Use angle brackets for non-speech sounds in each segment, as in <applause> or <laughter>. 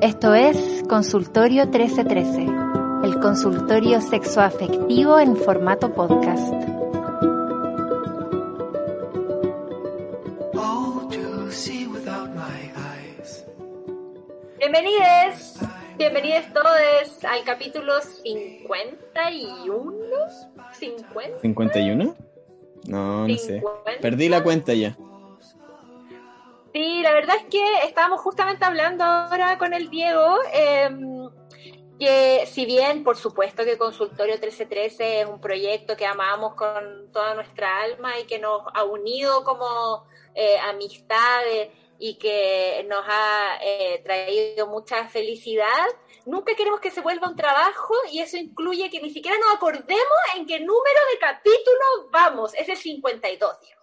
Esto es Consultorio 1313, el consultorio sexoafectivo en formato podcast. Bienvenidos, bienvenidos todos al capítulo 51. ¿50? ¿51? No, no sé. 50. Perdí la cuenta ya. Sí, la verdad es que estábamos justamente hablando ahora con el Diego, eh, que si bien por supuesto que Consultorio 1313 es un proyecto que amamos con toda nuestra alma y que nos ha unido como eh, amistades y que nos ha eh, traído mucha felicidad, nunca queremos que se vuelva un trabajo y eso incluye que ni siquiera nos acordemos en qué número de capítulos vamos, es el 52, Diego.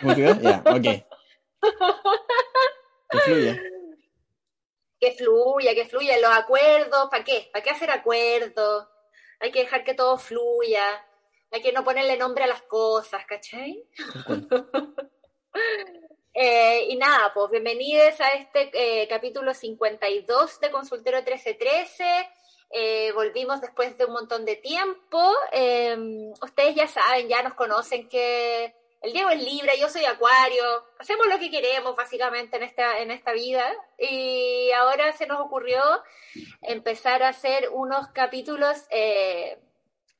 ¿Cómo quedó? Que fluya. que fluya, que fluya los acuerdos, ¿para qué? ¿Para qué hacer acuerdos? Hay que dejar que todo fluya, hay que no ponerle nombre a las cosas, ¿cachai? <laughs> Eh, y nada, pues bienvenidos a este eh, capítulo 52 de Consultero 1313. Eh, volvimos después de un montón de tiempo. Eh, ustedes ya saben, ya nos conocen que el Diego es libre, yo soy acuario, hacemos lo que queremos básicamente en esta, en esta vida. Y ahora se nos ocurrió empezar a hacer unos capítulos eh,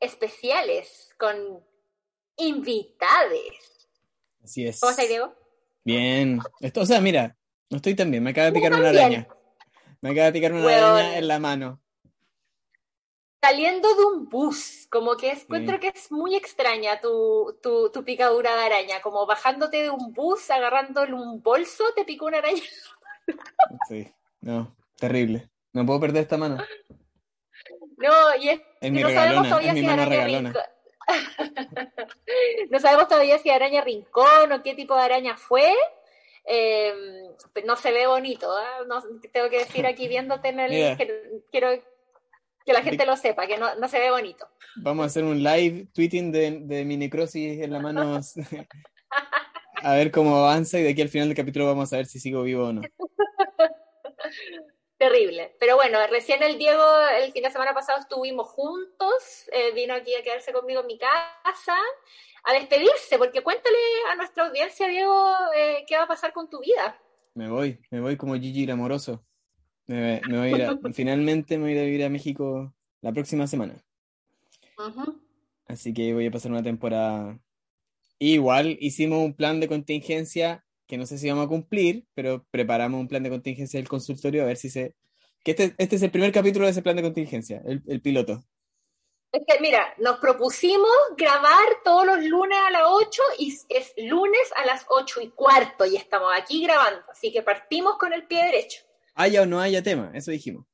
especiales con invitades. Así es. ¿Cómo estás, Diego? Bien. Esto, o sea, mira, no estoy tan bien. Me acaba de picar una araña. Me acaba de picar una araña en la mano. Saliendo de un bus, como que encuentro que es muy extraña tu, tu, tu picadura de araña, como bajándote de un bus, agarrándole un bolso, te picó una araña. <laughs> Sí. No, terrible. No puedo perder esta mano. No, y es Es mi no sabemos todavía es si araña regalona. rincón. <laughs> no sabemos todavía si araña rincón o qué tipo de araña fue. Eh, no se ve bonito, ¿ah? No- tengo que decir aquí viéndote en el <laughs> que quiero que la gente lo sepa, que no, no se ve bonito. Vamos a hacer un live tweeting de, de mi necrosis en la mano. <laughs> A ver cómo avanza y de aquí al final del capítulo vamos a ver si sigo vivo o no. <laughs> Terrible. Pero bueno, recién el Diego, el fin de semana pasado estuvimos juntos, eh, vino aquí a quedarse conmigo en mi casa, a despedirse, porque cuéntale a nuestra audiencia, Diego, eh, qué va a pasar con tu vida. Me voy, me voy como Gigi Amoroso. Me, me voy a ir a- <laughs> finalmente me voy a ir a vivir a México la próxima semana. Así que voy a pasar una temporada. Igual hicimos un plan de contingencia que no sé si vamos a cumplir, pero preparamos un plan de contingencia del consultorio a ver si se. Que este, este es el primer capítulo de ese plan de contingencia, el, el piloto. Es que, mira, nos propusimos grabar todos los lunes a las 8 y es lunes a las 8 y cuarto y estamos aquí grabando. Así que partimos con el pie derecho. Haya o no haya tema, eso dijimos.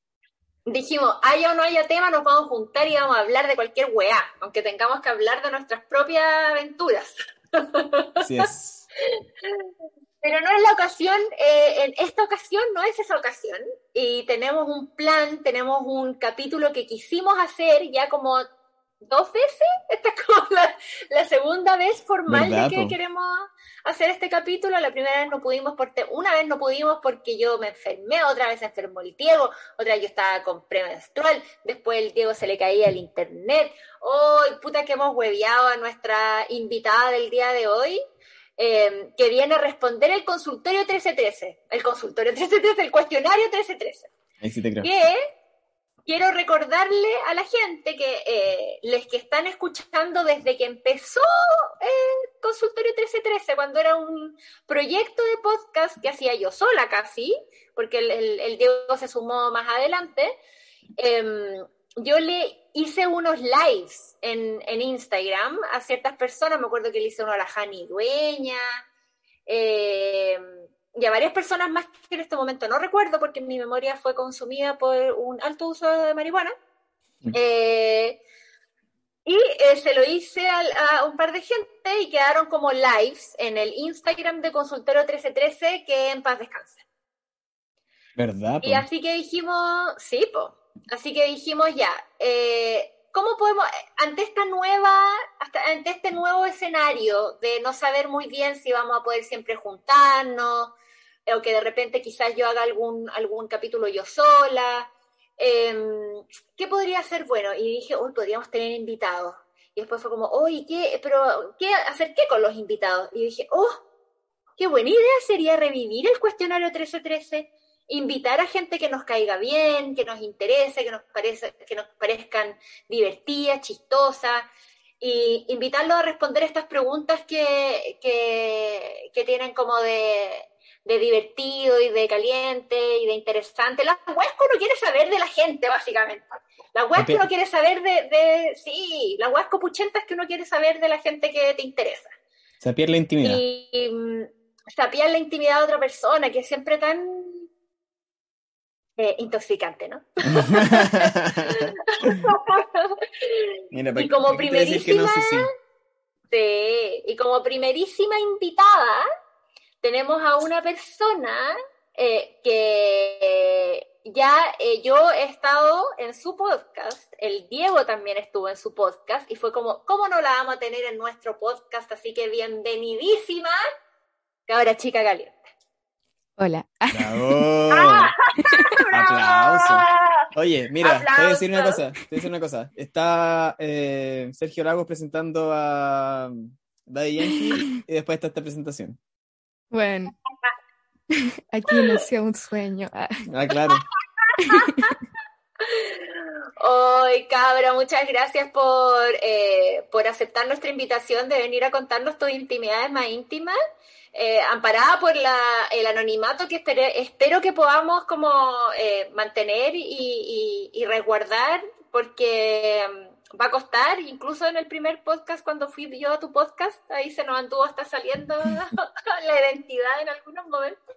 Dijimos, haya o no haya tema, nos vamos a juntar y vamos a hablar de cualquier weá, aunque tengamos que hablar de nuestras propias aventuras. <laughs> Así es. Pero no es la ocasión, eh, en esta ocasión no es esa ocasión. Y tenemos un plan, tenemos un capítulo que quisimos hacer ya como dos veces. <laughs> Esta es como la, la segunda vez formal ¿Verdad, de que queremos hacer este capítulo. La primera vez no pudimos, porque, una vez no pudimos porque yo me enfermé, otra vez se enfermó el Diego, otra vez yo estaba con premenstrual, después el Diego se le caía el internet. ¡Ay, puta que hemos hueveado a nuestra invitada del día de hoy! eh, que viene a responder el consultorio 1313, el consultorio 1313, el cuestionario 1313, Ahí sí te creo. que quiero recordarle a la gente que eh, los que están escuchando desde que empezó el consultorio 1313, cuando era un proyecto de podcast que hacía yo sola casi, porque el, Diego se sumó más adelante, em, yo le hice unos lives en, en Instagram a ciertas personas, me acuerdo que le hice uno a la Jani Dueña, eh, y a varias personas más que en este momento no recuerdo porque mi memoria fue consumida por un alto uso de marihuana. Mm. Eh, y eh, se lo hice a, un par de gente y quedaron como lives en el Instagram de Consultero 1313 que en paz descanse. ¿Verdad? po? Y así que dijimos, sí, po. Así que dijimos ya, eh, ¿cómo podemos, ante esta nueva, hasta, ante este nuevo escenario de no saber muy bien si vamos a poder siempre juntarnos, o que de repente quizás yo haga algún, algún capítulo yo sola. Em, ¿Qué podría ser bueno? Y dije, hoy podríamos tener invitados. Y después fue como, oye, ¿qué? Pero, ¿qué? ¿Hacer qué con los invitados? Y dije, oh, qué buena idea sería revivir el cuestionario 1313, invitar a gente que nos caiga bien, que nos interese, que nos, parece, que nos parezcan divertidas, chistosas, y invitarlos a responder estas preguntas que, que tienen como de, de divertido y de caliente y de interesante. Las weas que uno quiere saber de la gente, básicamente. Las weas que uno quiere saber de, de sí, las weas copuchentas que uno quiere saber de la gente que te interesa. Sapiar la intimidad. Y, y sapiar la intimidad de otra persona, que es siempre tan eh, intoxicante, ¿no? <laughs> Mira, y como primerísima, sí, y como primerísima invitada, tenemos a una persona eh, que ya eh, yo he estado en su podcast, el Diego también estuvo en su podcast, y fue como, ¿cómo no la vamos a tener en nuestro podcast? Así que bienvenidísima, cabra chica caliente. Hola. ¡Bravo! <laughs> ¡Ah! <laughs> Aplauso. Oye, mira, te voy a decir una Aplausos. cosa. Te voy a decir una cosa. Está eh, Sergio Lagos presentando a Daddy Yankee <laughs> y después está esta presentación. Bueno, <laughs> aquí nació un sueño. Ah, Ah, claro. Hoy, cabra, muchas gracias por, eh, por aceptar nuestra invitación de venir a contarnos tus intimidades más íntimas, eh, amparada por la, el anonimato que espero que podamos como eh, mantener y, y- y resguardar, porque va a costar, incluso en el primer podcast, cuando fui yo a tu podcast, ahí se nos anduvo hasta saliendo <laughs> la identidad en algunos momentos,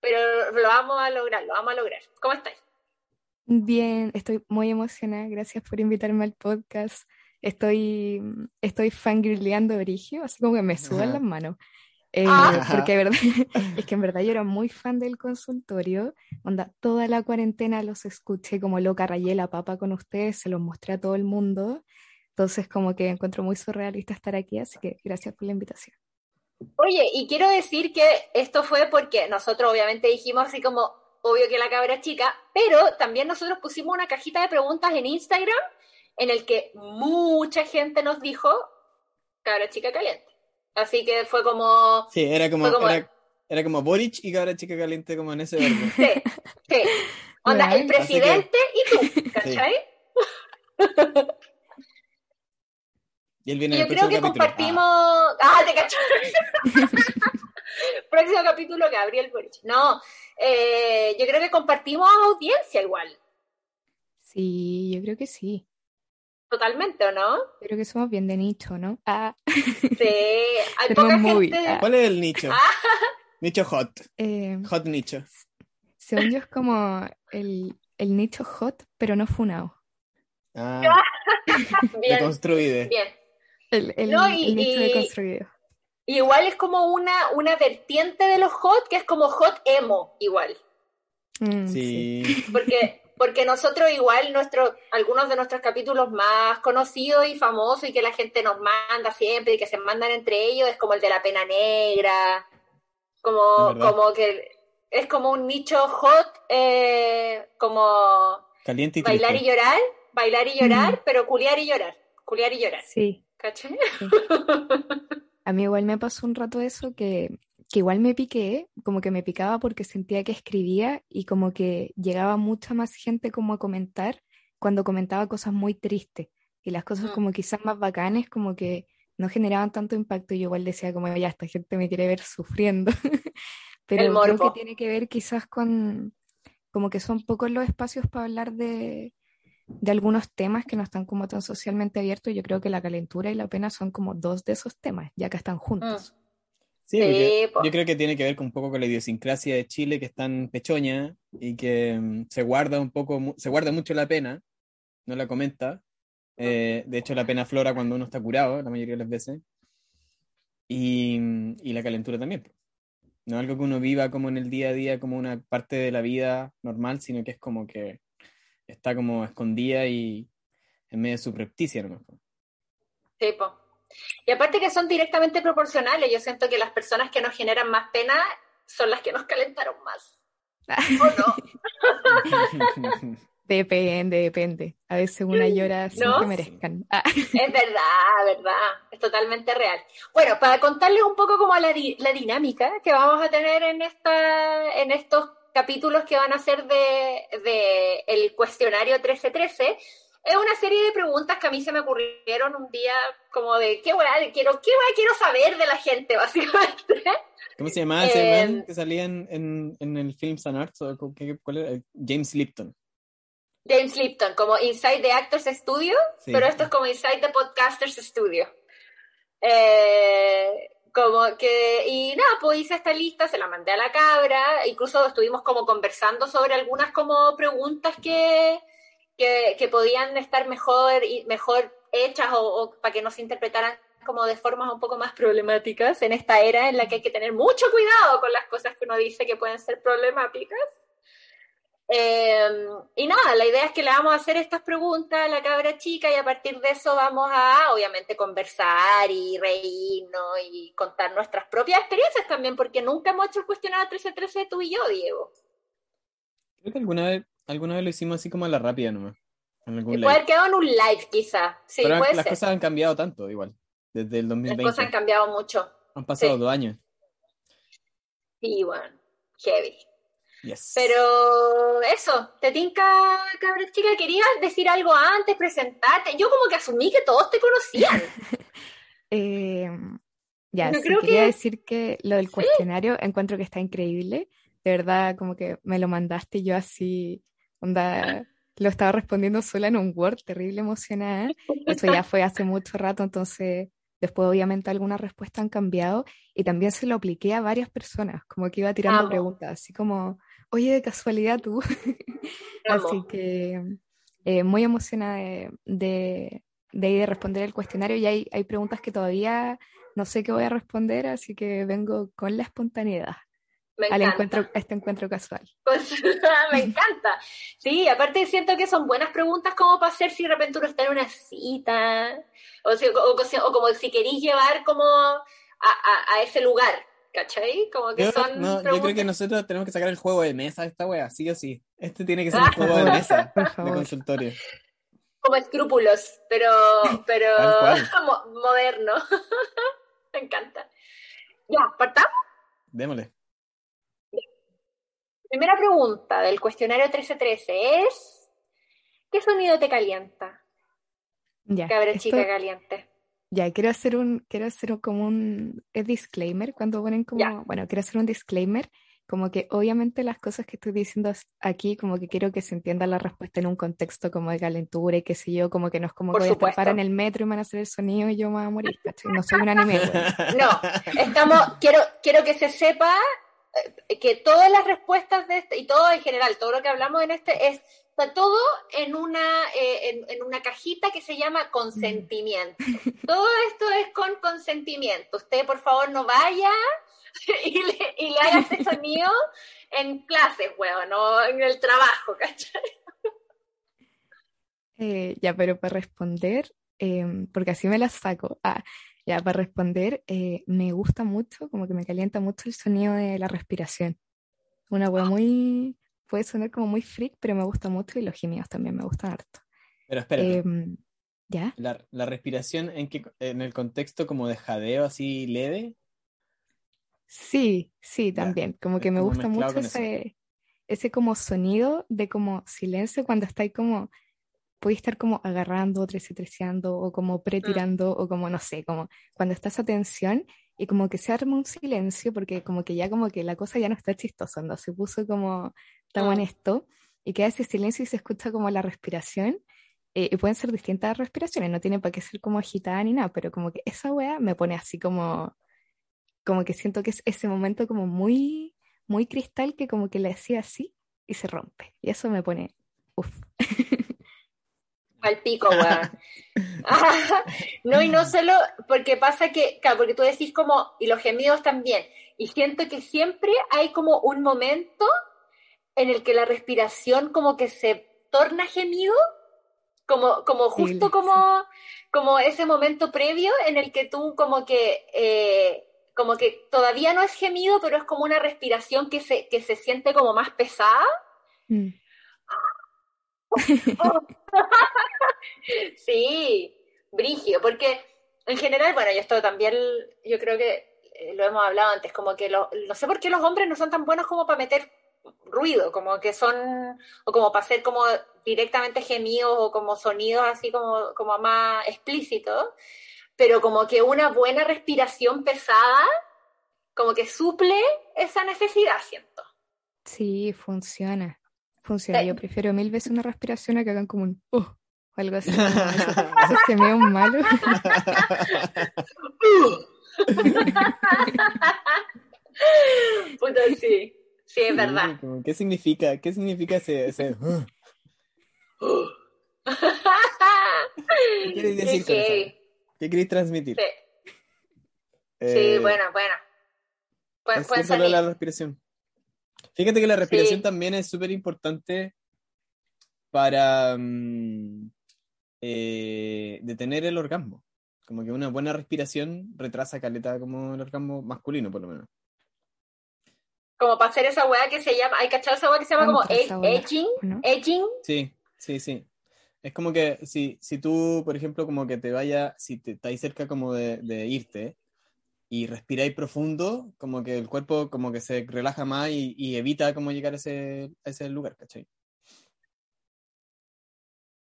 pero lo vamos a lograr, lo vamos a lograr. ¿Cómo estáis? Bien, estoy muy emocionada. Gracias por invitarme al podcast. Estoy, estoy fangirleando Brigio, así como que me sudan las manos. Eh, porque verdad, <laughs> es que en verdad yo era muy fan del consultorio. Onda, toda la cuarentena los escuché como loca, rayé la papa con ustedes, se los mostré a todo el mundo. Entonces, como que encuentro muy surrealista estar aquí, así que gracias por la invitación. Oye, y quiero decir que esto fue porque nosotros obviamente dijimos así como, obvio que la cabra chica, pero también nosotros pusimos una cajita de preguntas en Instagram en el que mucha gente nos dijo cabra chica caliente. Así que fue como, Sí, era como, como- era, era como Boric y cabra chica caliente como en ese orden. <laughs> sí, sí. Onda, Bueno, el presidente y tú, ¿cachai? Y él viene Y en yo creo que capítulo. compartimos. ¡Ah, te cacho! Próximo capítulo, Gabriel Boric. No, eh, yo creo que compartimos audiencia igual, Sí, yo creo que sí. Totalmente, ¿o no? Creo que somos bien de nicho, ¿no? Ah, Sí, <laughs> hay Tenemos poca muy- gente. ah. Ah, ¿Cuál es el nicho? Ah. Nicho hot. eh, Hot nicho. según yo es como el, el nicho hot, pero no funado. Ah, <laughs> Bien, deconstruide. bien. El, el, No, y- el nicho y- deconstruido. Igual es como una, una vertiente de los hot que es como hot emo, igual. Mm, sí. Sí. Porque, porque nosotros igual, nuestro, algunos de nuestros capítulos más conocidos y famosos y que la gente nos manda siempre y que se mandan entre ellos es como el de la pena negra, como, como que es como un nicho hot, eh, como Caliente y bailar y llorar, bailar y llorar, Mm. pero culiar y llorar, culiar y llorar, Sí. ¿cachai? <laughs> A mí igual me pasó un rato eso que, que igual me piqué, como que me picaba porque sentía que escribía y como que llegaba mucha más gente como a comentar cuando comentaba cosas muy tristes y las cosas Mm. como quizás más bacanes como que no generaban tanto impacto y yo igual decía como ya esta gente me quiere ver sufriendo. <laughs> Pero creo que tiene que ver quizás con como que son pocos los espacios para hablar de, de algunos temas que no están como tan socialmente abiertos. Yo creo que la calentura y la pena son como dos de esos temas, ya que están juntos. Sí, Sí, porque po. yo creo que tiene que ver con un poco con la idiosincrasia de Chile, que es tan pechoña y que mm, se guarda un poco, se guarda mucho la pena, no la comenta. Eh, de hecho, la pena flora cuando uno está curado, la mayoría de las veces. Y, mm, y la calentura también. No es algo que uno viva como en el día a día, como una parte de la vida normal, sino que es como que está como escondida y en medio subrepticia, ¿no? Sí, po. Y aparte que son directamente proporcionales, yo siento que las personas que nos generan más pena son las que nos calentaron más. ¿O no? <laughs> Depende, depende. A veces una llora sin ¿No? que merezcan. Ah, Es verdad, verdad, es totalmente real. Bueno, para contarles un poco como la, di- la dinámica que vamos a tener en esta, en estos capítulos que van a ser de, de el cuestionario 1313, es una serie de preguntas que a mí se me ocurrieron un día como de qué weá quiero, qué weá quiero saber de la gente, <laughs> básicamente. ¿Cómo se llamaba ese Eh, man que salía en, en, en el Films and Arts? ¿O cu- qué- cuál era? James Lipton. James Lipton, como Inside the Actors Studio, Sí. pero esto es como Inside the Podcasters Studio. Eh, como que, y nada, pues hice esta lista, se la mandé a la cabra, incluso estuvimos como conversando sobre algunas como preguntas que, que, podían estar mejor, y mejor hechas o, para que no se interpretaran como de formas un poco más problemáticas en esta era en la que hay que tener mucho cuidado con las cosas que uno dice que pueden ser problemáticas. Eh, y nada, la idea es que le vamos a hacer estas preguntas a la cabra chica y a partir de eso vamos a, obviamente, conversar y reírnos y contar nuestras propias experiencias también, porque nunca hemos hecho el cuestionario 1313 tú y yo, Diego. Creo que alguna vez, alguna vez lo hicimos así como a la rápida nomás. En algún Y puede haber quedado en un live, quizá. Sí, Pero puede las ser. cosas han cambiado tanto, igual. Desde el Las 2020. cosas han cambiado mucho. Han pasado sí. dos años. Sí, bueno, heavy. Yes. Pero eso, te tinca, cabra chica, querías decir algo antes, presentarte. Yo como que asumí que todos te conocían. <laughs> eh, ya, sí, creo quería que- decir que lo del cuestionario encuentro que está increíble. De verdad, como que me lo mandaste y yo así, onda, lo estaba respondiendo sola en un Word, terrible emocionada. Eso ya fue hace mucho rato, entonces después obviamente algunas respuestas han cambiado y también se lo apliqué a varias personas, como que iba tirando Amo. preguntas, así como, oye, de casualidad tú. <laughs> Así que eh, muy emocionada de, de, de ir a responder el cuestionario y hay, hay preguntas que todavía no sé qué voy a responder, así que vengo con la espontaneidad Me al encanta. encuentro, a este encuentro casual. Pues, <laughs> me encanta. Sí, aparte siento que son buenas preguntas como para hacer si de repente uno está en una cita, o, si- o- o- o como si querís llevar como a, a- a ese lugar, ¿cachai? Como que Yo, son no, yo creo que nosotros tenemos que sacar el juego de mesa de esta wea, sí o sí. Este tiene que ser Ah. un juego de mesa <laughs> de consultorio. como escrúpulos, pero, <laughs> pero mo- moderno. me encanta. Ya, partamos. Démosle. Primera pregunta del cuestionario 1313 es, ¿qué sonido te calienta? Ya, Cabra esto- chica caliente. ya, quiero hacer un, quiero hacer un- como un disclaimer cuando ponen como, Ya. bueno, quiero hacer un disclaimer, como que obviamente las cosas que estoy diciendo aquí, como que quiero que se entienda la respuesta en un contexto como de calentura y qué sé yo, como que no es como Por que voy a estar en el metro y me van a hacer el sonido y yo me voy a morir, ¿cachai? No soy un anime. <laughs> No, estamos, quiero, quiero que se sepa que todas las respuestas de este, y todo en general, todo lo que hablamos en este, es, está todo en una, eh, en, en una cajita que se llama consentimiento. Todo esto es con consentimiento. Usted, por favor, no vaya <laughs> y le, y le haga este sonido en clases, weón, no en el trabajo, ¿cachai? Eh, ya, pero para responder, em, porque así me las saco. Ah, ya, para responder, eh, me gusta mucho, como que me calienta mucho el sonido de la respiración. Una wea muy, puede sonar como muy freak, pero me gusta mucho y los gemidos también me gustan harto. Pero espérate, Em, ¿ya? la, la respiración en, que, en el contexto como de jadeo así leve, Sí, sí, Ya, también. Como que me como gusta mucho ese, ese como sonido de como silencio cuando estáis como, podéis estar como agarrando, treseando o como pretirando o como, no sé, como cuando estás a tensión y como que se arma un silencio porque como que ya como que la cosa ya no está chistosa, no se puso como tan Mm. en esto y queda ese silencio y se escucha como la respiración. eh, y pueden ser distintas respiraciones, no tiene para qué ser como agitada ni nada, pero como que esa wea me pone así como como que siento que es ese momento como muy, muy cristal que como que le hacía así y se rompe. Y eso me pone, uff. <laughs> Al pico, weón. <laughs> Ah, no, y no solo porque pasa que, claro, porque tú decís como, y los gemidos también, y siento que siempre hay como un momento en el que la respiración como que se torna gemido, como, como justo sí. como, como ese momento previo en el que tú como que eh, como que todavía no es gemido, pero es como una respiración que se, que se siente como más pesada. Mm. <laughs> sí, brigio, porque en general, bueno, y esto también yo creo que eh, lo hemos hablado antes, como que no sé por qué los hombres no son tan buenos como para meter ruido, como que son, o como para hacer como directamente gemidos o como sonidos así como, como más explícitos, pero como que una buena respiración pesada, como que suple esa necesidad, siento. Sí, funciona. Funciona. Sí. Yo prefiero mil veces una respiración a que hagan como un oh, o algo así. como esos, esos gemidos malos. Puta, sí, sí, es verdad. ¿Qué significa? ¿Qué significa ese, ese "Ah"? ¿Qué queréis decir eso? ¿Qué queréis transmitir? sí, Eh, sí, bueno, bueno. Cierto lo de la respiración. Fíjate que la respiración Sí. también es súper importante para mm, eh, detener el orgasmo. Como que una buena respiración retrasa caleta como el orgasmo masculino, por lo menos. Como para hacer esa weá que se llama, hay cachado esa weá que se llama como weá, edging, ¿o no? edging, Sí, sí, sí. Es como que si, si tú, por ejemplo, como que te vaya, si te estáis cerca como de, de irte y respiráis profundo, como que el cuerpo como que se relaja más y, y evita como llegar a ese, a ese lugar, ¿cachai?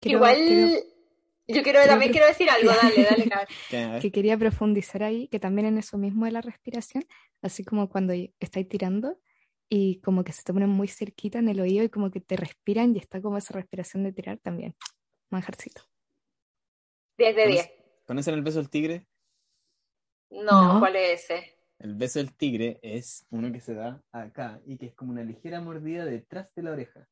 Quiero- Igual, quiero- yo quiero, quiero también quiero decir algo, dale, dale, cabrón. <laughs> Que, quería profundizar ahí, que también en eso mismo de la respiración, así como cuando estáis tirando y como que se te ponen muy cerquita en el oído y como que te respiran y está como esa respiración de tirar también. Manjarcito. 10 de ¿Conoce- 10. ¿Conocen el beso del tigre? No, No. ¿cuál es ese? El beso del tigre es uno que se da acá y que es como una ligera mordida detrás de la oreja.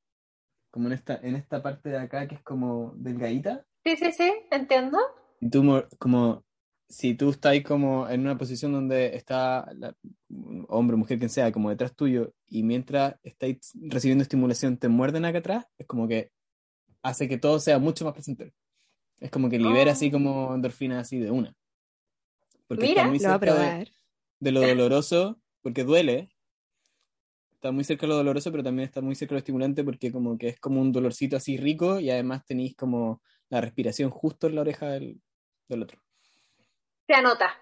Como en esta, en esta parte de acá que es como delgadita. Sí, sí, sí, entiendo. Y tú, mo- como, si tú estás ahí como en una posición donde está la- hombre mujer, quien sea, como detrás tuyo, y mientras estáis recibiendo estimulación te muerden acá atrás, es como que hace que todo sea mucho más placentero. Es como que libera Oh. así como endorfina así de una. Porque Mira, está muy Lo cerca de, lo doloroso, porque duele. Está muy cerca de lo doloroso, pero también está muy cerca de lo estimulante porque como que es como un dolorcito así rico y además tenéis como la respiración justo en la oreja del, del otro. Se anota.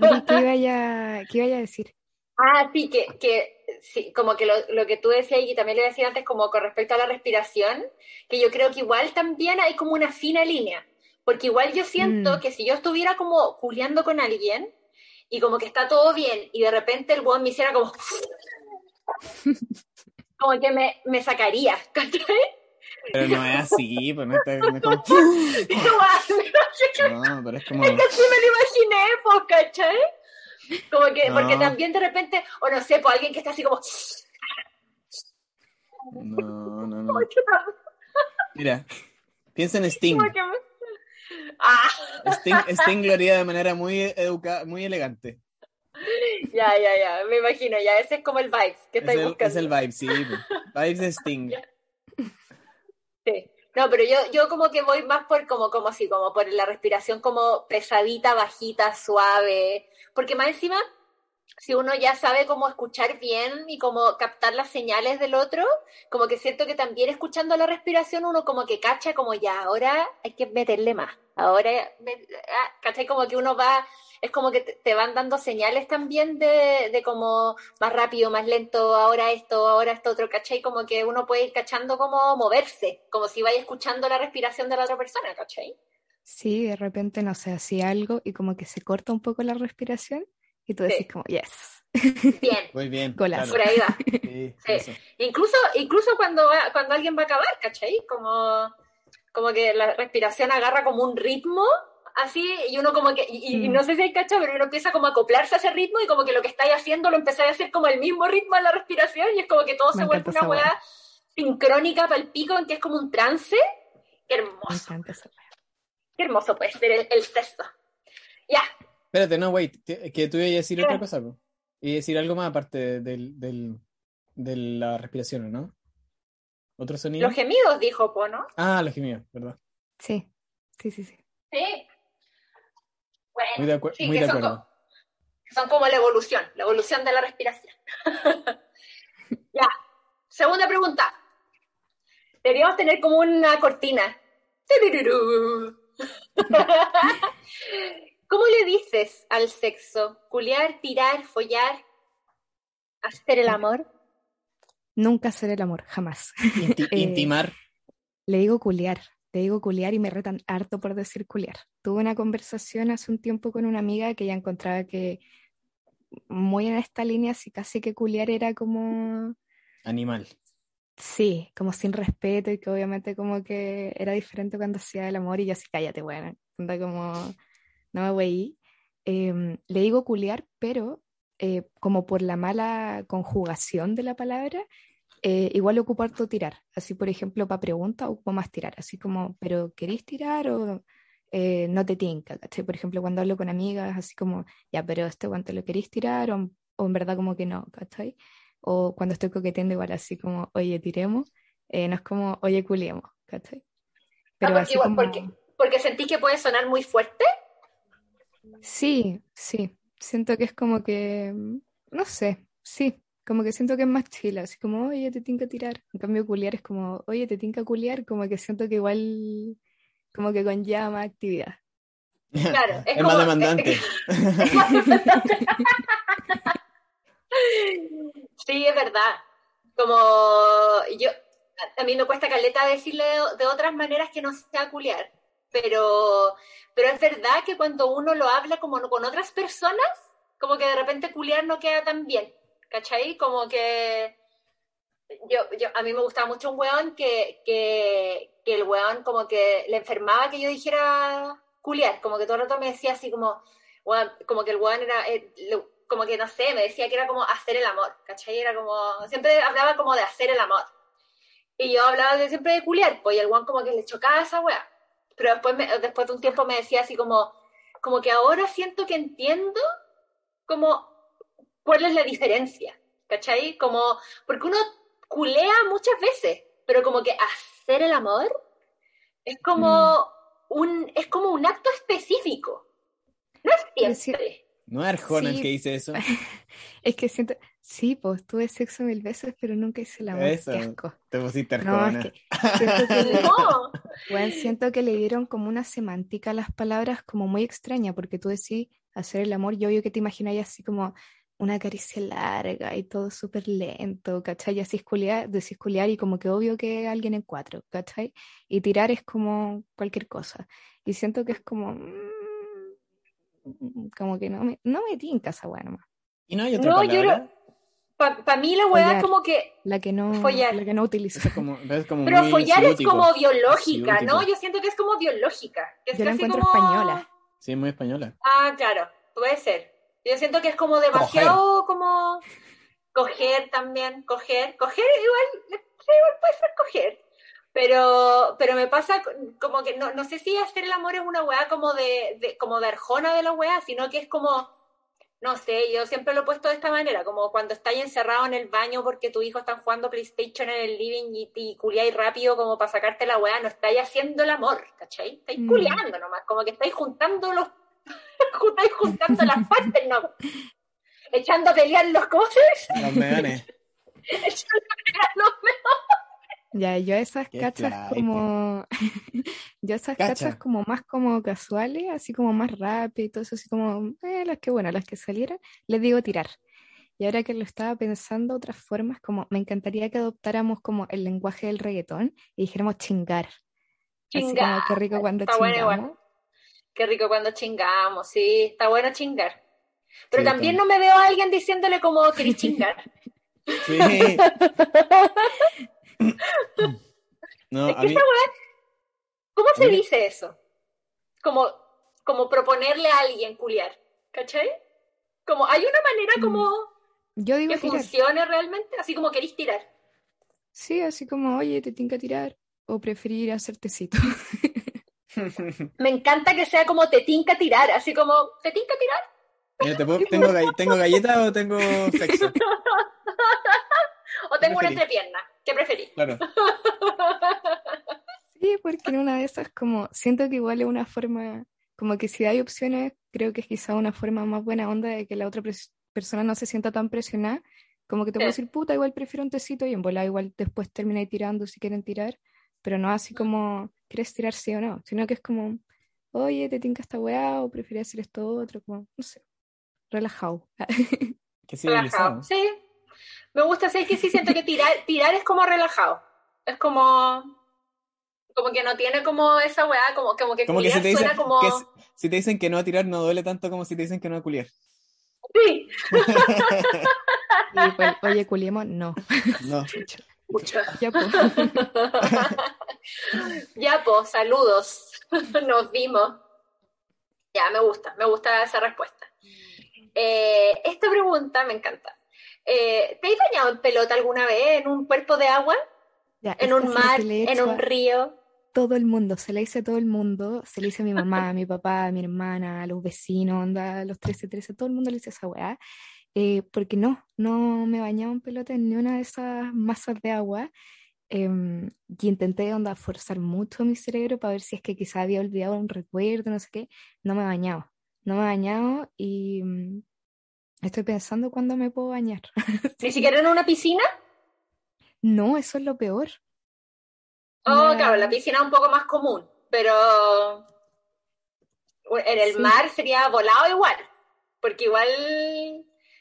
No, ¿Qué iba a, qué iba a decir? Ah, sí, que, que sí, como que lo, lo que tú decías y también le decía antes, como con respecto a la respiración, que yo creo que igual también hay como una fina línea, porque igual yo siento Mm. que si yo estuviera como culiando con alguien y como que está todo bien y de repente el weón me hiciera como... <laughs> como que me, me sacaría, ¿cachai? Pero no es así, pues no, está, no es como... <laughs> No, pero es como... Es que así me lo imaginé, pues, ¿cachai? Como que, porque también de repente, o no sé, pues alguien que está así como... No, no, no. <laughs> Mira, piensa en Sting. como que me- Ah, Sting, Sting lo haría de manera muy educada, muy elegante. ya, ya, ya, me imagino, ya, ese es como el vibe que Es estáis el, buscando. es el vibe, sí. Vibes de Sting. <laughs> Sí. No, pero yo, yo como que voy más por como, como así, como por la respiración como pesadita, bajita, suave. Porque más encima, si uno ya sabe cómo escuchar bien y cómo captar las señales del otro, como que siento que también escuchando la respiración uno como que cacha como ya, ahora hay que meterle más. Ahora, me- ah, ¿cachai? Como que uno va, es como que te, van dando señales también de, de como más rápido, más lento, ahora esto, ahora esto otro, ¿cachai? Como que uno puede ir cachando cómo moverse, como si vaya escuchando la respiración de la otra persona, ¿cachai? Sí, de repente, no sé, hacía algo y como que se corta un poco la respiración y tú Sí. decís como, yes. Bien, <laughs> Muy bien. Golazo. por claro. ahí va. <laughs> Sí. Incluso, incluso cuando, cuando alguien va a acabar, ¿cachai? Como, como que la respiración agarra como un ritmo, así, y uno como que, y, y Mm. no sé si hay cachado, pero uno empieza como a acoplarse a ese ritmo y como que lo que estáis haciendo lo empezáis a hacer como el mismo ritmo de la respiración y es como que todo Me se vuelve una weá sincrónica para el pico, en que es como un trance. Qué Me hermoso, encanta esa wea. qué hermoso puede ser el, el sexto. Ya, Espérate, no, wait, que, tú ibas a decir ¿Qué? otra cosa, po. Y decir algo más aparte del, del, de la respiración, ¿o ¿no? ¿Otro sonido? los gemidos, dijo, po, ¿no? Ah, los gemidos, ¿verdad? Sí, sí, sí, sí. Sí. Bueno, Muy de, sí, muy que de son acuerdo. co- Son como la evolución, la evolución de la respiración. <laughs> ya, segunda pregunta. Deberíamos tener como una cortina. <laughs> <laughs> ¿Cómo le dices al sexo? ¿Culear, tirar, follar? ¿Hacer el amor? Nunca hacer el amor, jamás. Inti- <laughs> Eh, intimar. Le digo culiar, le digo culiar y me retan harto por decir culiar. Tuve una conversación hace un tiempo con una amiga que ella encontraba que muy en esta línea, así casi que culiar era como, Animal. sí, como sin respeto y que obviamente como que era diferente cuando hacía el amor y yo así, cállate, bueno, anda como, no me voy. Em, le digo culiar, pero eh, como por la mala conjugación de la palabra, eh, igual ocupo harto tirar. Así, por ejemplo, para preguntas ocupo más tirar. Así como, ¿pero queréis tirar o eh, no te tinca? ¿cachai? Por ejemplo, cuando hablo con amigas, así como, ya, pero este guante lo queréis tirar o, o en verdad como que no, ¿cachai? O cuando estoy coqueteando igual así como, oye, tiremos. eh, no es como, oye, culiemos, ¿cachai? Pero porque así igual, como... porque, porque sentís que puede sonar muy fuerte. Sí, sí. Siento que es como que, mm, no sé, sí, como que siento que es más chila, así como, oye, te tinca tirar. En cambio, culiar es como, oye, te tinca culiar, como que siento que igual, como que conlleva más actividad. Claro, <laughs> es Es más como- demandante. <laughs> Sí, es verdad. Como yo, a- a mí me cuesta caleta decirle de, de otras maneras que no sea culiar, pero, pero es verdad que cuando uno lo habla como con otras personas, como que de repente culiar no queda tan bien, ¿cachai? Como que yo, yo, a mí me gustaba mucho un weón que, que, que el weón como que le enfermaba que yo dijera culiar, como que todo el rato me decía así como, weón, como que el weón era, eh, como que no sé, me decía que era como hacer el amor, ¿cachai? Era como, siempre hablaba como de hacer el amor. Y yo hablaba de, siempre de culiar, pues y el weón como que le chocaba esa weá. Pero después, me- después de un tiempo me decía así como, como que ahora siento que entiendo como cuál es la diferencia, ¿cachai? Como, porque uno culea muchas veces, pero como que hacer el amor es como un, es como un acto específico. No es siempre. No es Arjona el Sí. que dice eso. <laughs> Es que siento, sí, pues tuve sexo mil veces, pero nunca hice el amor, Eso. qué asco. Te pusiste No, Arjona. es que siento que, le- <laughs> No, weón, siento que le dieron como una semántica a las palabras como muy extraña, porque tú decís hacer el amor, yo obvio que te imagináis así como una caricia larga y todo súper lento, ¿cachai? Y así es culiar, decís culiar y como que obvio que alguien en cuatro, ¿cachai? Y tirar es como cualquier cosa. Y siento que es como, mm, como que no me, no me tinca esa weá nomás. Y no hay otra No, yo para mí la weá es como que La que no, Follar. la que no utilizo. Eso es como, es como Pero follar es como biológica, Ciútico. ¿no? Yo siento que es como biológica. que es Yo la encuentro como- española. Sí, es muy española. Ah, claro, puede ser. Yo siento que es como demasiado como coger también, coger, coger igual, igual puede ser coger. Pero, pero me pasa como que no, no sé si hacer el amor es una weá como de, de- como de arjona de la weá, sino que es como, no sé, yo siempre lo he puesto de esta manera, como cuando estáis encerrado en el baño porque tu hijo está jugando PlayStation en el living y, y culiáis rápido como para sacarte la weá, no estáis haciendo el amor, ¿cachai? Estáis Mm. culiando nomás, como que estáis juntando los <laughs> estáis juntando las <laughs> partes, no. Echando a pelear los cosas, Los meones. <laughs> echando a pelear los Ya, yo esas Qué cachas flight. como, <laughs> yo esas Cacha. cachas como más como casuales, así como más rápido y todo eso, así como, eh, las que bueno, las que salieran, les digo tirar. Y ahora que lo estaba pensando, otras formas, como me encantaría que adoptáramos como el lenguaje del reggaetón y dijéramos chingar. Así como Chingar. qué rico cuando Está bueno chingamos. Qué rico cuando chingamos, sí, está bueno chingar. Pero Sí, también también. no me veo a alguien diciéndole como querés chingar. <laughs> Sí. No, Es a que mí, esa weá, ¿cómo se dice eso? Como, como proponerle a alguien culiar, ¿cachai? Como, hay una manera Mm, como Yo digo que tirar. funcione realmente, así como querís tirar. Sí, así como, oye, te tinca tirar. O preferir hacer tecito. <laughs> Me encanta que sea como te tinca tirar, así como, ¿te tinca tirar? Mira, te puedo- tengo, gall- ¿tengo galleta o tengo sexo? <laughs> O tengo una entrepierna, ¿qué preferís? Claro. <laughs> Sí, porque en una de esas como siento que igual es una forma Como que si hay opciones, creo que es quizá una forma más buena onda de que la otra persona no se sienta tan presionada. Como que te puedo Sí. decir, puta, igual prefiero un tecito y en bola igual después termináis tirando si quieren tirar, pero no así como, ¿quieres tirar sí o no? Sino que es como, oye, ¿te tinca esta weá o prefieres hacer esto otro? Como, no sé, relajado. <laughs> Qué Relajado. civilizado. Sí. Me gusta, sí, que sí siento que tirar, <laughs> tirar es como relajado. Es como. Como que no tiene como esa weá, como, como que Como que si culiar te, dicen suena como. que si te dicen que no a tirar no duele tanto como si te dicen que no a culiar. Sí, <laughs> Y pues, oye, culiemos, no. <laughs> No. mucho. Ya, pues. ya, pues, saludos. Nos vimos. Ya, me gusta, me gusta esa respuesta. Eh, esta pregunta me encanta. Eh, ¿Te has bañado en pelota alguna vez en un cuerpo de agua? Ya, ¿En un mar? ¿En un a río? todo el mundo, se la hice a todo el mundo, se la hice a mi mamá, a mi papá, a mi hermana, a los vecinos, onda, a los 13, 13, todo el mundo le hice esa weá. Eh, porque no, no me bañaba en pelota en ni una de esas masas de agua. em, y intenté onda forzar mucho mi cerebro para ver si es que quizá había olvidado un recuerdo, no sé qué. No me bañaba, no me bañaba y mm, estoy pensando cuándo me puedo bañar. <laughs> ¿Ni siquiera en una piscina? No, eso es lo peor. Oh, claro, la piscina es un poco más común, pero en el Sí. mar sería volado igual, porque igual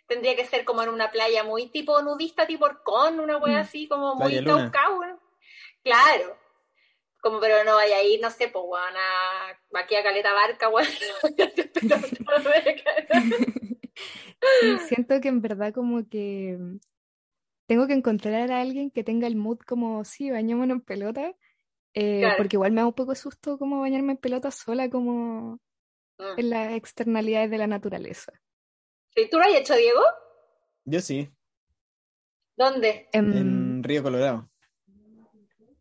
tendría que ser como en una playa muy tipo nudista, tipo Orcón, una wea Mm. así como muy. Caucao. Claro. Como, pero no vaya a ir, no sé, pues, weón, a, aquí a Caleta Barca, weón. <laughs> <laughs> <laughs> Siento que en verdad como que mm, tengo que encontrar a alguien que tenga el mood como, sí, bañémonos en pelota, eh, Claro. porque igual me da un poco de susto como bañarme en pelota sola como Mm. en las externalidades de la naturaleza. ¿Sí, ¿Tú lo has hecho, Diego? Yo sí, ¿Dónde? Em, en Río Colorado.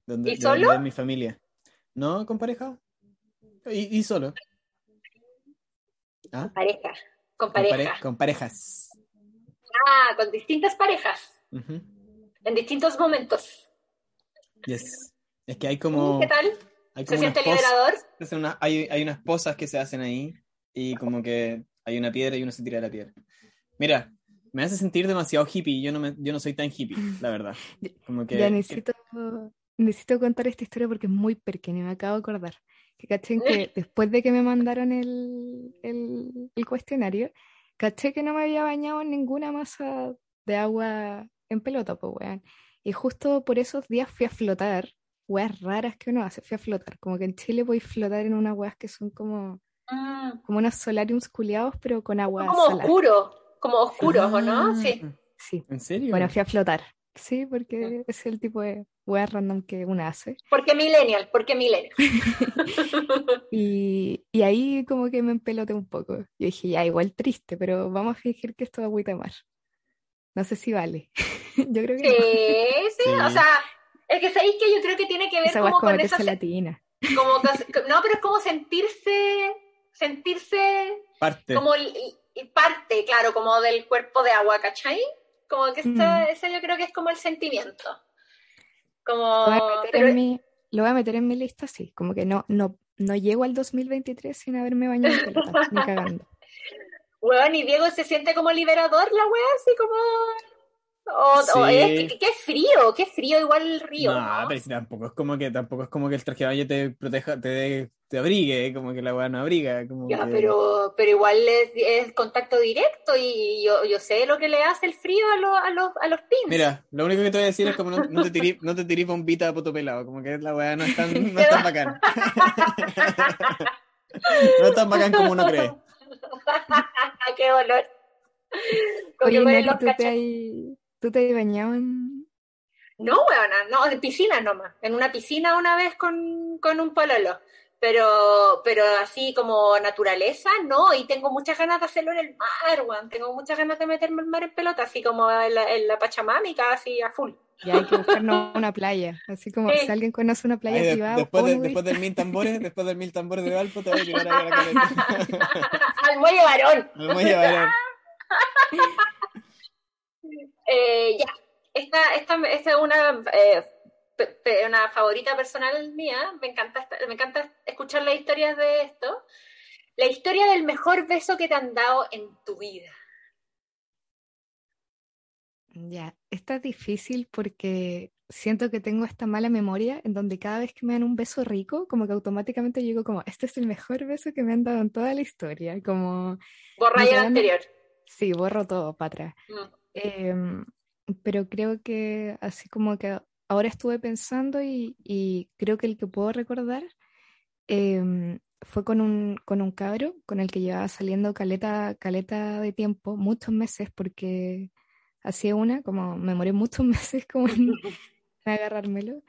Donde, ¿Y solo? donde mi familia. ¿No? ¿Con pareja? Y, y solo. ¿Ah? Pareja. Con Con, pare- pareja. con parejas. Ah, con distintas parejas. En distintos momentos. Yes. Es que hay como. ¿Qué tal? Hay ¿Se siente liberador? una- hay, hay unas posas que se hacen ahí y como que hay una piedra y uno se tira de la piedra. Mira, me hace sentir demasiado hippie. Yo no, me, yo no soy tan hippie, la verdad. <laughs> Como que, ya necesito, necesito contar esta historia porque es muy pequeña, me acabo de acordar. Que caché que después de que me mandaron el, el, el cuestionario, caché que no me había bañado en ninguna masa de agua en pelota, pues weón. Y justo por esos días fui a flotar, weas raras que uno hace, fui a flotar. Como que en Chile podéis flotar en unas weas que son como, Mm, como unos solariums culiados, pero con agua como salada. oscuro, como oscuros, ¿o no? Ah, Sí. Sí, ¿En serio? bueno, fui a flotar. Sí, porque es el tipo de weas random que uno hace. ¿Por qué millennial? ¿Por qué millennial? <laughs> Y, y ahí como que me empeloté un poco. Yo dije, ya, igual triste, pero vamos a fingir que esto es agüita de mar. No sé si vale. <laughs> Yo creo que no. Sí, sí, Sí. o sea, es que sabéis que yo creo que tiene que ver Esa como como con esa, latina. como <laughs> que- no, pero es como sentirse, sentirse Parte. como parte, claro, como del cuerpo de agua, ¿cachai? Como que ese, Mm. ese yo creo que es como el sentimiento. Lo voy a Como, meter pero, en mi, lo voy a meter en mi lista, sí. Como que no, no, no llego al 2023 sin haberme bañado en pelota, ni <laughs> cagando. weón, y Diego se siente como liberador la wea, así como... O, o Sí. es que, qué frío, qué frío igual el río, No, ¿no? pero si tampoco es como que tampoco es como que el traje de baño te proteja, te, dé- te abrigue, como que la weá no abriga, como Ya, que- pero, pero igual es, es contacto directo y yo, yo sé lo que le hace el frío a, los a, los, a los pins. Mira, lo único que te voy a decir es como no, no te tiré, no te tiré bombita a poto pelado, como que la weá no es tan, no es tan bacán. <laughs> no es tan bacán como uno cree. <laughs> ¡Qué dolor! Oye, los ¿tú te has, tú te has bañado en... No, weona, no, en piscina nomás. En una piscina una vez con, con un pololo. Pero, pero así como naturaleza, no. Y tengo muchas ganas de hacerlo en el mar, weón. Tengo muchas ganas de meterme al mar en pelota, así como en la, en la Pachamámica, así a full. Ya hay que buscarnos una playa. Así como Sí. si alguien conoce una playa Ay, de- privada después, de- después del mil tambores, después del mil tambores de Valpo, te voy a tirar a la <laughs> caleta. al muelle varón. Al muelle varón. <laughs> Eh, ya, esta, esta, esta es una, eh, una favorita personal mía. Me encanta, me encanta escuchar las historias de esto. La historia del mejor beso que te han dado en tu vida. Ya, está difícil porque siento que tengo esta mala memoria en donde cada vez que me dan un beso rico, como que automáticamente digo como, este es el mejor beso que me han dado en toda la historia, como... Borra el anterior. Sí, borro todo para atrás. Mm. Em, pero creo que así como que ahora estuve pensando y, creo que el que puedo recordar em, fue con un, con un cabro con el que llevaba saliendo caleta, caleta de tiempo, muchos meses, porque hacía una, como me moré muchos <laughs> meses como en, agarrármelo.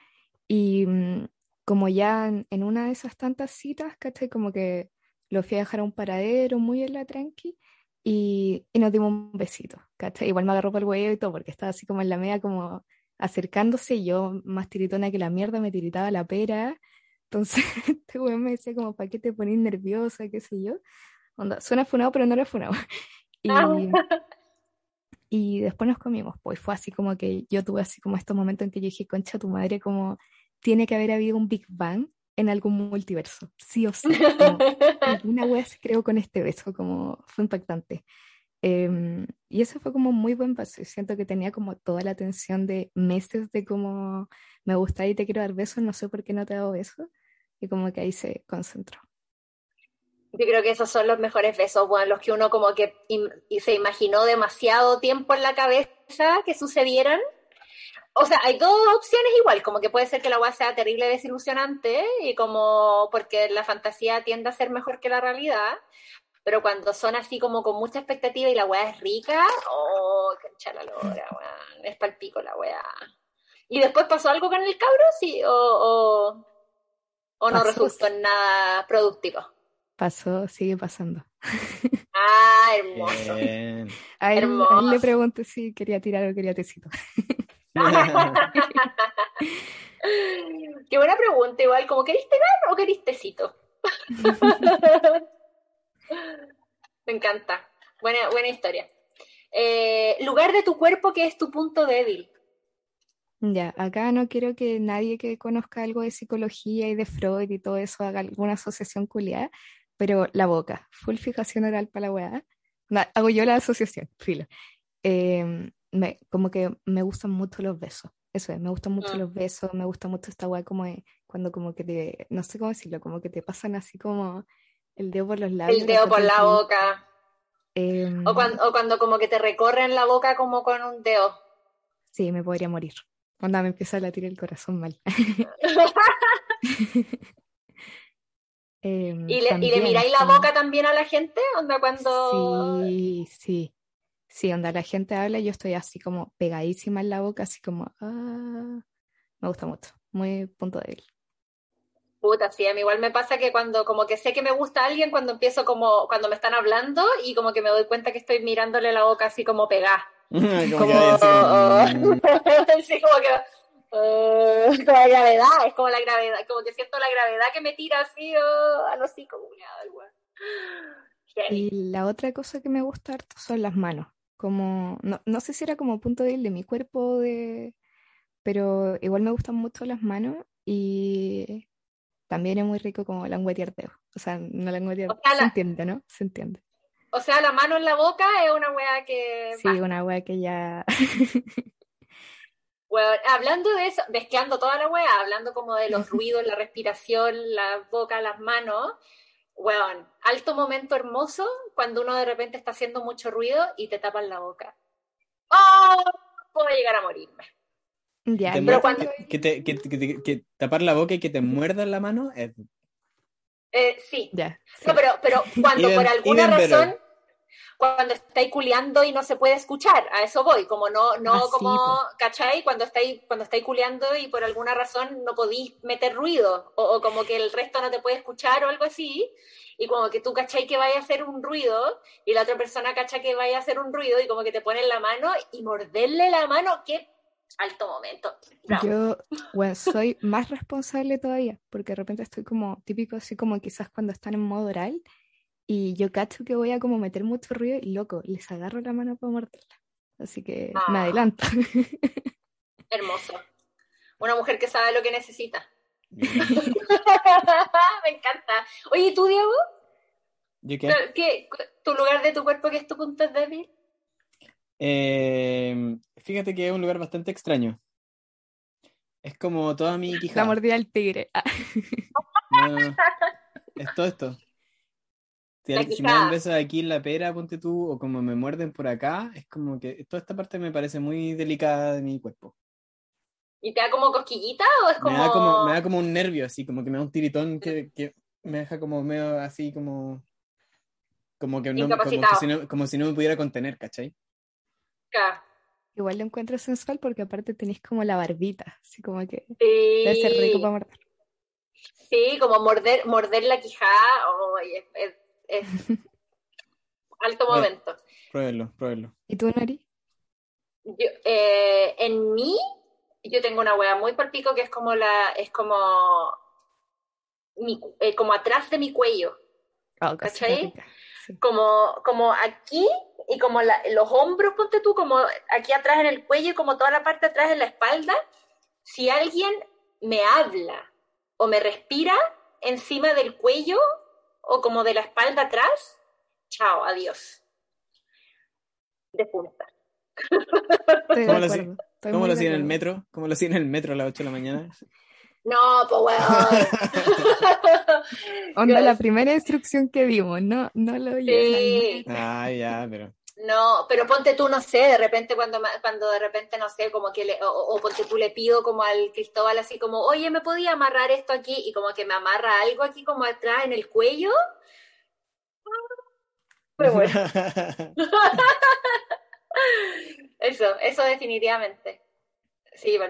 Y mm, como ya en, una de esas tantas citas, ¿cachai? Como que lo fui a dejar a un paradero muy en la tranqui y, y nos dimos un besito, ¿cachai? Igual me agarró por el huevo y todo, porque estaba así como en la media, como acercándose, y yo más tiritona que la mierda, me tiritaba la pera. Entonces, <laughs> este weón me decía como, ¿para qué te pones nerviosa? ¿Qué sé yo? Onda, suena funado, pero no era funado. <laughs> Y, ah. <laughs> Y después nos comimos, pues fue así como que yo tuve así como estos momentos en que yo dije, concha, tu madre, como tiene que haber habido un Big Bang en algún multiverso, sí o sí. una wea se creó con este beso, como fue impactante. Em, y eso fue como muy buen paso. Siento que tenía como toda la atención de meses de como me gusta y te quiero dar besos, no sé por qué no te he dado besos. Y como que ahí se concentró. Yo creo que esos son los mejores besos, bueno, los que uno como que se imaginó demasiado tiempo en la cabeza que sucedieran. O sea, hay dos opciones igual, como que puede ser que la weá sea terrible desilusionante y como porque la fantasía tiende a ser mejor que la realidad, pero cuando son así como con mucha expectativa y la weá es rica, oh, cancha la lora, <laughs> es palpico la weá. ¿Y después pasó algo con el cabro? Sí, o, o, no resultó en nada productivo. Pasó, sigue pasando. <laughs> Ah, hermoso. A él, le pregunté si quería tirar o quería tecito. <laughs> Qué buena pregunta, igual, como queriste tirar o queriste tecito? Me encanta. Buena, buena historia. Eh, lugar de tu cuerpo que es tu punto débil. Ya, acá no quiero que nadie que conozca algo de psicología y de Freud y todo eso haga alguna asociación culiada, pero la boca, full fijación oral para la weá. hago yo la asociación, filo. Em, me, como que me gustan mucho los besos. Eso es, me gustan mucho ah. los besos, me gusta mucho esta weá como cuando como que te, no sé cómo decirlo, como que te pasan así como el dedo por los labios. El dedo por la boca. Em, o, cuando, o cuando como que te recorren la boca como con un dedo. Sí, me podría morir. Cuando me empieza a latir el corazón mal. <laughs> Em, ¿Y, le, ¿Y le miráis la boca también a la gente? ¿Onda cuando.? Sí, sí. Sí, onda la gente habla yo estoy así como pegadísima en la boca, así como. Ah, me gusta mucho. Muy punto débil. Puta, sí, a mí igual me pasa que cuando como que sé que me gusta alguien, cuando empiezo como, cuando me están hablando y como que me doy cuenta que estoy mirándole la boca así como pegada. como, <laughs> como que uh, <laughs> <laughs> la gravedad, es como la gravedad, como que siento la gravedad que me tira así oh, a los cinco igual. Y la otra cosa que me gusta harto son las manos. Como, no, no sé si era como punto débil de mi cuerpo, de, pero igual me gustan mucho las manos y también es muy rico como languetear O sea, no languetear, o se entiende, ¿no? Se entiende. O sea, la mano en la boca es una wea que... Sí, una wea que ya... <laughs> hablando de eso, mezclando toda la weá, hablando como de los ruidos, la respiración, la boca, las manos, weón, alto momento hermoso cuando uno de repente está haciendo mucho ruido y te tapan la boca. ¡Oh! Puedo llegar a morirme. Ya, pero cuando... que, te, que, que, tapar la boca y que te muerdan la mano es... Eh, sí. No, pero, pero <laughs> cuando por alguna razón cuando estáis culeando y no se puede escuchar, a eso voy, como no, no ah, como, ¿cachai? Cuando estáis, cuando estáis culeando y por alguna razón no podéis meter ruido, o, como que el resto no te puede escuchar o algo así, y como que tú cachai que vaya a hacer un ruido, y la otra persona cacha que vaya a hacer un ruido, y como que te ponen la mano y morderle la mano, qué alto momento. Yo, bueno, soy más responsable todavía, porque de repente estoy como típico, así como quizás cuando están en modo oral, y yo cacho que voy a como meter mucho ruido y loco, les agarro la mano para morderla. Así que me ah. adelanto. <laughs> Hermoso. Una mujer que sabe lo que necesita. <laughs> me encanta. Oye, ¿y tú, Diego? ¿Yo qué? ¿qué- ¿Tu lugar de tu cuerpo que es tu punto débil? Eh, fíjate que es un lugar bastante extraño. Es como toda mi La quijada. mordida del tigre. Ah, No, es todo esto. Si, La si me dan besos aquí en la pera, ponte tú, o como me muerden por acá, es como que toda esta parte me parece muy delicada de mi cuerpo. ¿Y te da como cosquillita o es como.? Me da como, me da como un nervio, así, como que me da un tiritón que, que me deja como medio así como. Como que no, como, que si no, como si no me pudiera contener, ¿cachai? Claro. Igual lo encuentro sensual porque aparte tenéis como la barbita, así como que Sí. debe ser rico para morder. Sí, como morder, morder la quijada. oh, es, es- es <laughs> alto momento. Pruébenlo, pruébenlo. ¿Y tú, Nori? Yo, eh, en mí, yo tengo una wea muy palpico que es como la, es como, mi, eh, como atrás de mi cuello, Oh, ¿Cachai? Sí. como, como aquí y como la- los hombros, ponte tú, como aquí atrás en el cuello y como toda la parte atrás en la espalda. Si alguien me habla o me respira encima del cuello o como de la espalda atrás, chao, adiós. De punta. De ¿Cómo lo hacía- acuerdo. Estoy ¿Cómo muy lo de en el metro? ¿Cómo lo hacían en el metro a las 8 de la mañana? No, pues weón. <laughs> Onda, la primera instrucción que dimos, no, no lo al Sí. Ah, ya, pero. No, pero ponte tú, no sé, de repente cuando, cuando de repente, no sé, como que le, o, o ponte tú le pido como al Cristóbal así como, oye, ¿me podía amarrar esto aquí? Y como que me amarra algo aquí como atrás en el cuello. <laughs> Pero bueno, <laughs> eso, eso definitivamente. Sí, va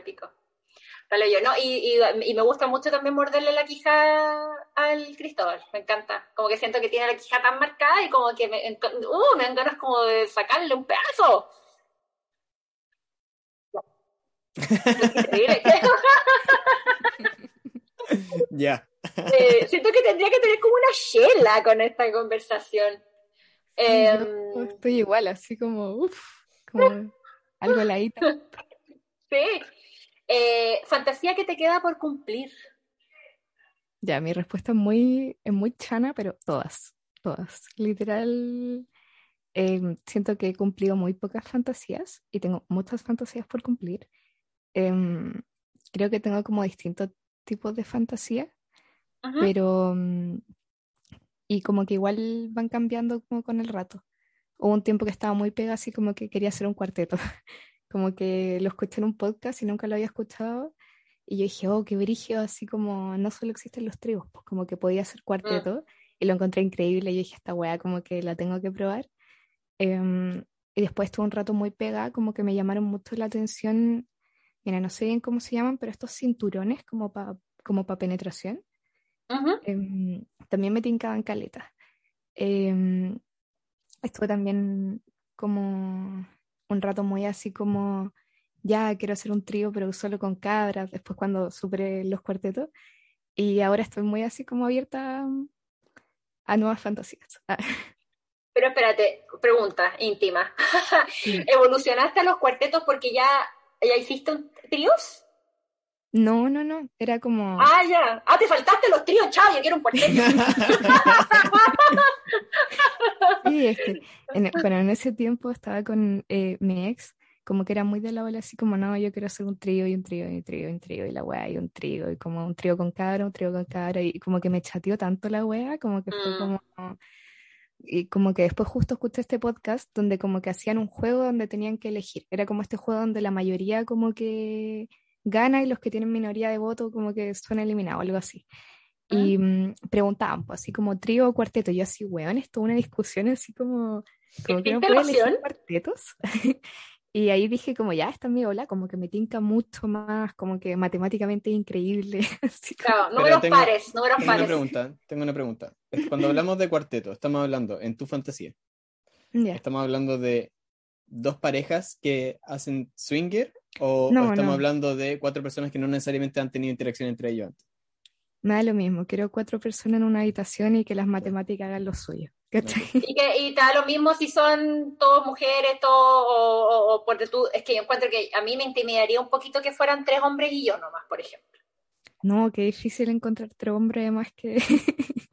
yo, no, y, y, y me gusta mucho también morderle la quija al Cristóbal, me encanta. Como que siento que tiene la quija tan marcada y como que me, uh, me dan ganas como de sacarle un pedazo. Increíble. <laughs> ya. Eh, siento que tendría que tener como una chela con esta conversación. Em, yo estoy igual, así como, uff, como <laughs> algo heladito. sí. Eh, fantasía que te queda por cumplir. Ya, mi respuesta es muy, es muy chana, pero todas, todas. Literal, em, siento que he cumplido muy pocas fantasías y tengo muchas fantasías por cumplir. Em, creo que tengo como distintos tipos de fantasía, pero mm, y como que igual van cambiando como con el rato. Hubo un tiempo que estaba muy pegada, así como que quería hacer un cuarteto. <laughs> Como que lo escuché en un podcast y nunca lo había escuchado. Y yo dije, oh, qué brígido, así como no solo existen los tríos, pues como que podía hacer cuarteto. Y lo encontré increíble. Y yo dije, esta weá, como que la tengo que probar. Em, y después estuve un rato muy pegada, como que me llamaron mucho la atención. Mira, no sé bien cómo se llaman, pero estos cinturones como para como pa penetración. Ujú. Em, también me tincaban caleta. Em, estuve también como un rato muy así como, ya quiero hacer un trío, pero solo con cabras, después cuando superé los cuartetos. Y ahora estoy muy así como abierta a, a nuevas fantasías. Ah, <laughs> Pero espérate, pregunta íntima. <laughs> ¿Evolucionaste a los cuartetos porque ya, ya hiciste un tríos? No, no, no, era como... Ah, ya. Ah, te faltaste los tríos, chao, yo quiero un cuarteto. <laughs> Sí, es que, en- bueno, en ese tiempo estaba con eh, mi ex, como que era muy de la bola, así como, no, yo quiero hacer un trío y un trío y un trío y un trío y la weá y un trío y como un trío con cabra, un trío con cabra y como que me chateó tanto la weá, como que fue Mm. como... Y como que después justo escuché este podcast donde como que hacían un juego donde tenían que elegir. Era como este juego donde la mayoría como que gana y los que tienen minoría de voto como que son eliminados, algo así. Y mm, preguntaban, pues, así como trío o cuarteto. Yo así, weón, esto es una discusión así como, como que no ¿Existe puede la elegir opción? cuartetos. <laughs> Y ahí dije como, ya, esta es mi ola, como que me tinca mucho más, como que matemáticamente increíble. <laughs> así como- Claro, números tengo- pares, números Tengo una pares. pregunta, tengo una pregunta. Cuando hablamos de cuarteto, estamos hablando en tu fantasía. ¿Estamos hablando de dos parejas que hacen swinger o, No, o estamos no. hablando de cuatro personas que no necesariamente han tenido interacción entre ellos antes? Me da lo mismo, quiero cuatro personas en una habitación y que las matemáticas hagan lo suyo. ¿cachai? Y, que, y te da lo mismo si son todos mujeres, todo, o, o, o porque tú, es que yo encuentro que a mí me intimidaría un poquito que fueran tres hombres y yo nomás, por ejemplo. No, qué difícil encontrar tres hombres más que...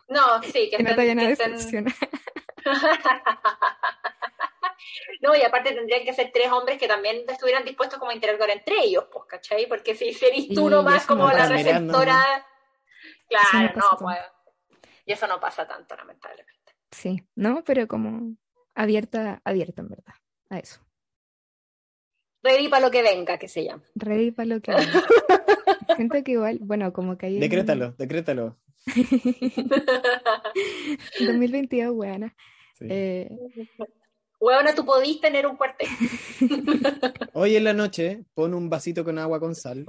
No, sí, que, <laughs> Que no estén- te vayan a estén- decepcionar. <laughs> no, y aparte tendrían que ser tres hombres que también estuvieran dispuestos como a interactuar entre ellos, pues, ¿cachai? Porque si serís tú nomás como no la. Mirando, receptora, claro, no no, pues. Y eso no pasa tanto, lamentablemente. Sí, no, pero como abierta, abierta en verdad, a eso. Ready para lo que venga, que se llama. Ready para lo que <laughs> venga. Siento que igual, bueno, como que hay en Decrétalo, decrétalo. <laughs> 2022, weana. Sí. Eh, Huevona, tú podís tener un cuartel. <laughs> Hoy en la noche, pon un vasito con agua con sal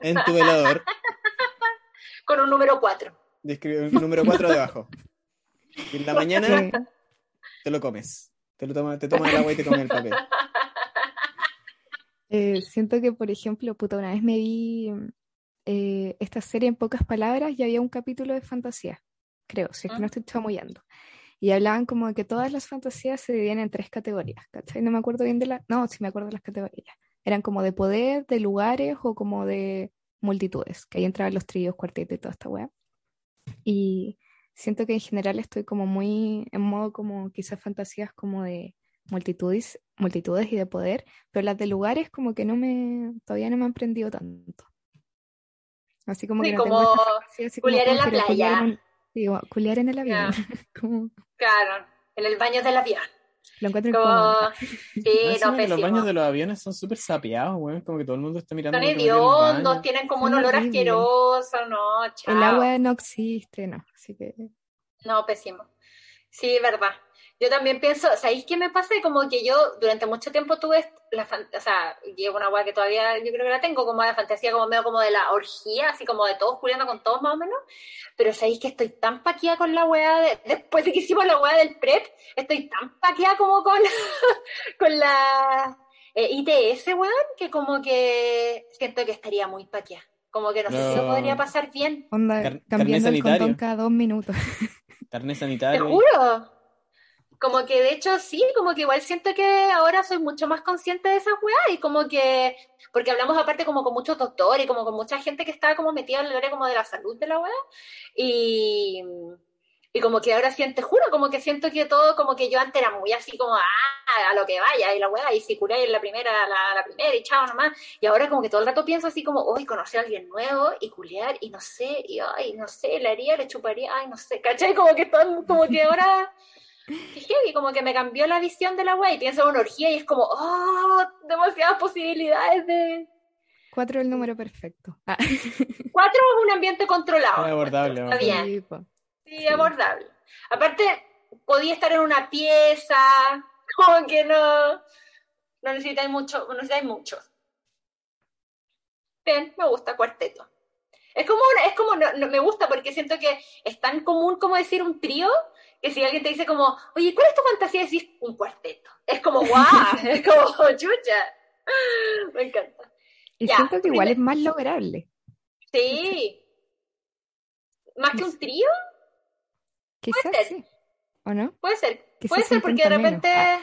en tu velador <laughs> Con un número 4. y escribe el número 4 debajo. Y en la <laughs> mañana te lo comes. Te, lo toma, te tomas el agua y te comes el papel. eh, siento que, por ejemplo, puta, una vez me vi eh, esta serie en pocas palabras y había un capítulo de fantasía, creo, si es que no Ah. estoy chamullando. Y hablaban como de que todas las fantasías se dividían en tres categorías, ¿cachai? No me acuerdo bien de las... No, sí me acuerdo de las categorías. Eran como de poder, de lugares o como de multitudes, que ahí entraban los tríos, cuartetos y toda esta weá. Y siento que en general estoy como muy en modo como quizás fantasías como de multitudes, multitudes y de poder, pero las de lugares como que no me, todavía no me han prendido tanto. Así como Sí, que no tengo como esta fantasía así como, en "Oh, la playa". un- digo, culiar en el avión. <laughs> Claro, en el baño del avión. lo encuentro. Como... <laughs> Sí, no, los baños de los aviones son súper sapeados, weón. Como que todo el mundo está mirando. Son hediondos, tienen como un olor asqueroso, no, chao. El agua no existe, no. Así que No, pésimo. Sí, verdad. Yo también pienso, ¿sabéis qué me pasa? Como que yo durante mucho tiempo tuve la fan- o sea, llevo una weá que todavía yo creo que la tengo, como la fantasía, como medio como de la orgía, así como de todos culiando con todos más o menos. Pero sabéis que estoy tan paqueada con la weá de, después de que hicimos la weá del PrEP, estoy tan paqueada como con, <laughs> con la eh, ITS, weón, que como que siento que estaría muy paqueada. Como que no, sé si lo No. podría pasar bien. onda Car- cambiando el sanitario. cada dos minutos. Carnet Te sanitario. juro. Como que de hecho sí, como que igual siento que ahora soy mucho más consciente de esas weas y como que, porque hablamos aparte como con muchos doctores y como con mucha gente que estaba como metida en el área como de la salud de la wea y, y como que ahora siento, juro, como que siento que todo, como que yo antes era muy así como, ah, a lo que vaya y la wea y si curé la primera, la, la primera y chao nomás y ahora como que todo el rato pienso así como, hoy conocer a alguien nuevo y culiar y no sé, y ay, no sé, le haría, le chuparía, ay, no sé, ¿cachai? Como que todo, como que ahora Qué heavy, como que me cambió la visión de la wea y pienso en una orgía y es como, oh, demasiadas posibilidades de... Cuatro el número perfecto. Ah, <laughs> Cuatro es un ambiente controlado. Es abordable, Está abordable. bien, sí, abordable. Aparte, podía estar en una pieza, <laughs> como que no, no necesitáis mucho, no necesitáis mucho. Bien, me gusta cuarteto. Es como, una- es como, no- no- me gusta porque siento que es tan común como decir un trío, que si alguien te dice como, oye, ¿cuál es tu fantasía? Decís un cuarteto. Es como, guau, <laughs> es como, chucha. Me encanta. Y Ya, siento que igual es más lograble. Sí. Más que un trío, Quizás ser. sí. ¿O no? puede ser. Que Puede se ser porque de repente. Ah.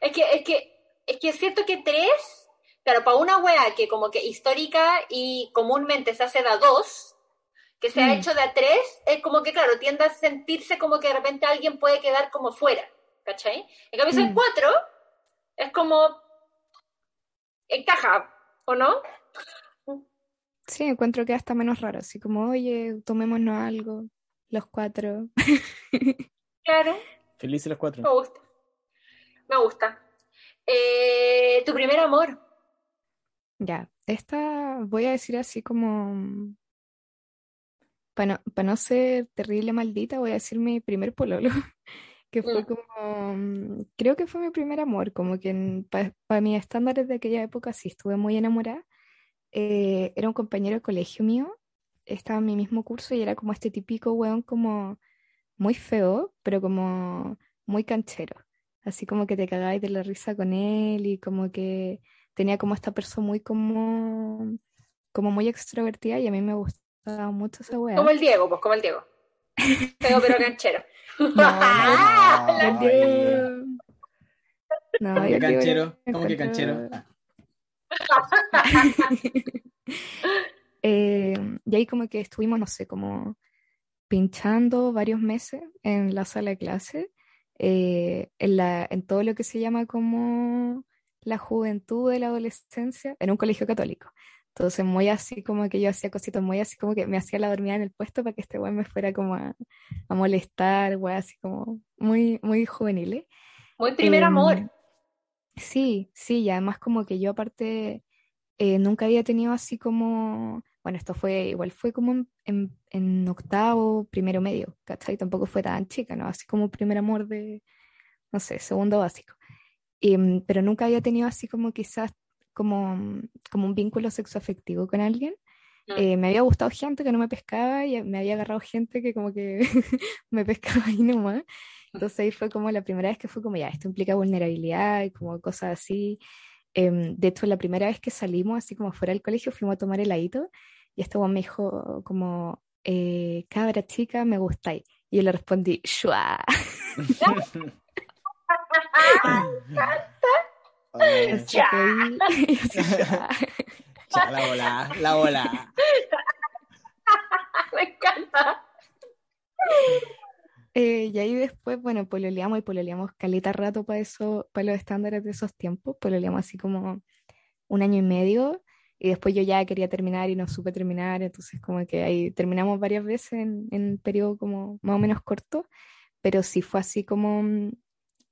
Es que, es que, es que siento que tres, claro, para una wea que como que histórica y comúnmente se hace de a dos, que se ha Mm. hecho de a tres, es como que, claro, tiende a sentirse como que de repente alguien puede quedar como fuera, ¿cachai? En cambio, si es Mm. cuatro, es como. encaja, ¿o no? Sí, encuentro que hasta menos raro. Así como, oye, tomémonos algo, los cuatro. <laughs> Claro. Felices los cuatro. Me gusta. Me gusta. Eh, tu primer amor. Ya, esta voy a decir así como, para no, pa no ser terrible maldita, voy a decir mi primer pololo, <laughs> que fue Mm. como, creo que fue mi primer amor, como que para mis estándares de aquella época sí estuve muy enamorada. Eh, era un compañero de colegio mío, estaba en mi mismo curso y era como este típico weón como muy feo, pero como muy canchero. Así como que te cagabas de la risa con él y como que tenía como esta persona muy como, como muy extrovertida y a mí me gustaba mucho esa weá. Como el Diego, pues como el Diego. Feo pero <laughs> canchero. No, <laughs> Ay. el Diego. No, ¿Cómo que canchero? ¿Cómo que canchero? <laughs> Eh, y ahí como que estuvimos, no sé, como pinchando varios meses en la sala de clase, eh, en, la, en todo lo que se llama como la juventud de la adolescencia, en un colegio católico. Entonces, muy así como que yo hacía cositas muy así como que me hacía la dormida en el puesto para que este güey me fuera como a, a molestar, güey, así como muy, muy juvenil. Muy primer amor. Em, sí, sí, y además como que yo aparte eh, nunca había tenido así como, bueno, esto fue, igual fue como en, en, octavo, primero medio, ¿cachai? Tampoco fue tan chica, ¿no? Así como primer amor de, no sé, segundo básico. Em, pero nunca había tenido así como quizás como, como un vínculo sexoafectivo con alguien. Mm. Eh, me había gustado gente que no me pescaba y me había agarrado gente que como que <laughs> me pescaba ahí nomás. Entonces ahí fue como la primera vez que fue como, ya, esto implica vulnerabilidad y como cosas así. Em, de hecho, la primera vez que salimos así como fuera del colegio fuimos a tomar heladito y este me dijo como, eh, cabra chica, me gustáis. Y yo le respondí, ¡shua! <laughs> <laughs> <laughs> ya. la bola, la bola. <laughs> Me encanta. Eh, y ahí después, bueno, pololeamos y pololeamos caleta rato para eso, para los estándares de esos tiempos, pololeamos así como un año y medio, y después yo ya quería terminar y no supe terminar, entonces como que ahí terminamos varias veces en, en un periodo como más o menos corto, pero sí fue así como mm,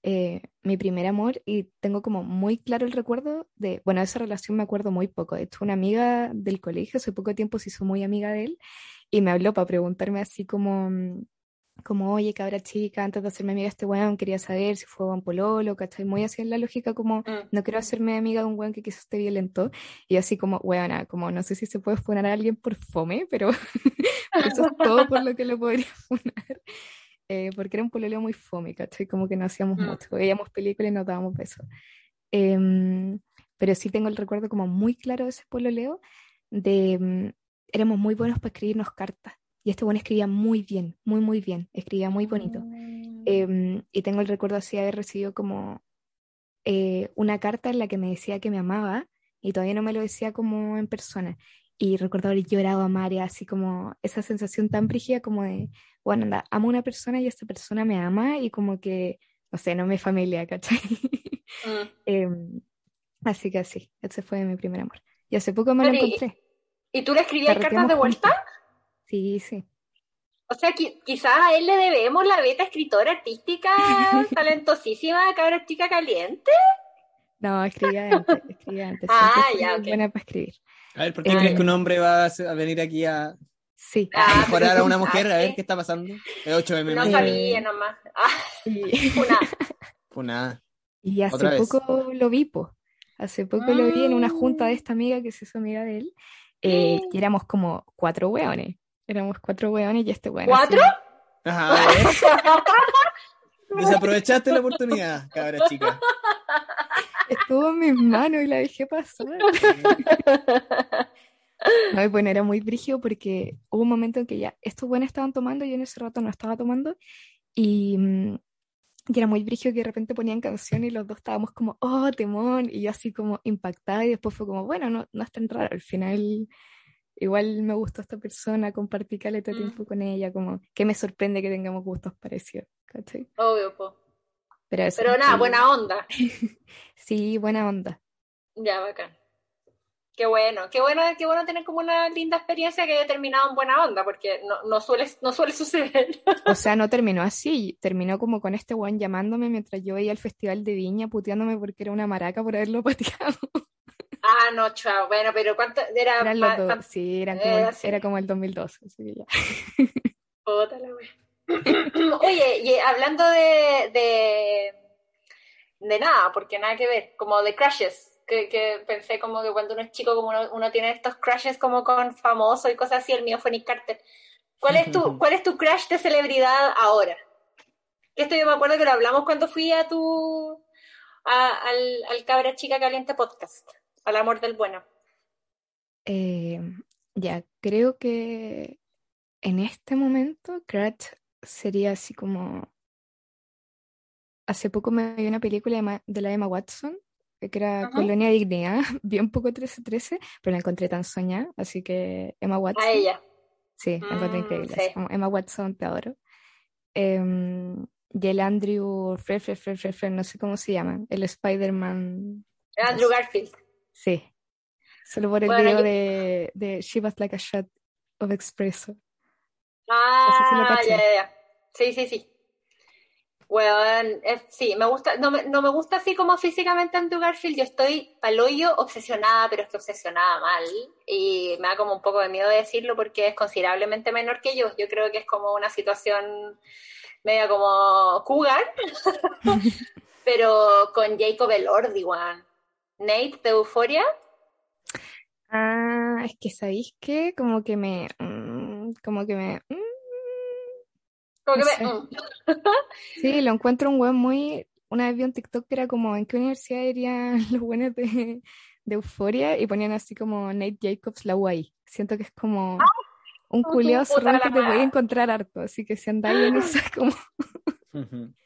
eh, mi primer amor y tengo como muy claro el recuerdo de, bueno, esa relación me acuerdo muy poco. De hecho, una amiga del colegio hace poco tiempo se hizo muy amiga de él y me habló para preguntarme así como, mm, como, oye, cabra chica, antes de hacerme amiga de este weón, quería saber si fue un pololo, ¿cachai? Muy así en la lógica como, mm. no quiero hacerme amiga de un weón que quizás esté violento. Y así como, weona, como, no sé si se puede funar a alguien por fome, pero <laughs> eso es todo por lo que lo podría <laughs> funar. Eh, porque era un pololeo muy fome, ¿cachai? Como que no hacíamos mm. mucho, veíamos películas y nos dábamos besos. Em, pero sí tengo el recuerdo como muy claro de ese pololeo, de mm, éramos muy buenos para escribirnos cartas. Y este bueno escribía muy bien, muy, muy bien, escribía muy bonito. Mm. Em, y tengo el recuerdo así de haber recibido como eh, una carta en la que me decía que me amaba y todavía no me lo decía como en persona. Y recuerdo haber llorado a María, así como esa sensación tan brígida como de, bueno, anda, amo a una persona y esta persona me ama y como que, no sé, no me familia, ¿cachai? Mm. <laughs> Em, así que así, ese fue mi primer amor. Y hace poco me lo encontré. ¿Y tú le escribías cartas de vuelta? Sí, sí. O sea, quizás a él le debemos la beta escritora artística <laughs> talentosísima, cabra chica caliente. No, escribía antes, escribía antes. Ah, ya, ok. Buena para escribir. A ver, ¿por qué crees que un hombre va a venir aquí a, Sí. A mejorar a una <laughs> mujer, a ver qué está pasando. El 8 de No sabía nomás. Ah, sí. <laughs> Una. Y hace poco lo vi, po. Hace poco lo vi en una junta de esta amiga que se hizo amiga de él. Eh, y éramos como cuatro hueones. Éramos cuatro hueones y este hueón. ¿Cuatro? Ajá. <laughs> Desaprovechaste la oportunidad, cabra chica. Estuvo en mis manos y la dejé pasar. <laughs> No, bueno, era muy brígido porque hubo un momento en que ya estos buenos estaban tomando yo en ese rato no estaba tomando y, mm, y era muy brígido que de repente ponían canción y los dos estábamos como, oh, temón, y yo así como impactada y después fue como, bueno, no, no es tan raro, al final igual me gustó esta persona, compartí caleta mm. tiempo con ella, como que me sorprende que tengamos gustos parecidos, ¿cachai? Obvio, po. Pero, Pero nada, buena onda. <laughs> sí, buena onda. Ya, bacán. Qué bueno, qué bueno, qué bueno tener como una linda experiencia que haya terminado en buena onda, porque no, no, suele, no suele <laughs> suceder. O sea, no terminó así, terminó como con este weón llamándome mientras yo veía el festival de Viña, puteándome porque era una maraca por haberlo <laughs> pateado. Ah, no, chao. Bueno, pero ¿cuánto era? Eran los sí, eran como, el, era como el 2012, así que ya. <laughs> Oye, y hablando de, de, nada, porque nada que ver, como de crashes, que, pensé como que cuando uno es chico, como uno, tiene estos crashes como con famosos y cosas así, el mío fue Nick Carter. ¿Cuál es tu, cuál es tu crush de celebridad ahora? Esto yo me acuerdo que lo hablamos cuando fui a tu, al, al Cabra Chica Caliente podcast, al amor del bueno. Eh, ya, creo que en este momento crush sería así como... Hace poco me vi una película de la Emma Watson que era Colonia Dignidad, <laughs> bien poco 13-13, pero la encontré tan soñada, así que Emma Watson. A ella. Sí, la encuentro Mm, increíble. sí. así como Emma Watson, te adoro. Em, y el Andrew Fre, Fre, Fre, Fre, Fre, no sé cómo se llama, el Spider-Man. Andrew Garfield. Sí. Solo por el Bueno, video yo- de, de She was like a shot of espresso. Ah, sé si lo ya, ya, ya. Sí, sí, sí. Bueno, sí, me gusta, no me, no me gusta así como físicamente Andrew Garfield, yo estoy paloyo obsesionada, pero es que obsesionada mal, y me da como un poco de miedo decirlo porque es considerablemente menor que yo, yo creo que es como una situación media como cougar, <laughs> pero con Jacob Elordi, weón. Nate de Euforia, Ah, es que sabéis que como que me, como que me, mm, como que me- mm. <laughs> sí, lo encuentro un weón muy, una vez vi un TikTok que era como, ¿en qué universidad irían <laughs> los buenos de, de Euforia? Y ponían así como Nate Jacobs, la UAI. Siento que es como un puta culiao zorrón que te wea. puede encontrar harto, así que si andáis en <laughs> esa como,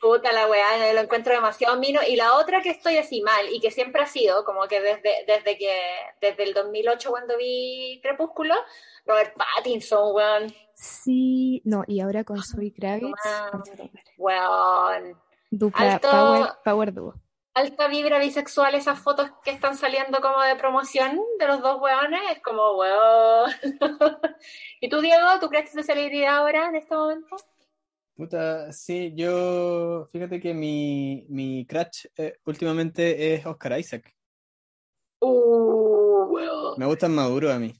Puta la weá, lo encuentro demasiado mino. Y la otra que estoy así mal, y que siempre ha sido, como que desde, desde que, desde el 2008 cuando vi Crepúsculo, Robert Pattinson, weón. sí, no, y ahora con Zoe Kravitz. Weón. dupla Alto- power, power duo. Alta vibra bisexual, esas fotos que están saliendo como de promoción de los dos weones, es como weón. <laughs> ¿Y tú, Diego, tú crees que es celebridad ahora, en este momento? Puta, sí, yo, fíjate que mi, mi crush eh, últimamente es Oscar Isaac. Uh. Me gustan maduros a mí.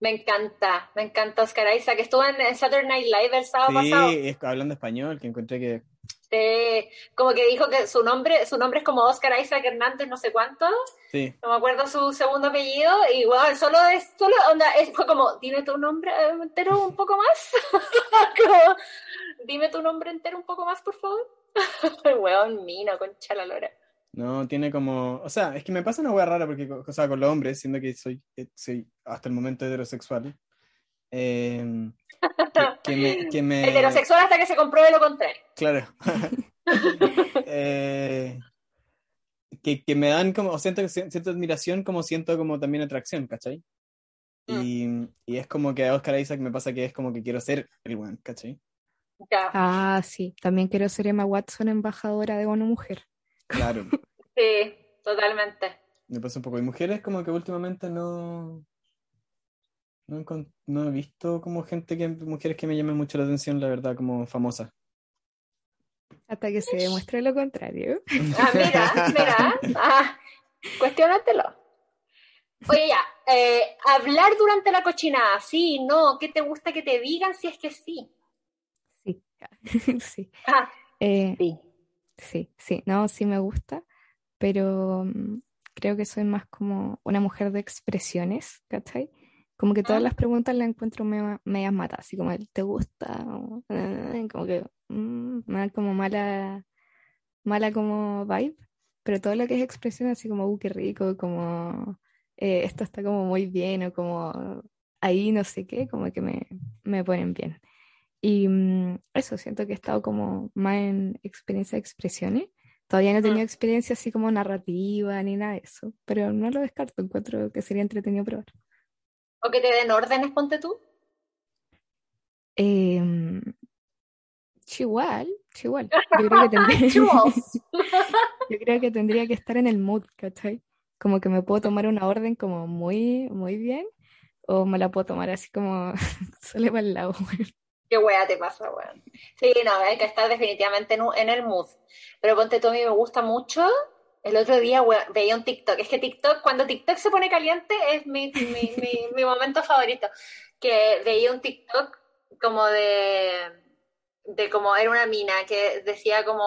Me encanta, me encanta Oscar Isaac. Estuvo en en Saturday Night Live el sábado pasado. Sí, hablando español, que encontré que Como que dijo que su nombre, su nombre es como Oscar Isaac Hernández, no sé cuánto, sí, no me acuerdo su segundo apellido, y bueno, solo es, solo, onda, es, fue como, dime tu nombre eh, entero un poco más, <laughs> Como, dime tu nombre entero un poco más, por favor. <laughs> Weón, mino, concha la lora. no, tiene como, o sea, es que me pasa una wea rara porque, o sea, con los hombres, siendo que soy, eh, soy hasta el momento heterosexual, eh, que, <laughs> que me, que me, Heterosexual hasta que se compruebe lo contrario. claro, <laughs> Eh, que, que me dan como, o siento, siento admiración como siento como también atracción, ¿cachai? Y, y es como que a Oscar Isaac me pasa que es como que quiero ser el weón, ¿cachai? Ya, Ah, sí, también quiero ser Emma Watson, embajadora de ONU Mujer. Claro, sí, totalmente. me pasa un poco. Y mujeres como que últimamente no, no, he visto como gente que, mujeres que me llamen mucho la atención, la verdad, como famosas. Hasta que se demuestre lo contrario. <laughs> Ah, mira, mira. Ah, cuestionátelo. Oye, ya. eh, hablar durante la cochinada, sí, no. ¿Qué te gusta que te digan si es que sí? Sí, <laughs> sí. Ah, Eh, sí. sí, sí, no, sí me gusta, pero mm, creo que soy más como una mujer de expresiones, ¿cachai? Como que todas Ah. las preguntas las encuentro media- medias matas, así como el ¿te gusta? O, eh, como que mm, me da como mala, mala como vibe, pero todo lo que es expresión así como, uh, qué rico, como eh, esto está como muy bien o como ahí no sé qué, como que me, me ponen bien. Y mm, eso, siento que he estado como más en experiencia de expresiones. Todavía no he tenido Mm. experiencia así como narrativa ni nada de eso, pero no lo descarto, encuentro que sería entretenido probar. O que te den órdenes, ponte tú. Eh, Chihuahua, Chihuahua. Yo creo que tendría, Chus. <laughs> yo creo que tendría que estar en el mood, ¿cachai? Como que me puedo tomar una orden como muy, muy bien, o me la puedo tomar así como <laughs> sale para el lado. Qué wea te pasa, weón. Sí, no, hay que estar definitivamente en el mood. Pero ponte tú, a mí me gusta mucho. El otro día veía un TikTok. Es que TikTok, cuando TikTok se pone caliente, es mi, mi, mi, <laughs> mi momento favorito. Que veía un TikTok como de, de como era una mina que decía como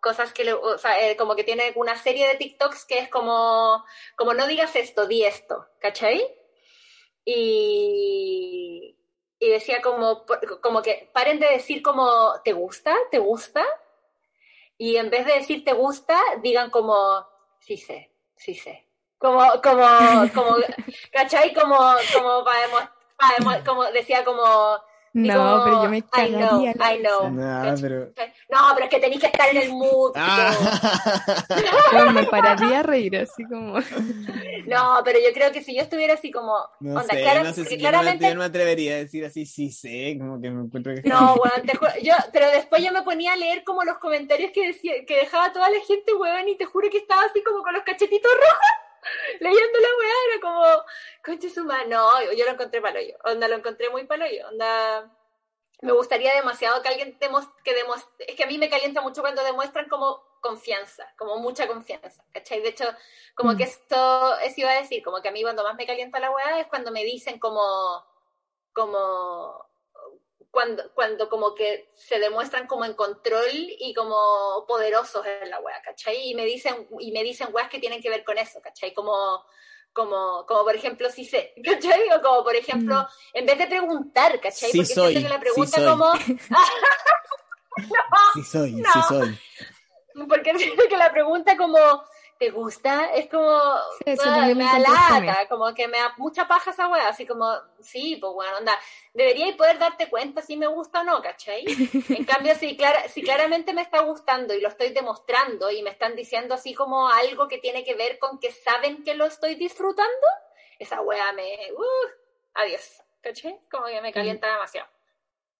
cosas que le, o sea, eh, como que tiene una serie de TikToks que es como, como no digas esto, di esto, ¿cachai? Y, y decía como, como que paren de decir como, ¿te gusta? ¿Te gusta? Y en vez de decir te gusta, digan como, sí sé, sí sé. Como, como, como, <laughs> ¿cachai? Como, como para demo- para demo- como decía como, No, pero yo me cagaría. I know, No, pero... No, pero es que tenéis que estar en el mood. Ah. <laughs> me pararía a reír así como... No, pero yo creo que si yo estuviera así como... No onda, sé, no sé si claramente... yo no me atrevería a decir así, sí sé, como que me encuentro que... No, weón, te juro, yo, pero después yo me ponía a leer como los comentarios que decía, que dejaba toda la gente, weón, y te juro que estaba así como con los cachetitos rojos, <laughs> leyendo la weá, era como, conche su no, yo, yo lo encontré palo yo, onda, lo encontré muy palo yo, onda, me gustaría demasiado que alguien que demos, es que a mí me calienta mucho cuando demuestran como confianza, como mucha confianza, ¿cachai? De hecho, como Mm. que esto, eso iba a decir, como que a mí cuando más me calienta la weá es cuando me dicen como, como, cuando, cuando como que se demuestran como en control y como poderosos en la wea, ¿cachai? Y me dicen, y me dicen weas que tienen que ver con eso, ¿cachai? Como, como, como por ejemplo, si sé, <laughs> ¿cachai? O como por ejemplo, en vez de preguntar, ¿cachai? Sí Porque soy, siento que la sí pregunta soy. como, <laughs> <laughs> Sí soy, No. sí soy. porque siento que la pregunta como, ¿te gusta? Es como, Sí, ah, me lo da encontré lata, también. como que me da mucha paja esa wea, así como, sí, pues bueno, onda, deberíais poder darte cuenta si me gusta o no, ¿cachai? <laughs> En cambio, si, clara- si claramente me está gustando y lo estoy demostrando y me están diciendo así como algo que tiene que ver con que saben que lo estoy disfrutando, esa wea me, uh, adiós, ¿cachai? Como que me calienta demasiado.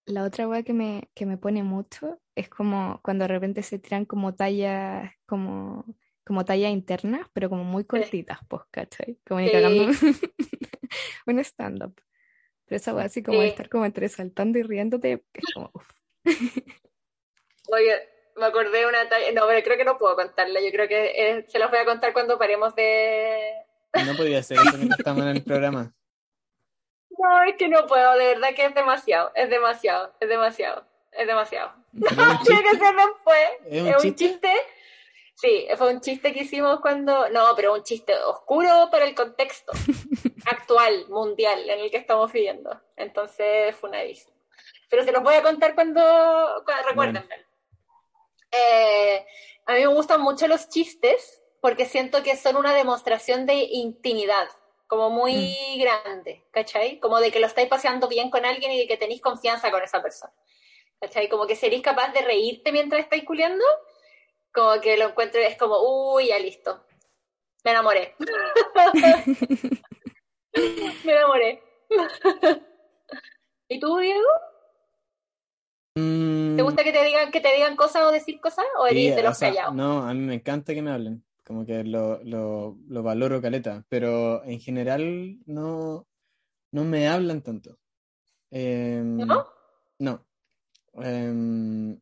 La otra weá que me, que me pone mucho es como cuando de repente se tiran como tallas, como, como tallas internas, pero como muy cortitas, pues, ¿cachai? Como Sí. cagando <laughs> un stand-up. Pero esa weá así como de Sí. estar como entre saltando y riéndote, es como, uf. <laughs> Oye, me acordé de una talla, no, pero creo que no puedo contarla, yo creo que eh, se las voy a contar cuando paremos de... No podía hacer eso mientras estamos en el programa. <laughs> No, es que no puedo, de verdad que es demasiado, es demasiado, es demasiado, es demasiado. ¿Pero es un Tiene que ser después. ¿Es un ¿Es un chiste? chiste? Sí, fue un chiste que hicimos cuando. No, pero un chiste oscuro para el contexto <laughs> actual, mundial, en el que estamos viviendo. Entonces fue una edición. Pero se los voy a contar cuando. cuando recuérdenme. Eh, a mí me gustan mucho los chistes porque siento que son una demostración de intimidad, como muy grande, ¿cachai? Como de que lo estáis paseando bien con alguien y de que tenéis confianza con esa persona. ¿Cachai? Como que seréis capaz de reírte mientras estáis culiando, como que lo encuentro, es como, uy, ya listo. Me enamoré. <laughs> Me enamoré. ¿Y tú, Diego? Mm, ¿Te gusta que te digan, que te digan cosas o decir cosas? ¿O sí, eres de o los sea, callados? No, a mí me encanta que me hablen. Como que lo, lo, lo valoro caleta. Pero en general no, no me hablan tanto. Em, ¿No? No. Em,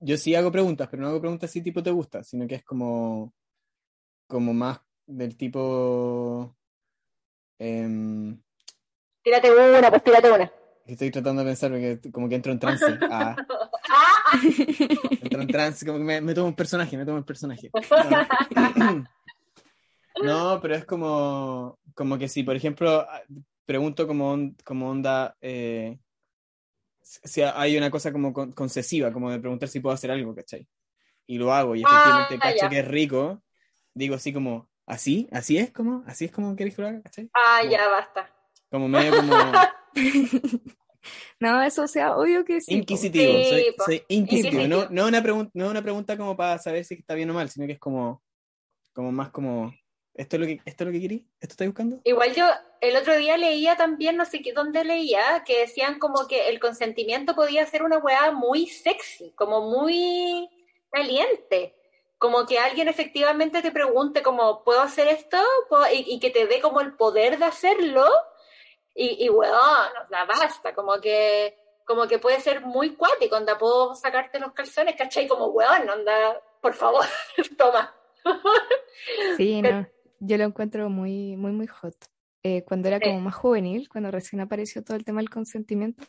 yo sí hago preguntas, pero no hago preguntas así tipo te gusta, sino que es como, como más del tipo... em, Tírate una, pues tírate una. estoy tratando de pensar porque como que entro en trance. <laughs> Ah, Ah, entro en trance, como que me, me tomo un personaje, me tomo un personaje. <laughs> No. <clears throat> No, pero es como, como que si, por ejemplo, pregunto como, on- como onda, eh, si hay una cosa como con- concesiva, como de preguntar si puedo hacer algo, ¿cachai? Y lo hago, y efectivamente Ah, cacho ya. que es rico, digo así como, ¿así? ¿Así es como? ¿Así es como queréis que lo haga, ¿cachai? ah, ya basta. Como medio como <laughs> No, eso o sea, obvio que sí. inquisitivo, Sí, soy, inquisitivo, no, Inquisitivo. no una no una pregunta como para saber si está bien o mal, sino que es como, como más como, ¿esto es lo que, esto es lo que querí? ¿Esto estáis buscando? Igual yo el otro día leía también, no sé qué, dónde leía, que decían como que el consentimiento podía ser una weá muy sexy, como muy caliente. Como que alguien efectivamente te pregunte como, ¿puedo hacer esto? ¿Puedo-?" Y, y que te dé como el poder de hacerlo. Y, y weón, o sea, basta, como que, como que puede ser muy cuático, onda, puedo sacarte los calzones, ¿cachai? Como weón, onda, por favor, <laughs> toma. Sí, no. Yo lo encuentro muy, muy, muy hot. Eh, cuando era como más juvenil, cuando recién apareció todo el tema del consentimiento,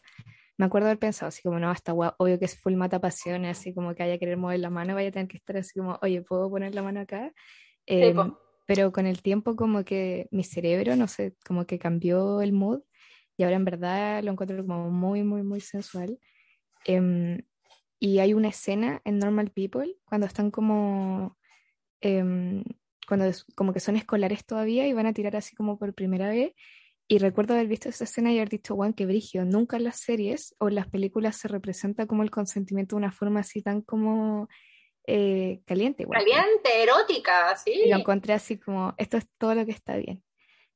me acuerdo haber pensado así como, no, hasta obvio que es full mata pasiones, así como que haya querer mover la mano, vaya a tener que estar así como, oye, ¿puedo poner la mano acá? Em, pero con el tiempo como que mi cerebro, no sé, como que cambió el mood y ahora en verdad lo encuentro como muy, muy, muy sensual. Em, y hay una escena en Normal People cuando están como, em, cuando es- como que son escolares todavía y van a tirar así como por primera vez y recuerdo haber visto esa escena y haber dicho, Juan, que brigio, nunca en las series o en las películas se representa como el consentimiento de una forma así tan como eh, caliente. Igual. Caliente, erótica, sí. Y lo encontré así como, esto es todo lo que está bien.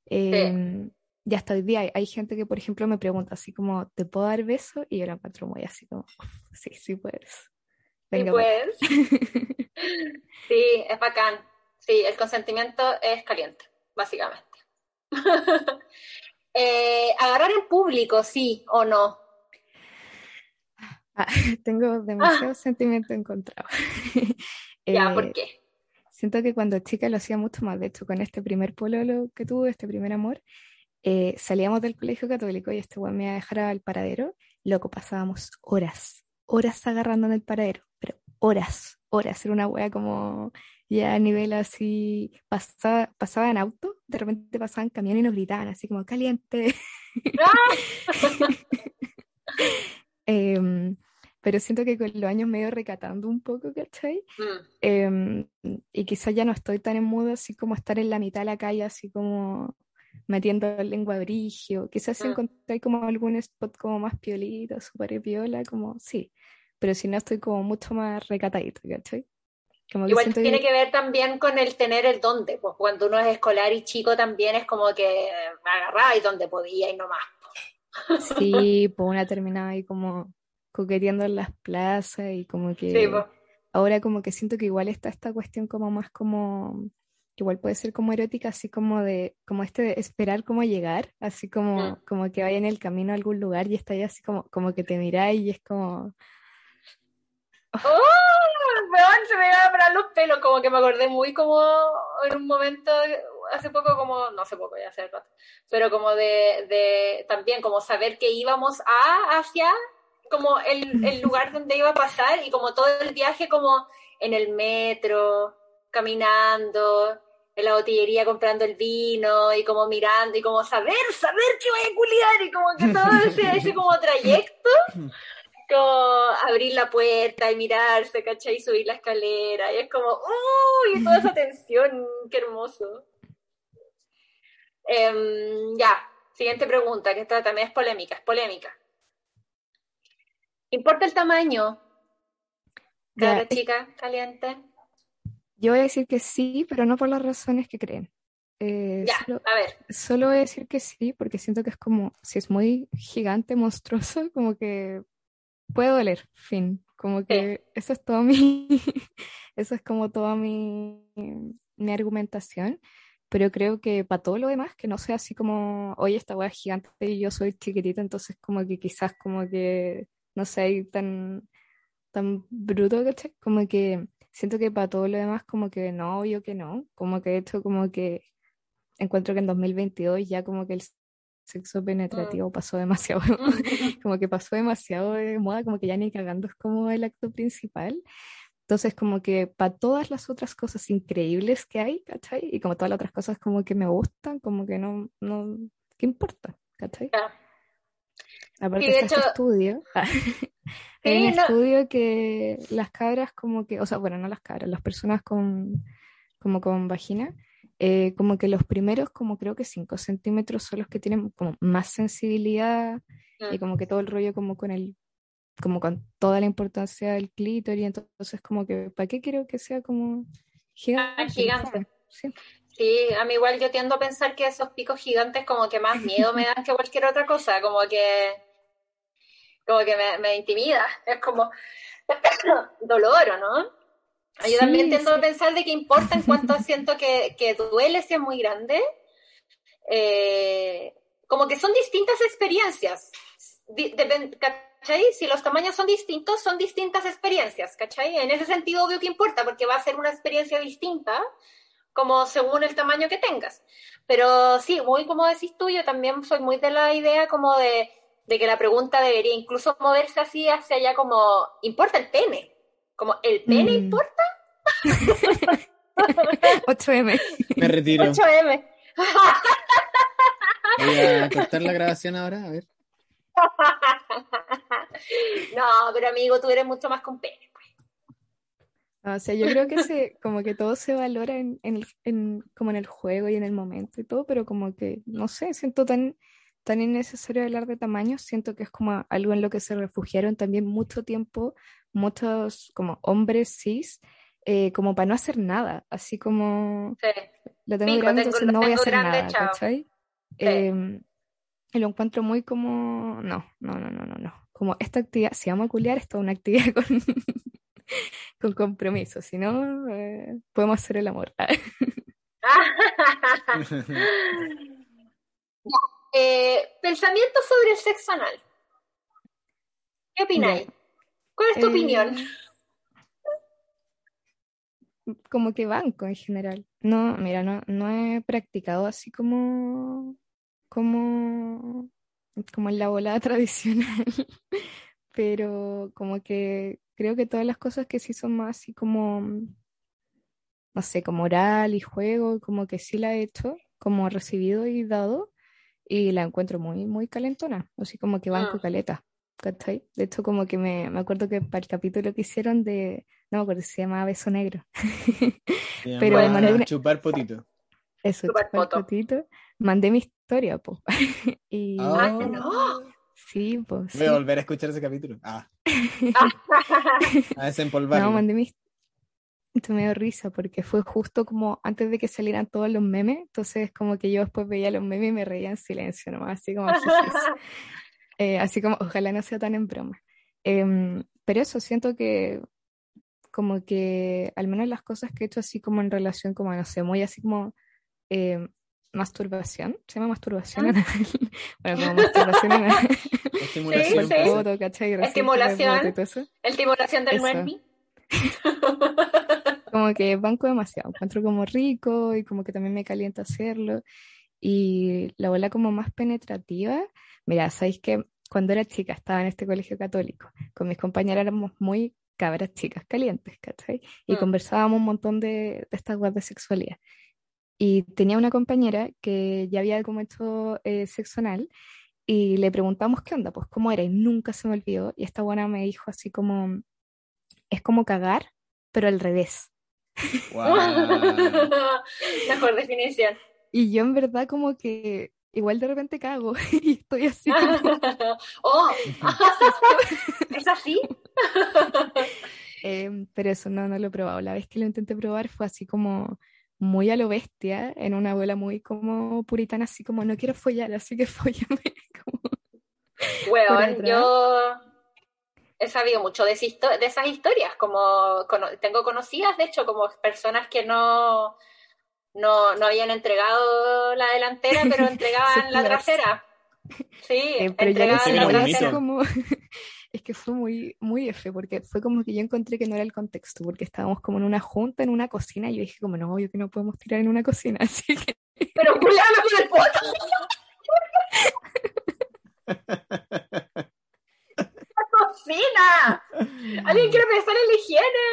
Eh, Y hasta hoy día hay, hay, gente que, por ejemplo, me pregunta así como, ¿te puedo dar beso? Y yo lo encuentro muy así como, sí, sí puedes. Venga, sí puedes. <laughs> sí, es bacán. Sí, el consentimiento es caliente, básicamente. <laughs> eh, agarrar en público, sí o no. Ah, <laughs> tengo demasiado ah. <laughs> sentimiento encontrado. ya, ¿por eh, qué? Siento que cuando chica lo hacía mucho más. De hecho, con este primer pololo que tuve, este primer amor, eh, salíamos del colegio católico y este weón me iba a dejar al paradero. Loco, pasábamos horas, horas agarrando en el paradero, pero horas, horas. Era una wea como ya a nivel así, pasaba, pasaba en auto, de repente pasaban camiones y nos gritaban así como caliente. <laughs> eh, pero siento que con los años me he ido recatando un poco, ¿cachai? Mm. Eh, y quizás ya no estoy tan en modo así como estar en la mitad de la calle, así como metiendo lengua brigio. Quizás si mm. encontré como algún spot como más piolito, súper piola, como sí. Pero si no, estoy como mucho más recatadito, ¿cachai? Igual tiene que... ver también con el tener el dónde, pues cuando uno es escolar y chico también es como que agarraba y donde podía y no más. Sí, <laughs> pues una terminaba ahí como coqueteando en las plazas y como que ahora como que siento que igual está esta cuestión como más como igual puede ser como erótica así como de como este de esperar cómo llegar así como mm. como que vaya en el camino a algún lugar y está ahí así como como que te miráis y es como ¡Oh! Se me iban a parar los pelos como que me acordé muy como en un momento hace poco como no hace poco ya hace rato pero como de, de también como saber que íbamos a hacia como el, el, lugar donde iba a pasar y como todo el viaje como en el metro, caminando, en la botillería comprando el vino y como mirando y como saber, saber que voy a culiar y como que todo ese, ese como trayecto, <laughs> como abrir la puerta y mirarse, ¿cachai? Y subir la escalera y es como, uy, toda esa <laughs> tensión, qué hermoso. Um, ya, siguiente pregunta, que esta también es polémica, es polémica. ¿Importa el tamaño? Cara chica, caliente. Yo voy a decir que sí, pero no por las razones que creen. Eh, ya, solo, a ver. Solo voy a decir que sí, porque siento que es como, si es muy gigante, monstruoso, <laughs> como que puede doler, fin. Como que eso es todo mi, <laughs> eso es como toda mi, mi argumentación. Pero creo que para todo lo demás, que no sea así como, oye, esta hueá es gigante y yo soy chiquitita, entonces como que quizás como que no sé, tan, tan bruto, ¿cachai? Como que siento que para todo lo demás, como que no, obvio que no, como que esto como que encuentro que en 2022 ya como que el sexo penetrativo mm. pasó demasiado, <laughs> como que pasó demasiado de moda, como que ya ni cagando es como el acto principal. Entonces, como que para todas las otras cosas increíbles que hay, ¿cachai? Y como todas las otras cosas como que me gustan, como que no, no, ¿qué importa? ¿cachai? Aparte de este estudio, <laughs> <laughs> hay un estudio que las cabras como que, o sea, bueno, no las cabras, las personas con como con vagina, eh, como que los primeros, como creo que 5 centímetros son los que tienen como más sensibilidad y mm. como que todo el rollo como con el, como con toda la importancia del clítoris, entonces como que, ¿para qué quiero que sea como gigante? Ah, gigante. Sí. Sí, a mí igual yo tiendo a pensar que esos picos gigantes como que más miedo me dan que cualquier otra cosa, como que como que me, me intimida, es como <coughs> dolor, ¿o no? Yo también tiendo a pensar de que importa en cuanto <laughs> siento que, que duele si es muy grande. Eh, como que son distintas experiencias. ¿Cachai? Si los tamaños son distintos, son distintas experiencias, ¿cachai? En ese sentido, obvio que importa, porque va a ser una experiencia distinta como según el tamaño que tengas. Pero sí, muy como decís tú, yo también soy muy de la idea como de, que la pregunta debería incluso moverse así hacia allá como, ¿importa el pene? Como, ¿el pene mm. importa? <laughs> 8M. Me retiro. 8M. Voy a cortar la grabación ahora, a ver. <laughs> No, pero amigo, tú eres mucho más con pene. Pues. O sea, yo creo que se, como que todo se valora en, en, el- en- como en el juego y en el momento y todo, pero como que, no sé, siento tan, tan innecesario hablar de tamaños, siento que es como algo en lo que se refugiaron también mucho tiempo muchos como hombres cis, eh, como para no hacer nada, así como Sí. lo tengo Pico, grande, tengo- entonces no voy a hacer grande, nada, chao. ¿cachai? Em, y lo encuentro muy como, no, no, no, no, no, no. Como esta actividad, si vamos a culiar, es una actividad <laughs> con, con compromiso, si no, eh, podemos hacer el amor. <laughs> Eh, pensamiento sobre el sexo anal. ¿Qué opináis? ¿Cuál es tu Eh, opinión? Como que banco en general. No, mira, no, no he practicado así como, como, como en la volada <laughs> tradicional, pero como que creo que todas las cosas que sí son más así como, no sé, como oral y juego, como que sí la he hecho, como recibido y dado, y la encuentro muy, muy calentona, así como que banco Mm. caleta. ¿Cachai? De hecho, como que me, me acuerdo que para el capítulo que hicieron de, no me acuerdo se llamaba Beso Negro. <laughs> Pero llama mandé una- chupar potito. Eso, chupar poto. potito. Mandé mi historia, po. <laughs> Y Ah, Oh. no. sí, pues sí. Voy a volver a escuchar ese capítulo. Ah, <laughs> a desempolvarlo. No, mandé mi Esto me dio risa porque fue justo como antes de que salieran todos los memes, entonces como que yo después veía los memes y me reía en silencio nomás, así como. Eh, así como ojalá no sea tan en broma. Em, pero eso, siento que como que al menos las cosas que he hecho así como en relación como, no sé, muy así como em, masturbación, se llama masturbación Ah. <laughs> Bueno, como masturbación. <laughs> Estimulación. Sí, sí. Foto, ¿cachai? Estimulación. Estimulación del. Wendy. <laughs> Como que banco demasiado, encuentro como rico y como que también me calienta hacerlo. Y la bola como más penetrativa, mira, sabéis que cuando era chica estaba en este colegio católico, con mis compañeras éramos muy cabras chicas, calientes, ¿cachai? Y Mm. conversábamos un montón de, de estas webs de sexualidad. Y tenía una compañera que ya había como hecho eh, sexo anal y le preguntamos qué onda, pues cómo era y nunca se me olvidó. Y esta buena me dijo así como, es como cagar, pero al revés. Guau. <laughs> Mejor definición. Y yo en verdad como que igual de repente cago <laughs> y estoy así <laughs> como... oh, <laughs> ¿es así? Em, pero eso no, no lo he probado. La vez que lo intenté probar fue así como muy a lo bestia, en una abuela muy como puritana, así como no quiero follar, así que follame. Como... Atrás. yo he sabido mucho de, de esas historias, como tengo conocidas, de hecho, como personas que no, no, no habían entregado la delantera, pero entregaban <laughs> la trasera. Sí, Eh, pero ya entregaban la trasera. como- <laughs> es que fue muy, muy F, porque fue como que yo encontré que no era el contexto, porque estábamos como en una junta, en una cocina, y yo dije como, no, obvio que no podemos tirar en una cocina, <laughs> así que Pero culiame con el poto. ¡La cocina! ¿Alguien quiere pensar en la higiene?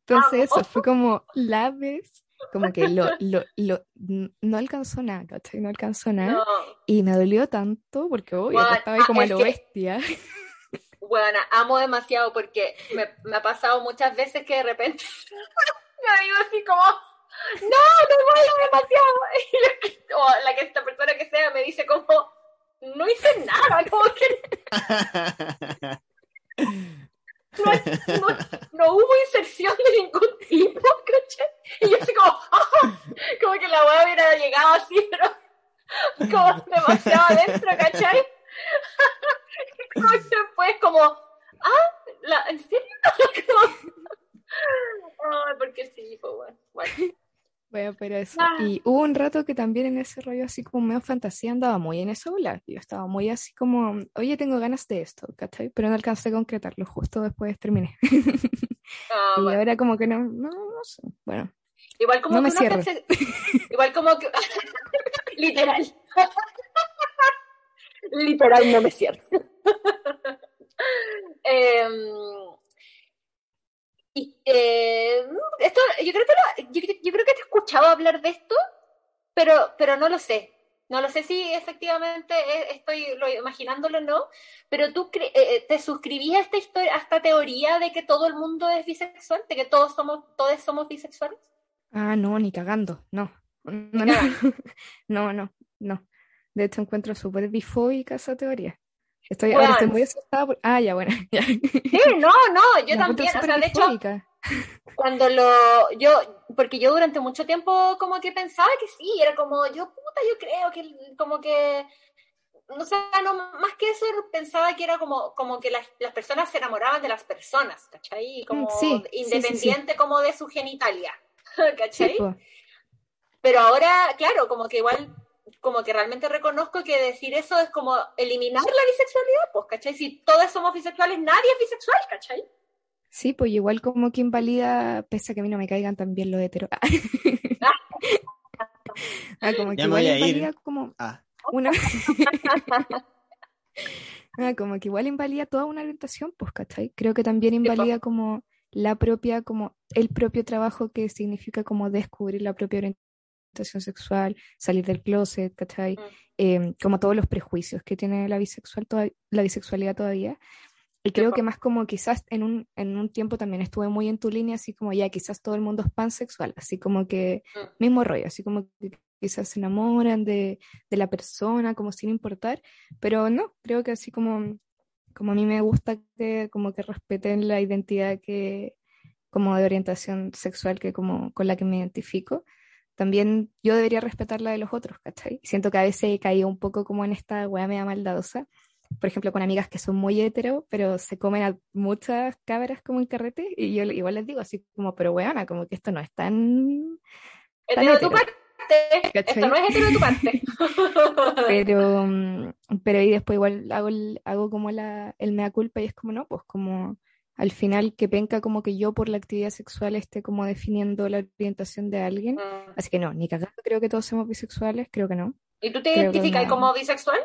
Entonces eso fue como la vez, como que lo, <laughs> lo, lo, no alcanzó nada, ¿cachai? No alcanzó nada. No, Y me dolió tanto porque, obvio, estaba ahí ah, como a lo que- bestia. Bueno, amo demasiado porque me, me ha pasado muchas veces que de repente <laughs> me digo así como, no, no duele demasiado. <laughs> Y la que, o la que esta persona que sea me dice como, no hice nada, como que no, no, hubo inserción de ningún tipo, ¿cachai? Y yo así como, ¡ah! como que la hueá hubiera llegado así, pero como demasiado adentro, ¿cachai? <laughs> Como después como, ah, la, ¿en serio? <laughs> Como, Ay, porque sí, pues bueno, bueno. Bueno, pero eso. Ah. Y hubo un rato que también en ese rollo así como medio fantasía andaba muy en esa ola. Yo estaba muy así como, oye, tengo ganas de esto, ¿cachai? Pero no alcancé a concretarlo, justo después terminé. Ah, <laughs> y bueno. ahora como que no, no, no sé. Bueno, Igual como No que me cierro. igual como que <laughs> literal. <laughs> literal no me cierro. Em, y, eh, esto, yo creo que lo- yo, yo creo que te he escuchado hablar de esto, pero, pero no lo sé. no lo sé si efectivamente e, estoy imaginándolo o no, pero tú eh, eh, te suscribías a esta historia, a esta teoría de que todo el mundo es bisexual, de que todos somos, todos somos bisexuales. Ah, no, ni cagando, no. No, <laughs> no, no, no, De hecho, encuentro súper bifóbica esa teoría. Estoy, ahora estoy muy asustada por... Ah, ya, bueno. <laughs> Sí, no, no, yo también, o sea, de hecho, cuando lo, yo, porque yo durante mucho tiempo como que pensaba que sí, era como, yo, puta, yo creo que, como que, no sé, no, más que eso, pensaba que era como, como que las, las personas se enamoraban de las personas, ¿cachai? Como independiente como de su genitalia, <laughs> ¿cachai? Pero ahora, claro, como que igual, como que realmente reconozco que decir eso es como eliminar la bisexualidad, pues, ¿cachai? Si todos somos bisexuales, nadie es bisexual, ¿cachai? Sí, pues igual como que invalida, pese a que a mí no me caigan tan bien los heteros. <laughs> ah, como que igual invalida como ah. una... <laughs> ah, como que igual invalida toda una orientación, pues, ¿cachai? Creo que también invalida como la propia, como el propio trabajo que significa como descubrir la propia orientación sexual, salir del closet, ¿cachai? Em, como todos los prejuicios que tiene la bisexual la bisexualidad todavía. Y creo que más como quizás en un, en un tiempo también estuve muy en tu línea, así como ya quizás todo el mundo es pansexual, así como que mm. mismo rollo, así como que quizás se enamoran de, de, la persona, como sin importar, pero no, creo que así como, como a mí me gusta que como que respeten la identidad que como de orientación sexual que como con la que me identifico, también yo debería respetar la de los otros, ¿cachai? Siento que a veces he caído un poco como en esta weá media maldadosa, por ejemplo, con amigas que son muy hetero, pero se comen a muchas cabras como en carrete, y yo igual les digo así como, pero weona, como que esto no es tan... Hetero de tu parte, esto no es hetero de tu parte. <laughs> pero, pero y después igual hago, hago como la, el mea culpa y es como, no, pues como al final que penca como que yo por la actividad sexual esté como definiendo la orientación de alguien. Mm. Así que no, ni cagando creo que todos somos bisexuales, creo que no. ¿Y tú te identificas como bisexual?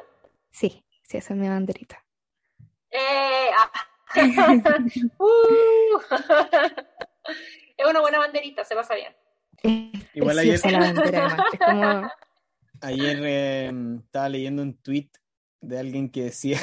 Sí, Sí, esa es mi banderita. Eh, ah. <laughs> uh. <laughs> es una buena banderita, se pasa bien. Igual ayer, ayer em, estaba leyendo un tweet de alguien que decía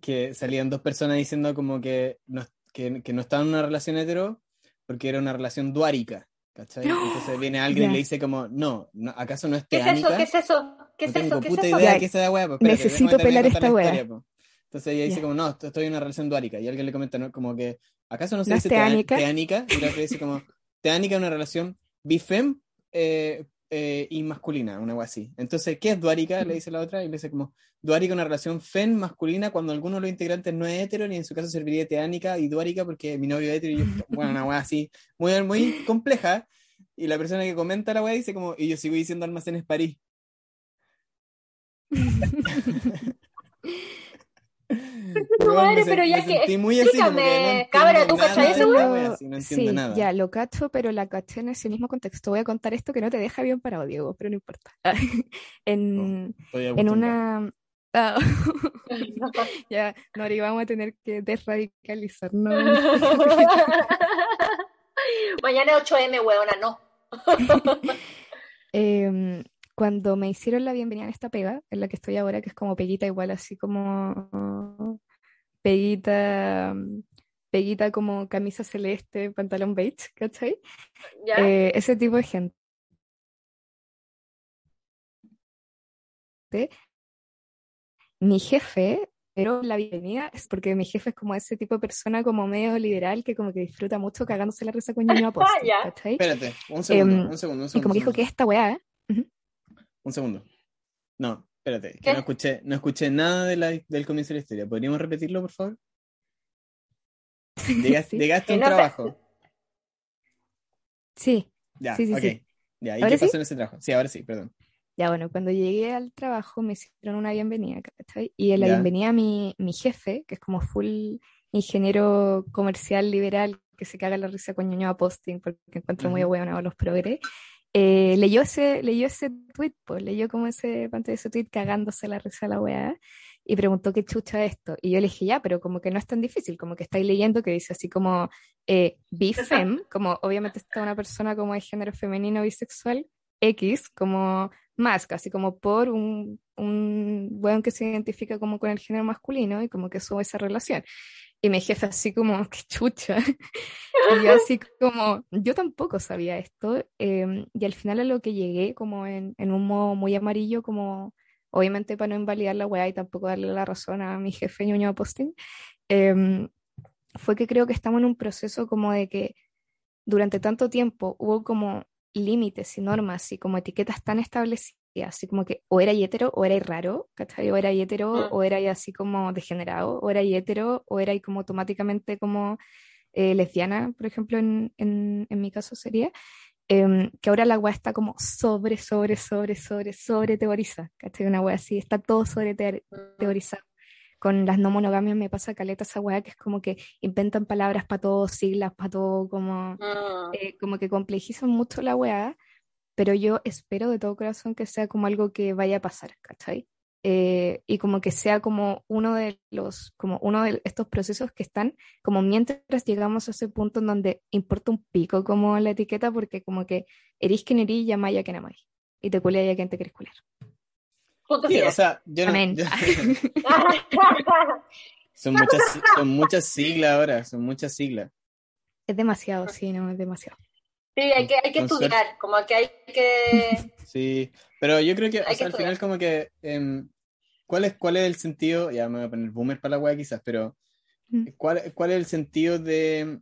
que salían dos personas diciendo como que no, que, que no estaban en una relación hetero porque era una relación duárica. ¿Cachai? Entonces viene alguien y le dice como, no, ¿acaso no es teánica? ¿Qué es eso? ¿Qué es eso? ¿Qué es eso? ¿Qué puta es eso? idea de qué sea weá. Pues, Necesito pelar esta weá. Entonces ella dice como, no, estoy en una relación duárica. Y alguien le comenta ¿no? como que, ¿acaso no se dice teánica? teánica? Y la otra dice como, teánica es una relación bifem eh, eh, y masculina, una weá así. Entonces, ¿qué es duárica? Le dice la otra y le dice como, duárica una relación fem masculina cuando alguno de los integrantes no es hetero, ni en su caso serviría teánica y duárica porque mi novio es hetero y yo, <laughs> bueno, una weá así, muy, muy compleja. Y la persona que comenta la weá dice como, y yo sigo diciendo almacenes París. <laughs> madre, pero ya que. Muy explícame, <laughs> cabra, ¿tú cachai eso, weá? No sí, nada. ya, lo cacho, pero la caché en ese mismo contexto. Voy a contar esto que no te deja bien parado, Diego, pero no importa. <laughs> en, en una. Ah, <laughs> ya, Nori, vamos a tener que desradicalizarnos. Mañana 8M, weona, no. Em, cuando me hicieron la bienvenida en esta pega, en la que estoy ahora, que es como peguita igual, así como peguita, peguita como camisa celeste, pantalón beige, ¿cachai? Eh, ese tipo de gente. Mi jefe pero la bienvenida es porque mi jefe es como ese tipo de persona como medio liberal que como que disfruta mucho cagándose la risa con niño <laughs> apóstol, Espérate, un segundo, em, un segundo, un segundo. Y como dijo que esta weá, ¿eh? Un segundo. No, espérate, que no escuché, no escuché nada de la, del comienzo de la historia. ¿Podríamos repetirlo, por favor? Llegaste, <laughs> a un trabajo. Sí. Ya, sí, sí, Ya, ¿y qué pasó en ese trabajo? Sí, ahora sí, perdón. Ya bueno, cuando llegué al trabajo me hicieron una bienvenida, ¿cachai? Y en la bienvenida mi, mi jefe, que es como full ingeniero comercial liberal, que se caga la risa con ñoño a posting porque encuentro muy bueno a los progres, eh, leyó ese, leyó ese tweet, pues leyó como ese de ese tweet cagándose la risa a la weá y preguntó qué chucha esto. Y yo le dije, ya, pero como que no es tan difícil, como que estáis leyendo que dice así como eh, bifem, como obviamente está una persona como de género femenino bisexual, X como más, casi como por un, un weón que se identifica como con el género masculino y como que sube esa relación. Y mi jefe así como, qué chucha. y yo así como, yo tampoco sabía esto. Em, y al final a lo que llegué como en, en un modo muy amarillo, como obviamente para no invalidar la weá y tampoco darle la razón a mi jefe ñoño posting, em, fue que creo que estamos en un proceso como de que durante tanto tiempo hubo como límites y normas y como etiquetas tan establecidas, así como que o era hetero o era raro, ¿cachai? O era hetero Mm. o era así como degenerado, o era hetero o era como automáticamente como eh, lesbiana, por ejemplo, en, en, en mi caso sería, em, que ahora la weá está como sobre, sobre, sobre, sobre, sobre teorizada, ¿cachai? Una weá así, está todo sobre teor- teorizado. Con las no monogamias me pasa caleta esa weá que es como que inventan palabras para todo, siglas para todo, como, Mm. eh, como que complejizan mucho la weá, pero yo espero de todo corazón que sea como algo que vaya a pasar, ¿cachai? Eh, y como que sea como uno de los, como uno de estos procesos que están como mientras llegamos a ese punto en donde importa un pico como la etiqueta, porque como que erís quien erís, llamáis a quien amáis, y te culé a quien te querés culiar. Sí, o sea, yo no- Amén. yo- <laughs> son, muchas, son muchas siglas ahora, son muchas siglas. Es demasiado, sí, no, es demasiado. Sí, hay que, hay que suerte. estudiar, como que hay que... <laughs> Sí, pero yo creo que, o Hay que sea, al final como que, em, ¿cuál es, cuál es el sentido? Ya me voy a poner boomer para la wea quizás, pero Mm. ¿cuál, cuál es el sentido de,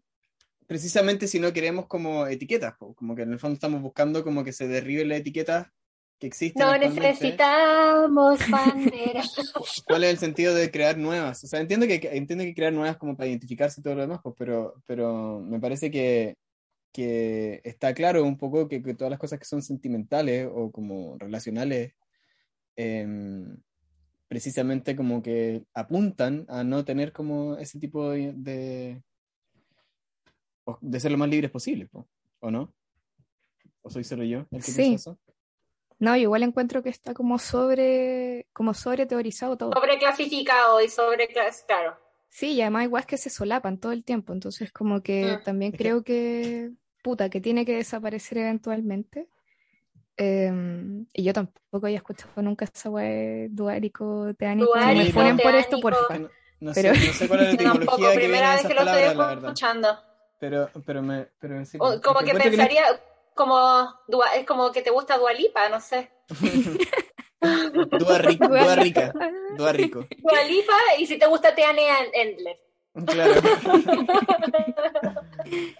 precisamente si no queremos como etiquetas, po? como que en el fondo estamos buscando como que se derriben las etiquetas que existen No necesitamos <laughs> banderas. ¿Cuál es el sentido de crear nuevas? O sea, entiendo que, entiendo que crear nuevas como para identificarse y todo lo demás, pues, pero, pero me parece que, que está claro un poco que, que todas las cosas que son sentimentales o como relacionales, em, precisamente como que apuntan a no tener como ese tipo de, de, de ser lo más libres posible, po, ¿o no? ¿O soy solo yo el que Sí. piensa eso? No, yo igual encuentro que está como sobre, como sobre teorizado todo. Sobreclasificado y sobreclas... Claro. Sí, y además igual es que se solapan todo el tiempo, entonces como que Mm. también Es que- creo que, puta, que tiene que desaparecer eventualmente. Em, y yo tampoco había escuchado nunca esa weá duárico, teánico. No me funen por esto, porfa. Que no, no Pero- sé, no sé cuál es la <laughs> Yo tampoco, etimología que viene primera de vez esas que lo estoy palabras, la verdad. escuchando. Pero, pero me, pero sí, O- es como que pensaría, como, es como que te gusta Dualipa, no sé. <laughs> Dua rica, dua rica, dua rico. Dualipa y si te gusta Teane Endler. Claro. <laughs>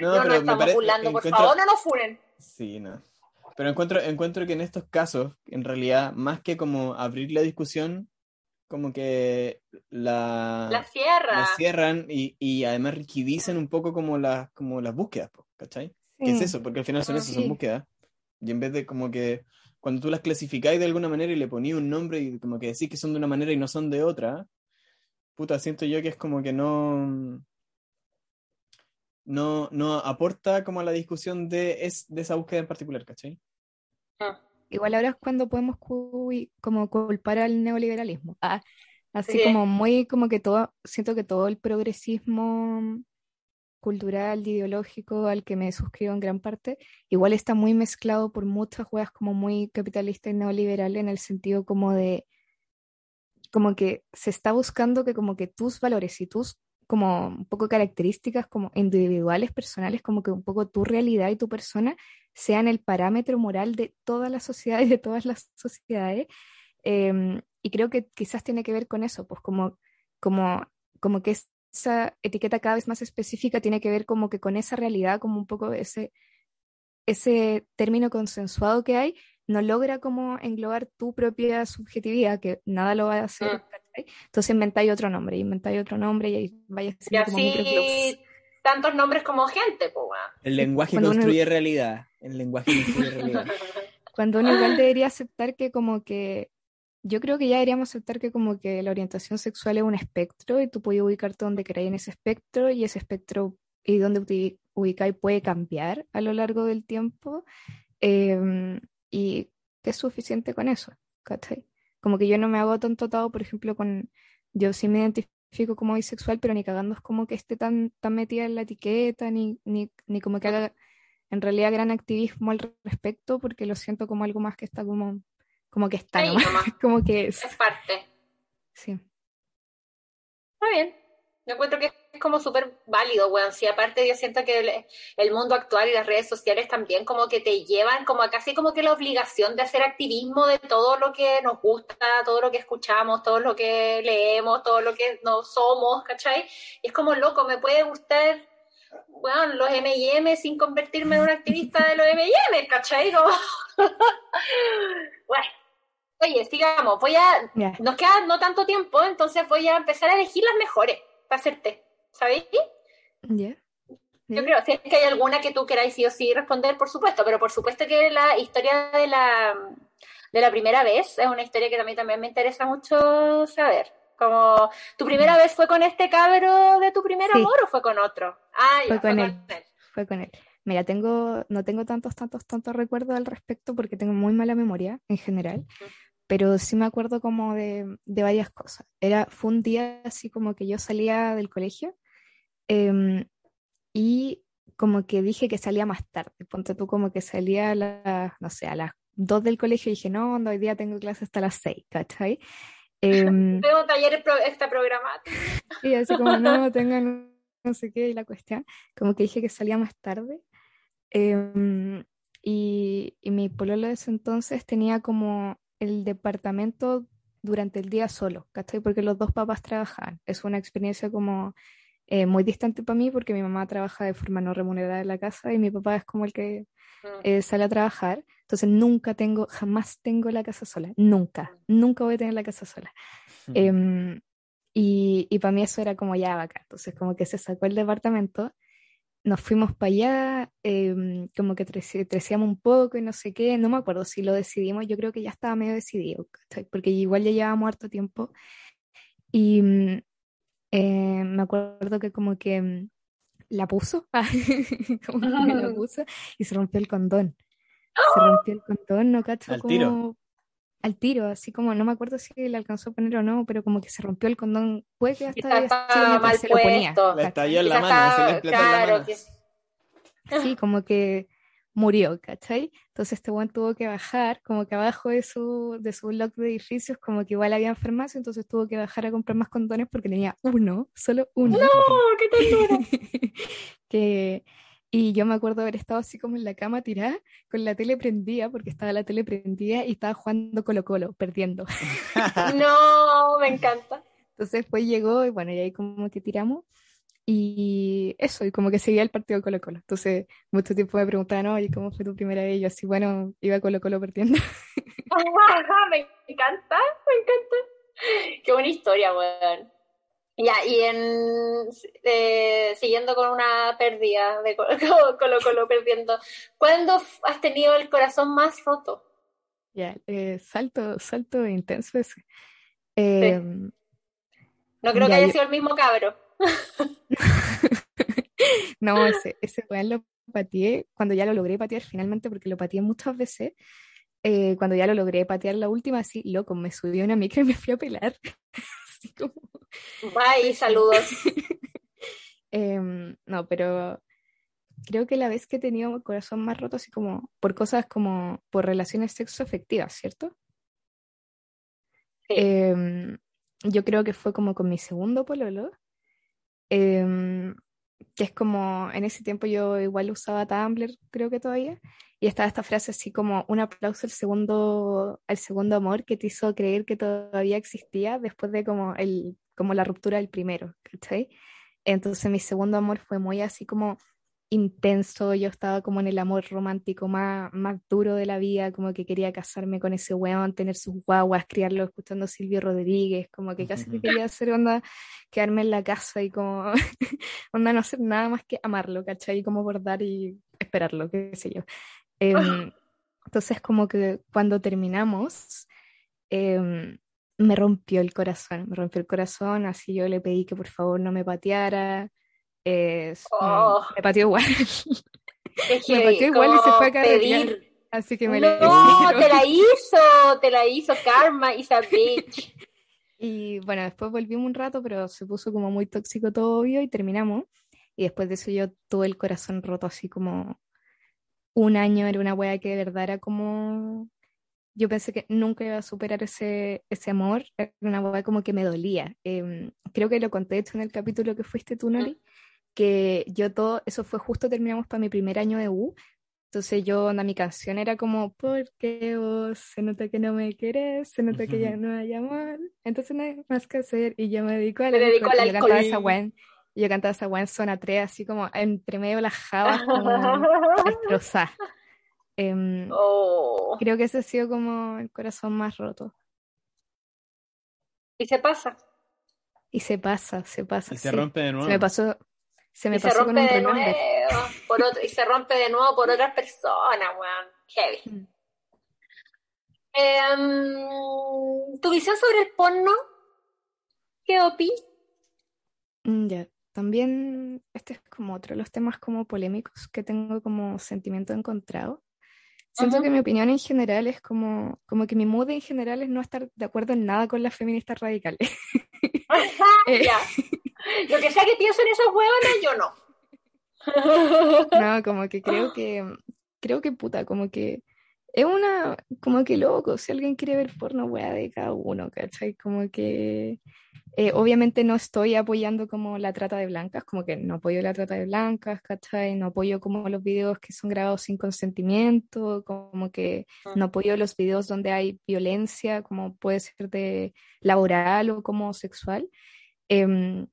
No, No, no, pero me estamos parece, burlando, por encuentro- favor, no nos funen. Sí, no. Pero encuentro, encuentro que en estos casos, en realidad, más que como abrir la discusión, como que la, La sierra. la cierran y, y además rigidizan un poco como las, como las búsquedas, ¿cachai? ¿Qué es Sí. eso? Porque al final son Ah, eso, son sí. búsquedas. Y en vez de como que cuando tú las clasificáis de alguna manera y le ponías un nombre y como que decís que son de una manera y no son de otra, puta, siento yo que es como que no no, no aporta como a la discusión de, es, de esa búsqueda en particular, ¿cachai? Ah, Igual ahora es cuando podemos cu- como culpar al neoliberalismo. Ah, así Sí. como muy, como que todo, siento que todo el progresismo cultural, ideológico, al que me suscribo en gran parte, igual está muy mezclado por muchas juegas como muy capitalista y neoliberal en el sentido como de, como que se está buscando que como que tus valores y tus como un poco características como individuales, personales, como que un poco tu realidad y tu persona sean el parámetro moral de toda la sociedad y de todas las sociedades. Em, y creo que quizás tiene que ver con eso, pues como, como, como que esa etiqueta cada vez más específica tiene que ver como que con esa realidad, como un poco ese, ese término consensuado que hay, no logra como englobar tu propia subjetividad, que nada lo va a hacer. ¿Cachai? Entonces inventáis otro nombre, inventáis otro nombre y ahí vaya Y así tantos nombres como gente, pues. El lenguaje Cuando uno- construye realidad. El lenguaje construye realidad. <laughs> Cuando uno igual debería aceptar que como que, yo creo que ya deberíamos aceptar que como que la orientación sexual es un espectro y tú puedes ubicarte donde queráis en ese espectro y ese espectro y donde uti- ubicáis puede cambiar a lo largo del tiempo em, y que es suficiente con eso, ¿cachai? Como que yo no me hago tanto atado, por ejemplo, con, yo sí me identifico como bisexual, pero ni cagando es como que esté tan, tan metida en la etiqueta, ni, ni, ni como que haga en realidad gran activismo al respecto porque lo siento como algo más que está como, como que está, Ahí <laughs> como que es. Es parte. Sí. Está bien. Yo encuentro que es como súper válido, weón. Sí, aparte yo siento que el, el mundo actual y las redes sociales también como que te llevan como a casi como que la obligación de hacer activismo de todo lo que nos gusta, todo lo que escuchamos, todo lo que leemos, todo lo que no somos, ¿cachai? Y es como loco, me puede gustar, bueno, los M&M sin convertirme en una activista de los M&M, ¿cachai? Como... <laughs> bueno. Oye, sigamos, voy a... Nos queda no tanto tiempo, entonces voy a empezar a elegir las mejores para hacerte, ¿sabéis? Ya. Yo creo, si es que hay alguna que tú queráis sí o sí responder, por supuesto, pero por supuesto que la historia de la, de la primera vez es una historia que también, también me interesa mucho saber. Como, ¿tu primera vez fue con este cabro de tu primer Sí. amor o fue con otro? Ah, ya, Fue con él. Fue con él. Mira, tengo, no tengo tantos, tantos, tantos recuerdos al respecto porque tengo muy mala memoria en general, pero sí me acuerdo como de, de varias cosas. Era, fue un día así como que yo salía del colegio em, y como que dije que salía más tarde. Ponte tú como que salía a las, no sé, a las 2 del colegio y dije, no, no, hoy día tengo clase hasta las 6, ¿cachai? Em, <laughs> Tengo talleres pro, extra programáticos. y así como no, <laughs> tengan no sé qué, y la cuestión, como que dije que salía más tarde. Em, y, y mi pololo de ese entonces tenía como el departamento durante el día solo, ¿cachai? Porque los dos papás trabajaban. Es una experiencia como eh, muy distante para mí porque mi mamá trabaja de forma no remunerada en la casa y mi papá es como el que Mm. eh, sale a trabajar. Entonces nunca tengo, jamás tengo la casa sola, nunca, nunca voy a tener la casa sola. Em, y y para mí eso era como ya bacán. Entonces, como que se sacó el departamento, nos fuimos para allá, em, como que trece- treceamos un poco y no sé qué. No me acuerdo si lo decidimos, yo creo que ya estaba medio decidido. Porque igual ya llevábamos harto tiempo. Y mm, eh, me acuerdo que como que mm, la puso, <laughs> como que la <laughs> puso y se rompió el condón. Se rompió el condón, no cacho Al tiro. como al tiro, así como no me acuerdo si le alcanzó a poner o no, pero como que se rompió el condón, puede que hasta estaba mal se lo ponía, puesto. Le estalló en la mano, se le explotó en la claro, mano. que- Sí, como que murió, ¿cachai? Entonces este buen tuvo que bajar, como que abajo de su, de su bloque de edificios, como que igual había farmacia, entonces tuvo que bajar a comprar más condones porque tenía uno, solo uno. ¡Oh, qué ternura! <laughs> que, y yo me acuerdo haber estado así como en la cama tirada, con la tele prendida, porque estaba la tele prendida y estaba jugando Colo Colo, perdiendo. <laughs> No, me encanta. Entonces después llegó y bueno, y ahí como que tiramos. Y eso, y como que seguía el partido de Colo Colo. Entonces, mucho tiempo me preguntaban, oye, ¿cómo fue tu primera vez? Y yo así, bueno, iba Colo Colo perdiendo. <laughs> <laughs> me encanta, me encanta. Qué buena historia, weón. Ya, y en eh, siguiendo con una pérdida de Colo <laughs> Colo, Colo perdiendo, ¿cuándo has tenido el corazón más roto? Ya, eh, salto, salto intenso ese. Eh, No creo que Ya, haya yo- sido el mismo cabro. <laughs> no, ese, ese weón lo pateé cuando ya lo logré patear finalmente, porque lo pateé muchas veces. eh, cuando ya lo logré patear la última, así, loco, me subí a una micro y me fui a pelar. <laughs> Así como. Bye, <laughs> saludos. Em, no, pero creo que la vez que he tenido el corazón más roto, así como por cosas como por relaciones sexoafectivas, ¿cierto? Sí. Em, yo creo que fue como con mi segundo pololo, em, que es como, en ese tiempo yo igual usaba Tumblr, creo que todavía, y estaba esta frase así como un aplauso al segundo, al segundo amor que te hizo creer que todavía existía después de como el, como la ruptura del primero, ¿cachai? Entonces mi segundo amor fue muy así como intenso, yo estaba como en el amor romántico más, más duro de la vida, como que quería casarme con ese weón, tener sus guaguas, criarlo escuchando Silvio Rodríguez, como que casi que <laughs> quería hacer onda, quedarme en la casa y como <laughs> onda no hacer nada más que amarlo, ¿cachai? Y como bordar y esperarlo, qué sé yo. Em, <laughs> entonces como que cuando terminamos, em, me rompió el corazón, me rompió el corazón, así yo le pedí que por favor no me pateara. Es- mm, Oh. me pateó igual, <laughs> Es me pateó igual y se fue a carretear, así que me le No, te la hizo, te la hizo Karma is a bitch. <laughs> Y bueno, después volvimos un rato, pero se puso como muy tóxico todo obvio y terminamos. Y después de eso yo tuve el corazón roto así como un año era una wea que de verdad era como... Yo pensé que nunca iba a superar ese, ese amor, era una wea como que me dolía. Em, creo que lo conté hecho en el capítulo que fuiste tú, Nori, que yo todo, eso fue justo terminamos para mi primer año de U, entonces yo, onda, mi canción era como, ¿por qué vos? Se nota que no me querés, se nota que ya no hay amor, entonces no hay más que hacer y yo me dedico a Me dedico al yo cantaba esa weá yo cantaba esa weá en zona 3, así como entre medio de las jabas, <laughs> como destrozada. Em, Oh. creo que ese ha sido como el corazón más roto. Y se pasa. Y se pasa, se pasa. Y se sí. rompe de Se nuevo. me pasó, se me y se pasó con rompe un de nuevo por otro, y se rompe de nuevo por otras personas, weón. Heavy. Mm. Em, ¿tu visión sobre el porno? ¿Qué opi? Mm, Ya, también este es como otro de los temas como polémicos que tengo como sentimiento encontrado. Siento que mi opinión en general es como, como que mi mood en general es no estar de acuerdo en nada con las feministas radicales. <laughs> <laughs> Eh, Ya. Lo que sea que piensen esas huevonas, yo no. <laughs> No, como que creo que, creo que puta, como que es una, como que loco, si alguien quiere ver porno, wea de cada uno, ¿cachai? Como que, eh, obviamente no estoy apoyando como la trata de blancas, como que no apoyo la trata de blancas, ¿cachai? No apoyo como los videos que son grabados sin consentimiento, como que no apoyo los videos donde hay violencia, como puede ser de laboral o como sexual. Em,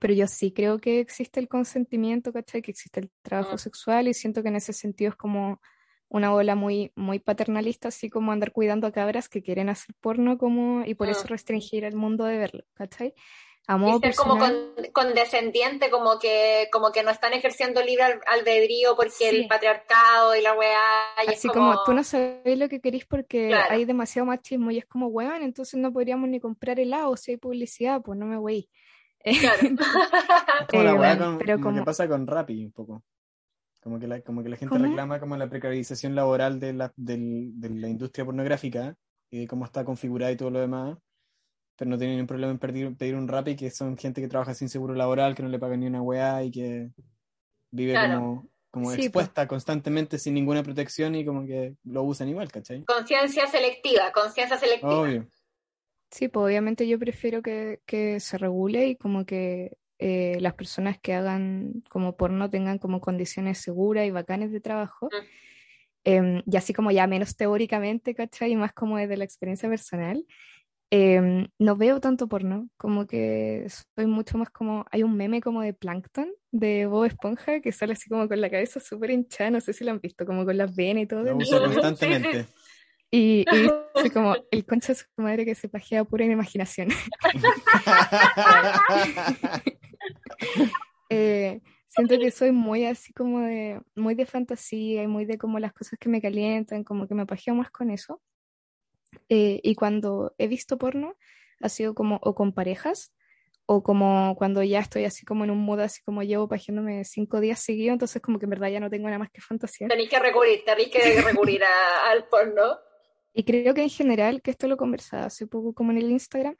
pero yo sí creo que existe el consentimiento, ¿cachai? Que existe el trabajo Mm. sexual y siento que en ese sentido es como una ola muy, muy paternalista, así como andar cuidando a cabras que quieren hacer porno como, y por eso Mm. restringir el mundo de verlo, ¿cachai? A Y modo ser como personal, con- condescendiente, como que, como que no están ejerciendo libre al- albedrío porque Sí. el patriarcado y la weá, y es así como, como tú no sabes lo que querés porque Claro. hay demasiado machismo y es como, weón, entonces no podríamos ni comprar helado si hay publicidad, pues no me voy. claro. <laughs> Como la Eh, weá con- pero como que como- pasa con Rappi un poco. Como que la, como que la gente ¿Cómo? reclama como la precarización laboral de la, del- de la industria pornográfica y de cómo está configurada y todo lo demás, pero no tienen ningún problema en pedir, pedir un Rappi, que son gente que trabaja sin seguro laboral, que no le pagan ni una weá y que vive Claro. como, como Sí, expuesta constantemente sin ninguna protección y como que lo usan igual, ¿cachai? Conciencia selectiva, conciencia selectiva. Obvio. Sí, pues obviamente yo prefiero que, que se regule y como que eh, las personas que hagan como porno tengan como condiciones seguras y bacanes de trabajo. Mm. Em, y así como ya menos teóricamente, ¿cachai? Y más como desde la experiencia personal. Em, no veo tanto porno, como que soy mucho más como, hay un meme como de Plankton, de Bob Esponja, que sale así como con la cabeza súper hinchada, no sé si lo han visto, como con las venas y todo. Lo sí. constantemente. Y, y <laughs> dice como el concha de su madre que se pajea pura en imaginación. <laughs> <laughs> <laughs> Eh, siento que soy muy así como de, muy de fantasía y muy de como las cosas que me calientan, como que me pajeo más con eso. Eh, y cuando he visto porno, ha sido como o con parejas o como cuando ya estoy así como en un mood así como llevo pajeándome cinco días seguidos, entonces como que en verdad ya no tengo nada más que fantasía. Tenéis que recurrir, tenéis que recurrir a- al porno. Y creo que en general, que esto lo conversaba hace poco como en el Instagram,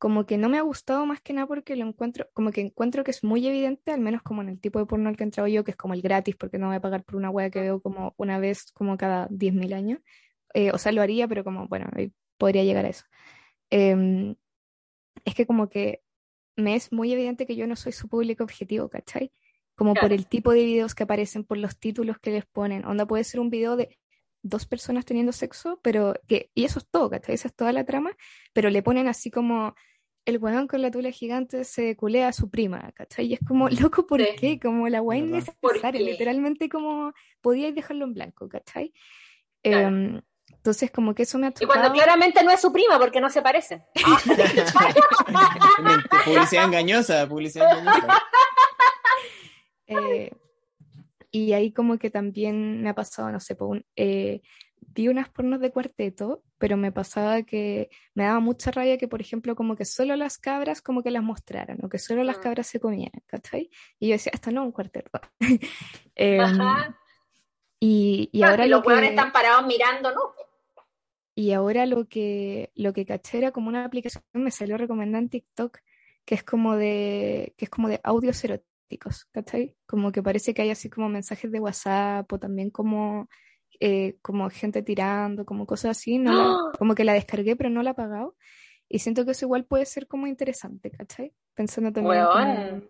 como que no me ha gustado más que nada porque lo encuentro, como que encuentro que es muy evidente, al menos como en el tipo de porno al que he entrado yo, que es como el gratis, porque no voy a pagar por una wea que veo como una vez como cada 10.000 años. Eh, o sea, lo haría, pero como, bueno, eh, podría llegar a eso. Em, es que como que me es muy evidente que yo no soy su público objetivo, ¿cachai? Como por Claro. el tipo de videos que aparecen, por los títulos que les ponen. Onda puede ser un video de dos personas teniendo sexo, pero que, y eso es todo, ¿cachai? Esa es toda la trama, pero le ponen así como el weón con la tula gigante se culea a su prima, ¿cachai? Y es como, loco, ¿por Sí. qué? Como la weá. ¿Por innecesaria, literalmente como podíais dejarlo en blanco, ¿cachai? Claro. Em, entonces como que eso me ha Y cuando claramente no es su prima porque no se parecen. <laughs> Publicidad engañosa, publicidad engañosa. <laughs> Eh, y ahí como que también me ha pasado, no sé, po, un- eh, vi unas pornos de cuarteto, pero me pasaba que me daba mucha rabia que, por ejemplo, como que solo las cabras como que las mostraran, o que solo las Mm. cabras se comían, ¿cachai? Y yo decía, esto no es un cuarteto. <laughs> Em, Ajá. y, y Ah, ahora lo los que, están parados mirando, ¿no? y ahora lo que, lo que caché era como una aplicación, me salió recomendada en TikTok, que es como de, que es como de audios eróticos. ¿cachai? Como que parece que hay así como mensajes de WhatsApp o también como, eh, como gente tirando, como cosas así, no la- como que la descargué pero no la he pagado. Y siento que eso igual puede ser como interesante, ¿cachai? Pensando también como,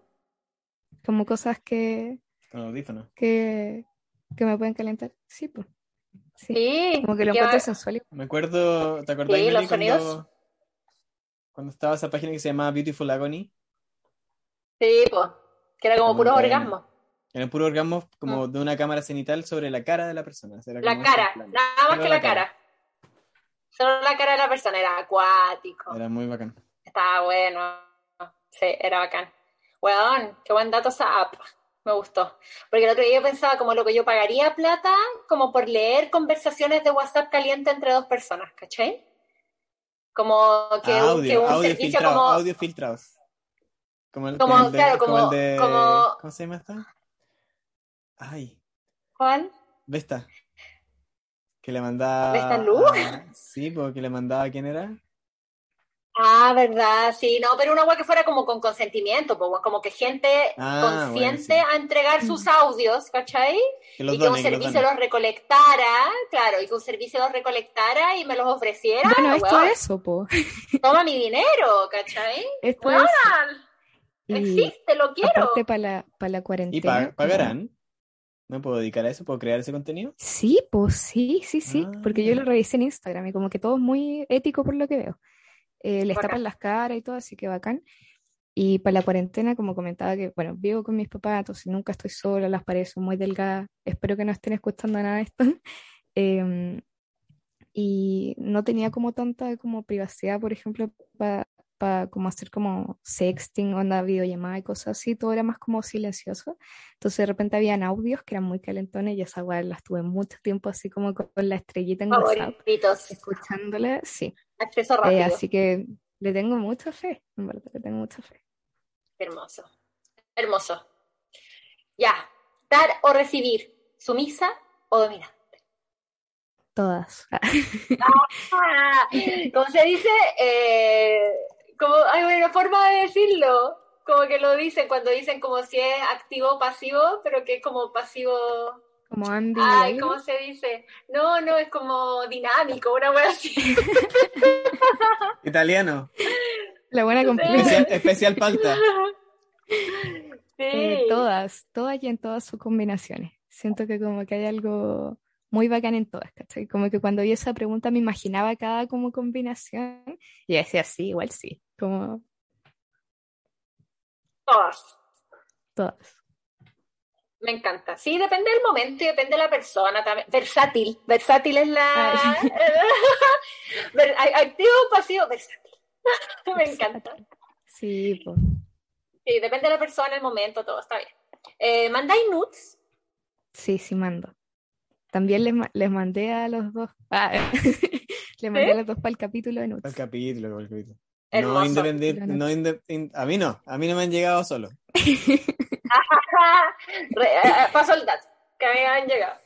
como cosas que, Con audífonos. que, que me pueden calentar. Sí, pues. Sí. Sí. Como que lo encuentro ba- sensual. Me acuerdo, ¿te acordás, Sí, Meli, los sonidos. cuando, cuando estaba esa página que se llamaba Beautiful Agony? Sí, pues. Que era como puros bueno. Orgasmos. Era puro orgasmo como de una cámara cenital sobre la cara de la persona. La cara, nada más que la cara. Solo la cara de la persona era acuático. Era muy bacán. Estaba bueno. Sí, era bacán. Weón, qué buen dato esa app. Me gustó. Porque el otro día yo pensaba como lo que yo pagaría plata como por leer conversaciones de WhatsApp caliente entre dos personas, ¿cachai? Como que, un- audio, que un audio servicio filtrado, como... audio filtrados. Como el, Como, como el de, claro, como como- el de- como- ¿Cómo se llama esta? Ay, ¿Cuál? Vesta. Que le mandaba. ¿Vesta Lu? a- sí, porque le mandaba, ¿quién era? Ah, verdad, sí, no, pero una agua que fuera como con consentimiento, pues, como que gente Ah, consciente bueno, a entregar sus audios, ¿cachai? Que los y que un donen, que los servicio los recolectara, claro, y que un servicio los recolectara y me los ofreciera, Bueno, esto es eso, po. <laughs> toma mi dinero, ¿cachai? Esto es. Y existe, lo quiero. aparte para la, pa la ¿Y cuarentena. pa- pagarán? ¿Me puedo dedicar a eso? ¿Puedo crear ese contenido? Sí, pues sí, sí, sí, porque yo Ah. lo revisé en Instagram y como que todo es muy ético por lo que veo. Eh, les Bacán. tapan las caras y todo, así que bacán. Y para la cuarentena, como comentaba que, bueno, vivo con mis papás, entonces nunca estoy sola, las paredes son muy delgadas, espero que no estén escuchando nada de esto. <laughs> Em, y no tenía como tanta como privacidad, por ejemplo, para como hacer como sexting, onda videollamada y cosas así, todo era más como silencioso. Entonces de repente habían audios que eran muy calentones y esa weá las tuve mucho tiempo así como con la estrellita en WhatsApp, escuchándola, sí. acceso Eh, rápido, así que le tengo mucha fe, en verdad, le tengo mucha fe. hermoso, hermoso. Ya, dar o recibir, sumisa o dominante. Todas. <laughs> Ah, ¿Cómo se dice? Eh, como, hay una forma de decirlo, como que lo dicen cuando dicen como si es activo o pasivo, pero que es como pasivo. Como Andy. Ay. ¿cómo se dice? No, no, es como dinámico, una wea así. <laughs> Italiano. La buena completa. Especial, especial palta. Eh, Sí. todas, todas y en todas sus combinaciones. Siento que como que hay algo muy bacán en todas, ¿cachai? Como que cuando vi esa pregunta me imaginaba cada como combinación y decía, sí, igual sí, como Todas. todas. Me encanta. Sí, depende del momento y depende de la persona también. Versátil. Versátil es la. Activo o pasivo, versátil. <laughs> Me encanta. Sí, pues. Sí, depende de la persona, el momento, todo está bien. Eh, ¿Mandáis nudes? Sí, sí mando. También les, ma- les mandé a los dos. Ah, <laughs> les mandé a los dos para el capítulo de El Nuts. capítulo, el capítulo. No independiente, no inde- in- a mí no, a mí no me han llegado solo. <laughs> Re- eh, Paso el dato, que me han llegado.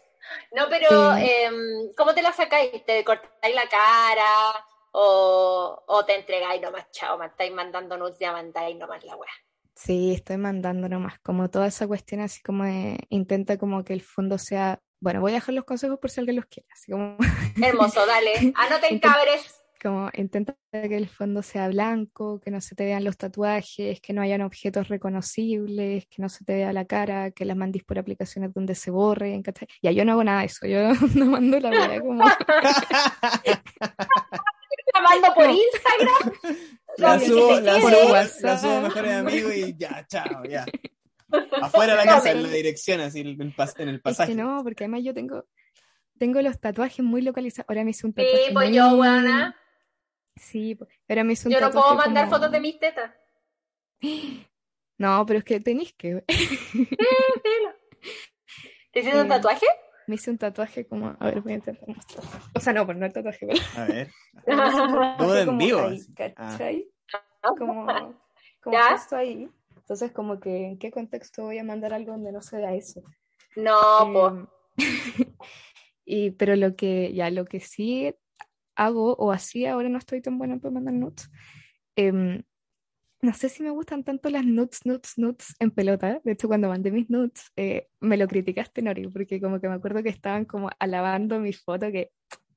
No, pero Sí. em, ¿cómo te la sacáis? ¿Te cortáis la cara? ¿O, o te entregáis nomás? Chao, me estáis mandando nudes, ya mandáis nomás la wea. Sí, estoy mandando nomás, como toda esa cuestión así como de, intenta como que el fondo sea, bueno, voy a dejar los consejos por si alguien los quiere, así como, Hermoso, dale. <laughs> Anoten cabres. Como intenta que el fondo sea blanco, que no se te vean los tatuajes, que no hayan objetos reconocibles, que no se te vea la cara, que las mandís por aplicaciones donde se borren, ¿cachai? Ya yo no hago nada de eso, yo <laughs> no mando la wea como, <laughs> La mando por. Instagram. <laughs> La subo, la subo, la subo a mejores amigos y ya, chao, ya. Afuera de la casa, en la dirección, así en, el pas- en el es pasaje. que no, porque además yo tengo, tengo los tatuajes muy localizados, ahora me hice un Sí, tatuaje pues muy- yo, weona. Sí, pues, ahora me hice un Yo no puedo mandar como- fotos de mis tetas. <gasps> No, pero es que tenéis que, <laughs> ¿Te hiciste un Eh, tatuaje? me hice un tatuaje como, a ver, voy a intentar mostrar. O sea, no, pero no el tatuaje, pero A ver. <laughs> Todo en vivo, ahí. ¿cachai? Como, como ¿Ya? justo ahí. Entonces, como que, ¿en qué contexto voy a mandar algo donde no se vea eso? No, pues. <laughs> Y, pero lo que, ya, lo que sí hago o hacía, ahora no estoy tan buena para mandar notes, em, no sé si me gustan tanto las nuts, nuts, nuts en pelota. De hecho, cuando mandé mis nuts, eh, me lo criticaste, Nori, porque como que me acuerdo que estaban como alabando mi foto, que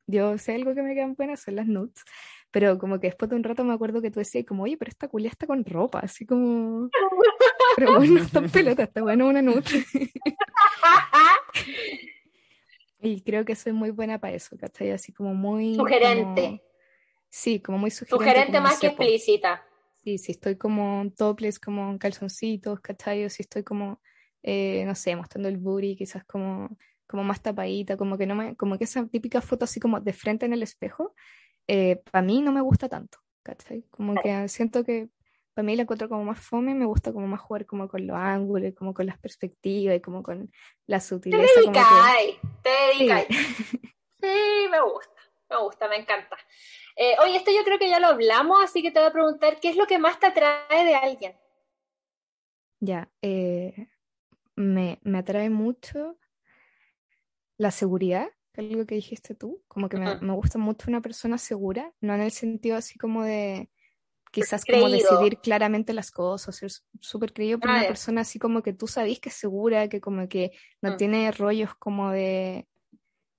yo sé algo que me quedan buenas son las nuts. Pero como que después de un rato me acuerdo que tú decías como, oye, pero esta culia está con ropa, así como... Pero bueno, no <laughs> está en pelota, está bueno una nut. <laughs> y creo que soy muy buena para eso, ¿cachai? Así como muy... Sugerente. como- Sí, como muy sugerente. Sugerente más que explícita. Sí, si estoy como en topless, como en calzoncitos, ¿cachai? O si estoy como, eh, no sé, mostrando el booty, quizás como, como más tapadita, como que no me, como que esa típica foto así como de frente en el espejo, para mí no me gusta tanto, ¿cachai? Como que siento que para mí la encuentro como más fome, me gusta como más jugar como con los ángulos, y como con las perspectivas y como con la Te sutileza. que- dedicáis, te Sí. dedicáis. <laughs> Sí, me gusta, me gusta, me encanta. Eh, oye, esto yo creo que ya lo hablamos, así que te voy a preguntar, ¿qué es lo que más te atrae de alguien? Ya, eh, me, me atrae mucho la seguridad, que es algo que dijiste tú, como que me, me gusta mucho una persona segura, no en el sentido así como de quizás como Creído. decidir claramente las cosas, ser súper creído, Ah, una persona así como que tú sabes que es segura, que como que no Mm. tiene rollos como de,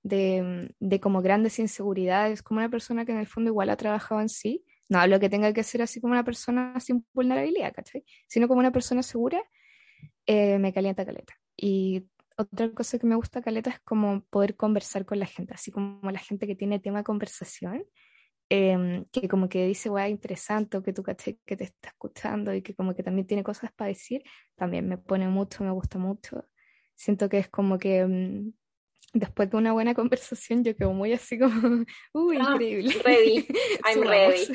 de, de como grandes inseguridades, como una persona que en el fondo igual ha trabajado en sí. No hablo que tenga que ser así como una persona sin vulnerabilidad, ¿cachai? Sino como una persona segura, eh, me calienta caleta. Y otra cosa que me gusta caleta es como poder conversar con la gente, así como la gente que tiene tema de conversación, em, que como que dice, weá, interesante, o que tú cachai que te está escuchando y que como que también tiene cosas para decir, también me pone mucho, me gusta mucho. Siento que es como que mm, después de una buena <laughs> conversación yo quedo muy así como, uy, <laughs> Ah, increíble. ready. <laughs> I'm ready.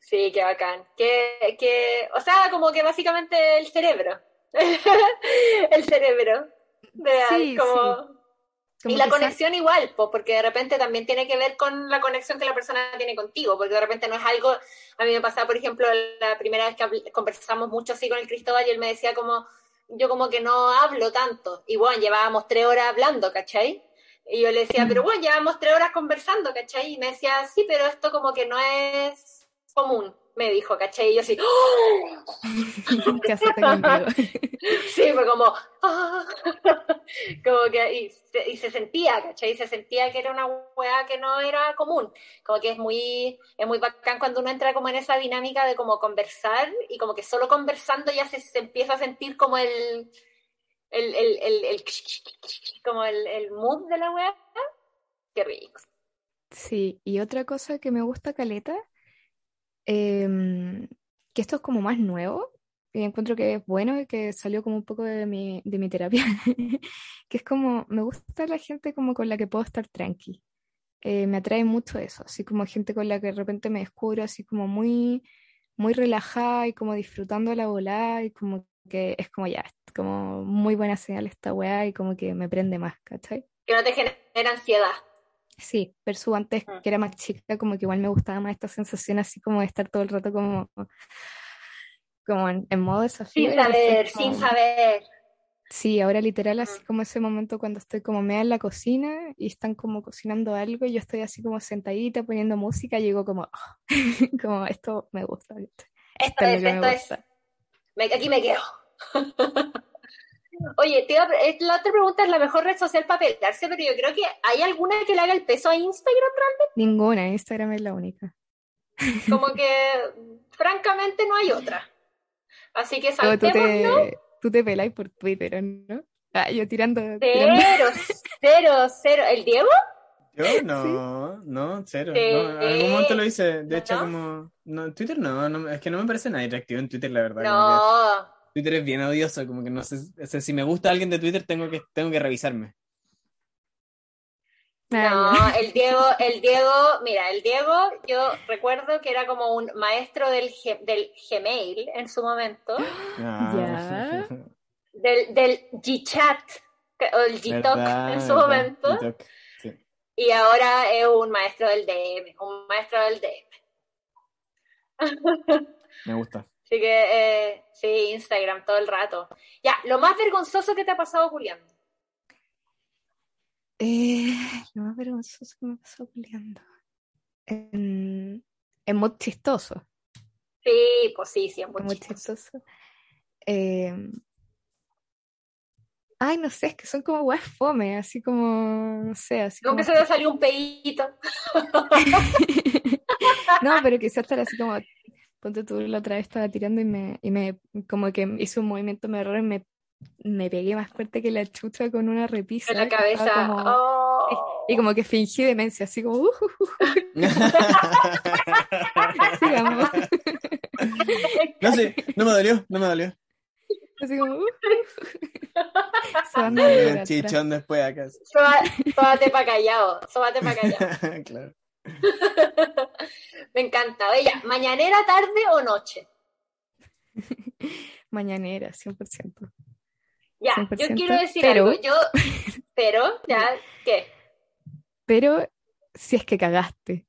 Sí, qué bacán. Que, que, o sea, como que básicamente el cerebro. El cerebro. Real, Sí, como... Como y la quizás- conexión igual, po, porque de repente también tiene que ver con la conexión que la persona tiene contigo, porque de repente no es algo, a mí me pasaba, por ejemplo, la primera vez que conversamos mucho así con el Cristóbal y él me decía como, yo como que no hablo tanto, y bueno, llevábamos tres horas hablando, ¿cachai? Y yo le decía, pero bueno, llevamos tres horas conversando, ¿cachai? Y me decía, sí, pero esto como que no es común, me dijo, ¿cachai? Y yo así, ¡oh! <laughs> Conmigo. <laughs> Sí, fue como, ah, <laughs> como que, y se, y se sentía, ¿cachai? Y se sentía que era una weá que no era común. Como que es muy, es muy bacán cuando uno entra como en esa dinámica de como conversar y como que solo conversando ya se, se empieza a sentir como el, el, el, el, el- como el, el mood de la weá. Qué rico. Sí, y otra cosa que me gusta caleta, em, que esto es como más nuevo, y encuentro que es bueno y que salió como un poco de mi, de mi terapia, <laughs> que es como, me gusta la gente como con la que puedo estar tranqui. Eh, me atrae mucho eso, así como gente con la que de repente me descubro así como muy, muy relajada y como disfrutando la volada y como que es como ya, como muy buena señal esta weá y como que me prende más, ¿cachai? Que no te genera ansiedad. Sí, versus antes Mm. que era más chica, como que igual me gustaba más esta sensación así como de estar todo el rato como, como en, en modo desafío. Sin saber, sin saber. Sí, ahora literal así Mm. como ese momento cuando estoy como media en la cocina y están como cocinando algo y yo estoy así como sentadita poniendo música y digo como, "Ah", <laughs> como esto me gusta. Esto Esto es que esto me es. Me- aquí me quedo. <laughs> Oye, te iba a pre- la otra pregunta es la mejor red social para pegarse, pero yo creo que hay alguna que le haga el peso a Instagram, Ninguna, Instagram es la única. como que francamente no hay otra. Así que O tú saltémonos. te, tú te peláis por Twitter, ¿no? Ah, yo tirando, tirando. Cero, cero, cero. ¿El Diego? Yo <laughs> no, no, cero. No, en algún momento lo hice. De hecho, ¿No? como. No, en Twitter no, no, es que no me parece nada atractivo en Twitter, la verdad. No. Twitter es bien odioso, como que no sé. o sea, si me gusta alguien de Twitter, tengo que, tengo que revisarme. No, <laughs> el Diego, el Diego, mira, el Diego, yo recuerdo que era como un maestro del, ge- del Gmail en su momento. Ah, del, del G-Chat o el G-Talk en su verdad, momento sí. y ahora es un maestro del DM, un maestro del DM. Me gusta. Así que eh, sí, Instagram todo el rato. Ya, lo más vergonzoso que te ha pasado culiando. Eh, lo más vergonzoso que me pasó peleando. En, es muy chistoso. Sí, pues sí, sí, es muy Es muy chistoso. chistoso. Eh, ay, no sé, es que son como weas fome, así como, no sé, así Como como... que se te salió un pedito. <laughs> No, pero quizás estar así como, ponte tú, la otra vez estaba tirando y me, y me como que hice un movimiento de error y me, me pegué más fuerte que la chucha con una repisa. En la cabeza. como- Oh. y como que fingí demencia, así como, "Uh, uh, uh", <laughs> sigamos. no sé, no me dolió, no me dolió. Así como, "Uh, uh". <laughs> Atrás. chichón después acá. Sóbate sóbate pa' callado, sóbate pa' callado. <laughs> claro. <laughs> Me encanta. Ya, ¿mañanera, tarde o noche? <laughs> Mañanera, 100%. Ya, yo 100%, quiero decir pero- algo. Yo, <laughs> pero, ya, ¿qué? Pero si es que cagaste.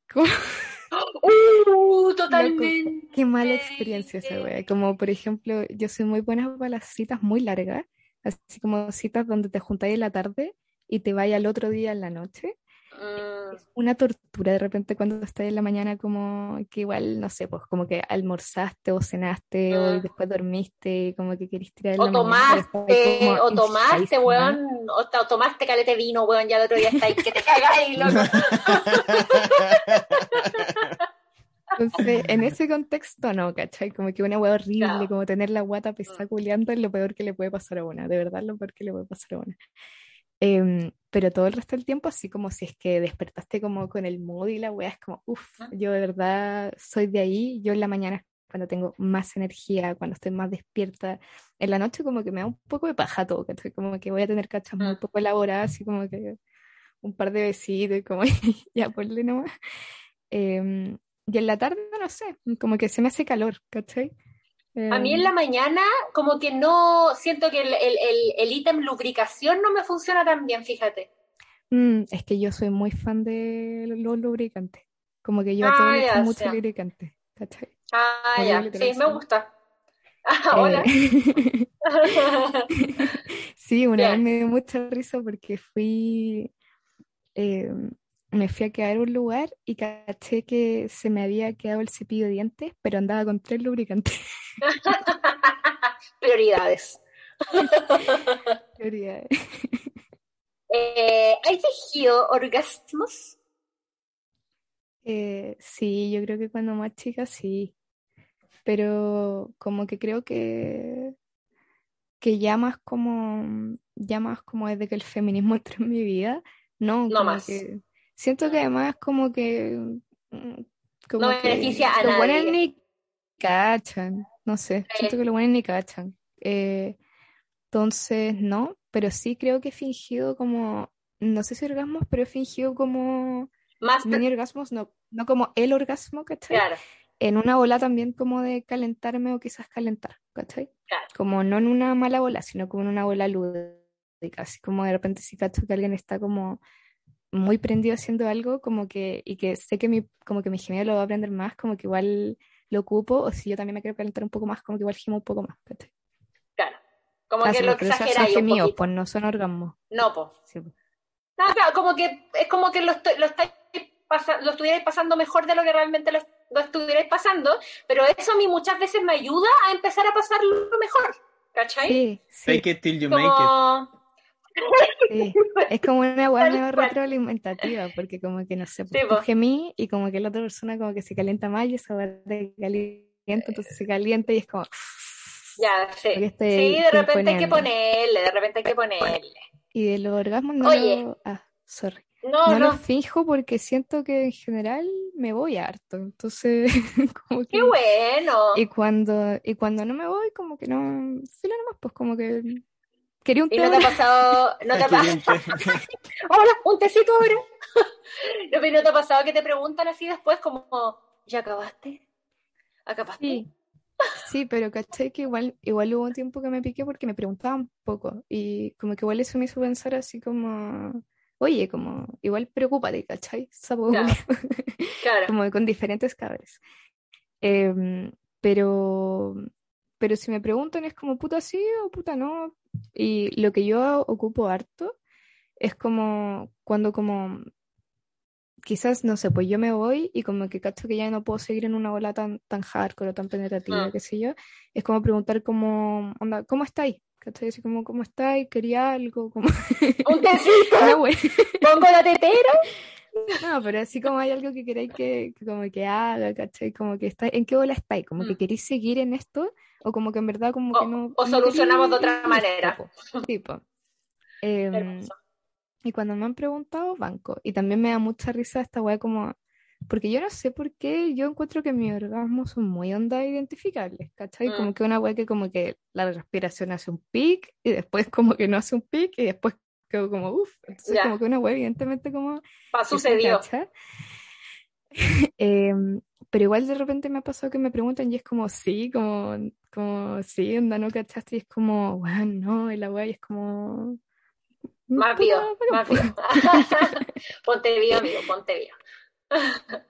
Uh, totalmente. qué mala experiencia esa wea. Como por ejemplo, yo soy muy buena para las citas muy largas, así como citas donde te juntáis en la tarde y te vais al otro día en la noche. Mm, Una tortura de repente cuando estás en la mañana como que igual, no sé, pues como que almorzaste o cenaste o Mm. después dormiste como que querís tirar o pero tomaste, o tomaste, weón, o, o tomaste calete vino, weón, ya el otro día estáis que te cagáis, <laughs> loco. Entonces, en ese contexto no, ¿cachai? Como que una hueá horrible, como tener la guata Mm. pesada culiando es lo peor que le puede pasar a una, de verdad lo peor que le puede pasar a una. Em, pero todo el resto del tiempo, así como si es que despertaste como con el mood y la weá, es como, uff, Ah. yo de verdad soy de ahí, yo en la mañana cuando tengo más energía, cuando estoy más despierta, en la noche como que me da un poco de paja todo, ¿cachai? Como que voy a tener cachas muy Mm. poco elaboradas, así como que un par de besitos y como <laughs> ya ponle nomás. Em, y en la tarde, no sé, como que se me hace calor, ¿cachai? A mí en la mañana como que no, siento que el, el, el, el ítem lubricación no me funciona tan bien, fíjate. mm, es que yo soy muy fan de los lubricantes. Como que yo todo Ah, ya, mucho lubricante, ¿cachai? Ah, ya, sí, me gusta. <laughs> Ah, hola. Eh, <laughs> Sí, una vez me dio mucha risa porque fui, eh, me fui a quedar a un lugar y caché que se me había quedado el cepillo de dientes, pero andaba con tres lubricantes. <laughs> Prioridades. <laughs> Prioridades. Eh, ¿Has fingido orgasmos? Eh, sí, yo creo que cuando más chica sí, pero como que creo que, que ya más como, ya más como desde que el feminismo <laughs> entró en mi vida, no, No como más. que siento que además como que, mm, como No que beneficia a los nadie. ni cachan, no sé, siento que los buenos ni cachan. Eh, entonces, no, pero sí creo que he fingido como, no sé si orgasmos, pero he fingido como Más, mini orgasmos, no, no como el orgasmo, ¿cachai? claro, En una ola también como de calentarme o quizás calentar, ¿cachai? Claro. Como no en una mala ola, sino como en una ola lúdica, así como de repente si cacho que alguien está como muy prendido haciendo algo, como que, y que sé que mi, como que mi gemelo lo va a aprender más, como que igual lo ocupo, o si yo también me quiero calentar un poco más, como que igual gimo un poco más, ¿cachai? claro. Como Ah, que sí, lo exageráis un gemidos, poquito. pues no son orgasmos. No, po. sí, pues. No, claro, como que es como que lo, estoy- lo, estáis pasa- lo estuvierais pasando mejor de lo que realmente lo, lo estuvierais pasando, pero eso a mí muchas veces me ayuda a empezar a pasarlo mejor, ¿cachai? Sí, sí, Fake it till you make it. Sí. Es como una cual. retroalimentativa, porque como que no sé, Sí, pues tú po. gemí y como que la otra persona como que se calienta más y esa weá te calienta, entonces se calienta y es como... Ya, sí. Sí, de repente hay que ponerle, de repente hay que ponerle. Y de los orgasmos no Oye. lo... Ah, sorry. No, No no, los finjo porque siento que en general me voy harto, entonces <laughs> como que... qué bueno. Y cuando, y cuando no me voy, como que no... Filo nomás, pues como que... Quería un ¿Y té no te ha pasado, no te ha pasado, <laughs> hola, un tecito ahora? <laughs> No, pero ¿no te ha pasado que te preguntan así después como, ¿ya acabaste? ¿Acabaste? Sí, sí, pero caché que igual, igual hubo un tiempo que me piqué porque me preguntaban poco y como que igual eso me hizo pensar así como, oye, como, igual preocúpate, ¿cachai? Sapo Claro. Claro. <laughs> como con diferentes cabres. Em, pero, pero si me preguntan es como puta sí o puta no. Y lo que yo ocupo harto es como cuando como quizás, no sé, pues yo me voy y como que cacho que ya no puedo seguir en una bola tan, tan hardcore o tan penetrativa, qué sé yo, es como preguntar como, onda, ¿cómo estáis? ¿Cachai? Así como, ¿cómo estáis? ¿Quería algo? Como, <laughs> Un tecito, una wea. pongo la tetera. No, pero así como hay algo que queréis que, que como que haga, ¿cachai? Como que está, ¿en qué bola estáis? Como que Mm. queréis seguir en esto o como que en verdad como O- que no... o no solucionamos de otra manera. listo, po. Sí, po. Em, y cuando me han preguntado, banco. Y también me da mucha risa esta weá como... Porque yo no sé por qué yo encuentro que mis orgasmos son muy onda identificables, ¿cachai? Mm. Como que una weá que como que la respiración hace un pic y después como que no hace un pic y después quedo como uff. Entonces como que una weá evidentemente como... Pa, sucedió. cacha. <laughs> Pero igual de repente me ha pasado que me preguntan y es como, sí, como, como, sí, onda, ¿no cachaste? Y es como, bueno, no, y la weá, y es como... Más vivo, más vivo. <laughs> ponte vivo, amigo, ponte vivo. <laughs>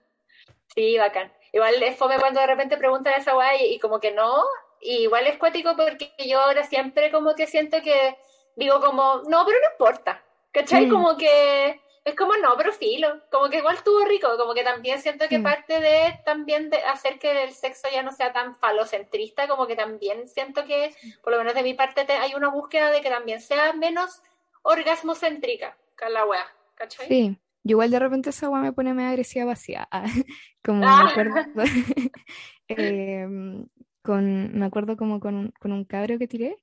Sí, bacán. Igual es fome cuando de repente preguntan esa weá y, y como que no. Y igual es cuático porque yo ahora siempre como que siento que digo como, no, pero no importa. ¿Cachai? Mm. Como que es como, no, pero filo. Como que igual estuvo rico. Como que también siento que Mm. parte de también de hacer que el sexo ya no sea tan falocentrista, como que también siento que, por lo menos de mi parte, te- hay una búsqueda de que también sea menos orgasmocéntrica que la weá. ¿Cachai? Sí, yo igual de repente esa weá me pone medio agresiva vacía. <laughs> Ah, Como me Ah. acuerdo, <laughs> <laughs> em, con, me acuerdo como con con un cabro que tiré.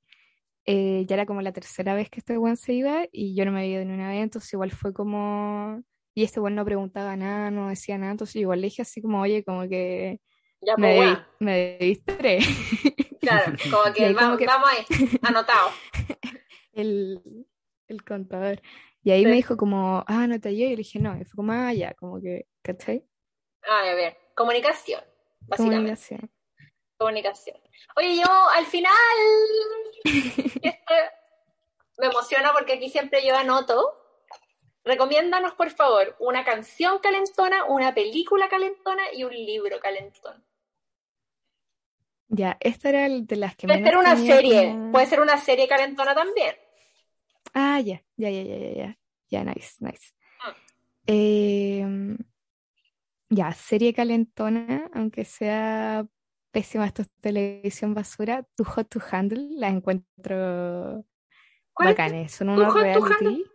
Eh, ya era como la tercera vez que este weón se iba y yo no me había ido ni una vez, entonces igual fue como... Y este weón no preguntaba nada, no decía nada, entonces igual le dije así como, oye, como que Ya, me, pues, debí- me debiste tres. <laughs> Claro, como <laughs> que, como vamos ahí, <laughs> anotado. el, el contador. Y ahí me dijo como, ah, no te llegué. Y le dije, no. Y fue como, ah, ya, como que, ¿cachai? Ah, a ver, comunicación, básicamente. Comunicación. Comunicación. Oye, yo al final, <laughs> este, me emociona porque aquí siempre yo anoto. Recomiéndanos, por favor, una canción calentona, una película calentona y un libro calentón. Ya, esta era el de las que Puede ser una serie, como- puede ser una serie calentona también. Ah, ya, ya, ya, ya, ya, ya. Ya, nice, nice. Ah. Em, ya, serie calentona, aunque sea pésima esta televisión basura, Too Hot to Handle, la encuentro bacanes. Son Too unos reality.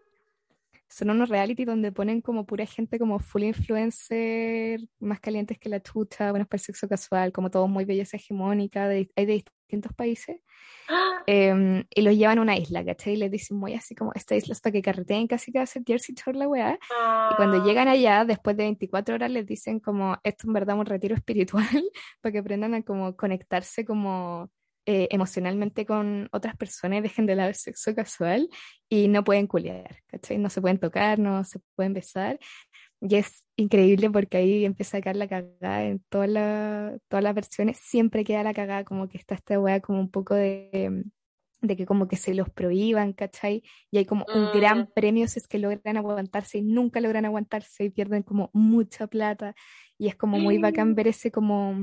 Son unos reality donde ponen como pura gente como full influencer, más calientes que la chucha, buenos para el sexo casual, como todos muy belleza hegemónica, de, hay de distintos países. ¡Ah! Em, y los llevan a una isla, ¿cachai? Y les dicen muy así como, esta isla es para que carreteen casi que hace Jersey Shore la weá. Y cuando Ah, llegan allá, después de 24 horas, les dicen como, esto en verdad es un retiro espiritual, <laughs> para que aprendan a como conectarse como eh, emocionalmente con otras personas y dejen de lado el sexo casual y no pueden culiar, ¿cachai? No se pueden tocar, no se pueden besar. Y es increíble porque ahí empieza a caer la cagada en toda la- todas las versiones. Siempre queda la cagada, como que está esta weá como un poco de, de que como que se los prohíban, ¿cachai? Y hay como un gran Mm. premio si es que logran aguantarse y nunca logran aguantarse y pierden como mucha plata. Y es como muy bacán ver ese como,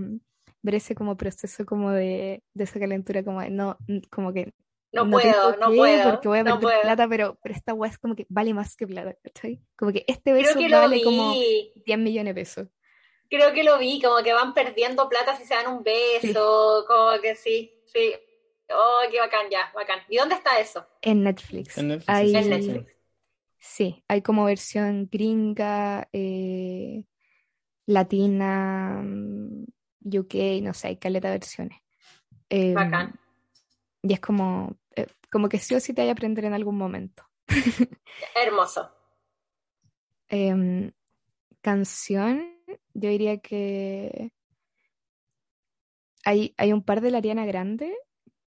ver ese como proceso como de, de esa calentura, como de no, como que no no puedo, no qué, puedo, porque voy a no perder puedo. plata, pero, pero esta weá es como que vale más que plata, ¿cachai? Como que este beso que vale como vi. 10 millones de pesos. Creo que lo vi, como que van perdiendo plata si se dan un beso, como que sí, sí. Oh, qué bacán, ya, bacán. ¿Y dónde está eso? En Netflix. En Netflix, Hay, sí, En sí, Netflix. sí, hay como versión gringa, eh, latina, mm, UK, no sé, hay caleta versiones. Em, Bacán. y es como, como que sí o sí te hay a aprender en algún momento. <laughs> Hermoso. Em, canción, yo diría que hay, hay un par de la Ariana Grande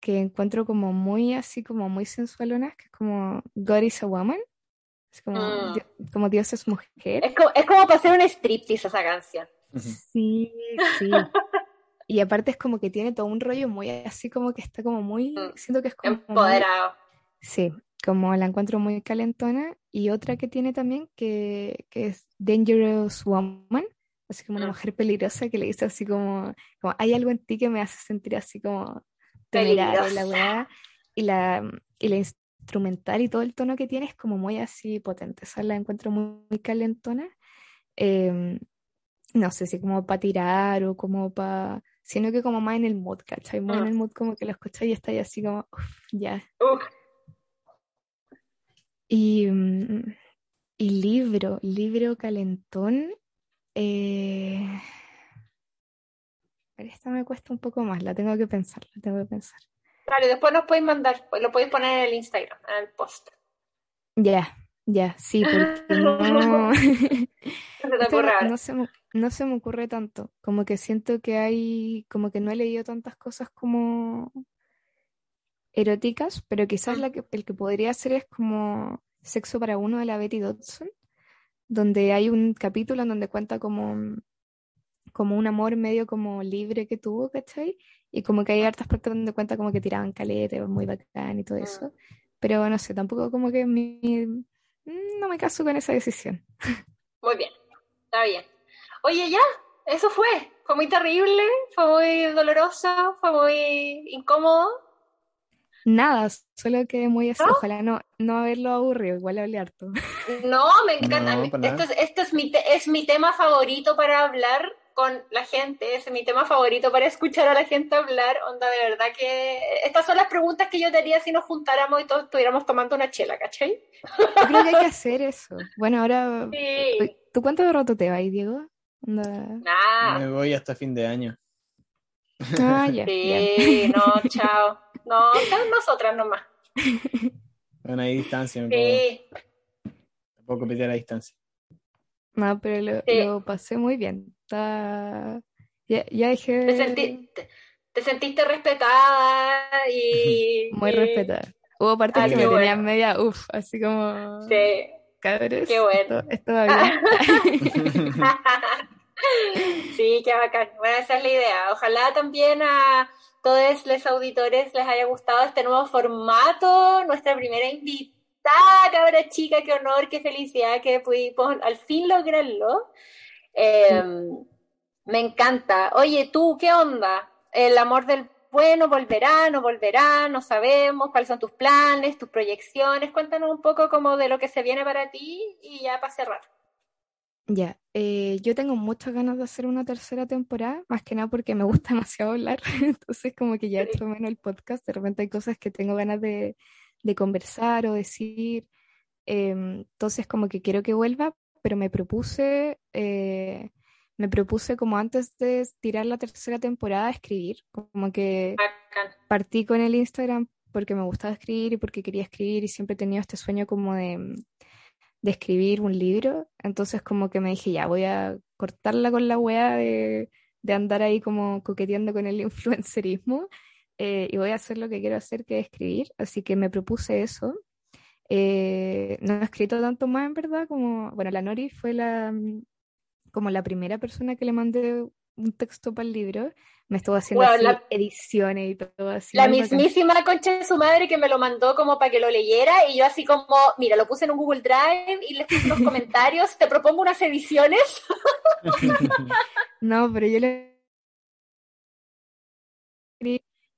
que encuentro como muy así, como muy sensualonas, que es como God is a Woman, es como, Mm. Di- como Dios es mujer. Es como, es como para hacer un striptease esa canción. Sí, sí. <laughs> Y aparte es como que tiene todo un rollo muy así como que está como muy, Mm. siento que es como muy- Empoderado. Sí, como la encuentro muy calentona. Y otra que tiene también que, que es Dangerous Woman, así como una Mm. mujer peligrosa que le dice así como, como hay algo en ti que me hace sentir así como temeraria y la Peligrosa. weá. Y la, y la instrumental y todo el tono que tiene es como muy así potente. Esa la encuentro muy, muy calentona. em, no sé si como para tirar o como para, sino que como más en el mood, ¿cachai? Más en Mm. el mood como que lo escucháis y estáis así como, "Uf, ya. Y, mm, y libro, libro calentón. Eh... pero esta me cuesta un poco más, la tengo que pensar, la tengo que pensar. Claro, y después nos podéis mandar, lo podéis poner en el Instagram, en el post. Ya, ya, sí, <laughs> porque no, ¿Qué <laughs> se te es que ocurre no, se me, no se me ocurre tanto, como que siento que hay, como que no he leído tantas cosas como eróticas, pero quizás la que, el que podría ser es como Sexo para uno de la Betty Dodson, donde hay un capítulo en donde cuenta como, como un amor medio como libre que tuvo, ¿cachai? Y como que hay hartas partes donde cuenta como que tiraban calete, muy bacán y todo Mm. eso. Pero no sé, tampoco como que mi, no me caso con esa decisión. Muy bien, está bien. Oye, ya, eso fue. Fue muy terrible, fue muy doloroso, fue muy incómodo. Nada, solo que muy así, ¿No? ojalá no, no haberlo aburrido, igual hablé harto. No, me encanta. No, es, esto es, mi te- es mi tema favorito para hablar con la gente, es mi tema favorito para escuchar a la gente hablar. Onda, de verdad que estas son las preguntas que yo te haría si nos juntáramos y todos estuviéramos tomando una chela, ¿cachai? Yo creo que hay que hacer eso. Bueno, ahora, <laughs> Sí. ¿tú cuánto rato te vas, Diego? Onda- Nada. Me voy hasta fin de año. Ah, ya, <laughs> ya. Sí, no, chao. No, están nosotras nomás. Bueno, hay distancia, me puedo- Sí, tampoco competir a la distancia. No, pero lo, Sí. lo pasé muy bien. Está... Ya, ya dejé te, senti- te, te sentiste respetada y... <laughs> muy respetada. Hubo partes Ah, que me tenían media, uff, así como, Sí. cabres, Qué bueno. esto, esto va bien. <laughs> Sí, qué bacán. Bueno, esa es la idea. Ojalá también a todos los auditores les haya gustado este nuevo formato, nuestra primera invitada, cabra chica, qué honor, qué felicidad que pudimos al fin lograrlo. Eh, me encanta. Oye, tú, ¿qué onda? El amor del bueno volverá, no volverá, no sabemos cuáles son tus planes, tus proyecciones. Cuéntanos un poco como de lo que se viene para ti y ya para cerrar. Ya, eh, yo tengo muchas ganas de hacer una tercera temporada, más que nada porque me gusta <laughs> demasiado hablar, <laughs> entonces como que ya hecho menos el podcast, de repente hay cosas que tengo ganas de, de conversar o decir, em, entonces como que quiero que vuelva, pero me propuse, eh, me propuse como antes de tirar la tercera temporada escribir, como que partí con el Instagram porque me gustaba escribir y porque quería escribir y siempre he tenido este sueño como de, mm, de escribir un libro. Entonces como que me dije, ya, voy a cortarla con la weá de, de andar ahí como coqueteando con el <laughs> influencerismo eh, y voy a hacer lo que quiero hacer, que es escribir. Así que me propuse eso. Eh, no he escrito tanto más en verdad, como, bueno, la Nori fue la, mm, como la primera persona que le mandé un texto para el libro. Me estuvo haciendo Bueno, así la- ediciones y todo así. La muy bacán. mismísima concha de su madre que me lo mandó como para que lo leyera y yo así como, mira, lo puse en un Google Drive y les puse los <laughs> comentarios, te propongo unas ediciones. <laughs> No, pero yo le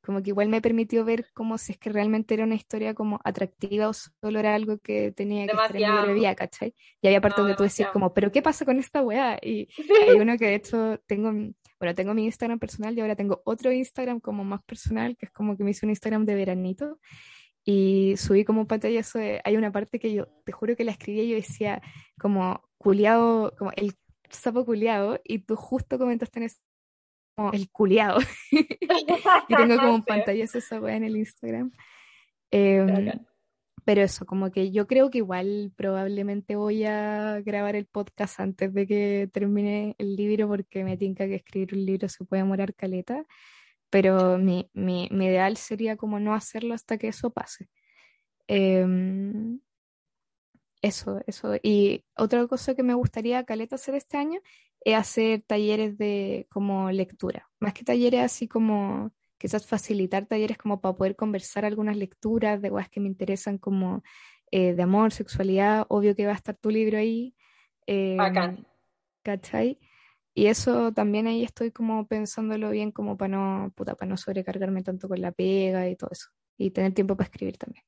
como que igual me permitió ver como si es que realmente era una historia como atractiva o solo era algo que tenía que estar en mi Demasiado. librería, ¿cachai? Y había partes No, donde tú decías demasiado. como, ¿pero qué pasa con esta weá? Y hay uno que de hecho tengo, bueno, tengo mi Instagram personal y ahora tengo otro Instagram como más personal, que es como que me hice un Instagram de veranito. Y subí como un pantallazo de, hay una parte que yo, te juro que la escribí y yo decía como culiado, como el sapo culiado, y tú justo comentaste en eso, como el culiado. <laughs> Y tengo como <laughs> un pantallazo esa weá en el Instagram. Em, pero eso, como que yo creo que igual probablemente voy a grabar el podcast antes de que termine el libro porque me tinca que escribir un libro se puede demorar caleta, pero mi, mi, mi ideal sería como no hacerlo hasta que eso pase. Em, eso, eso. Y otra cosa que me gustaría caleta hacer este año es hacer talleres de como lectura, más que talleres así como quizás facilitar talleres como para poder conversar algunas lecturas de cosas que me interesan como eh, de amor, sexualidad, obvio que va a estar tu libro ahí, eh, Bacán. ¿cachai? Y eso también ahí estoy como pensándolo bien como para no, puta, para no sobrecargarme tanto con la pega y todo eso, y tener tiempo para escribir también.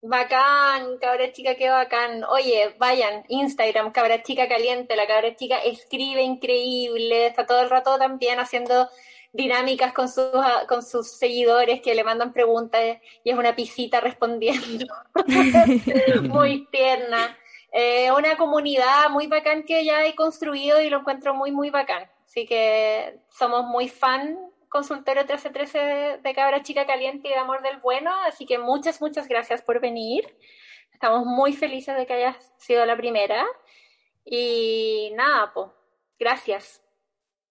Bacán, cabra chica, qué bacán. Oye, vayan, Instagram, cabra chica caliente, la cabra chica escribe increíble, está todo el rato también haciendo dinámicas con sus, con sus seguidores que le mandan preguntas y es una pisita respondiendo. <laughs> muy tierna. Eh, una comunidad muy bacán que ya he construido y lo encuentro muy, muy bacán. Así que somos muy fan consultorio 1313 de, de Cabra Chica Caliente y de Amor del Bueno, así que muchas, muchas gracias por venir. Estamos muy felices de que hayas sido la primera. Y nada, pues, gracias.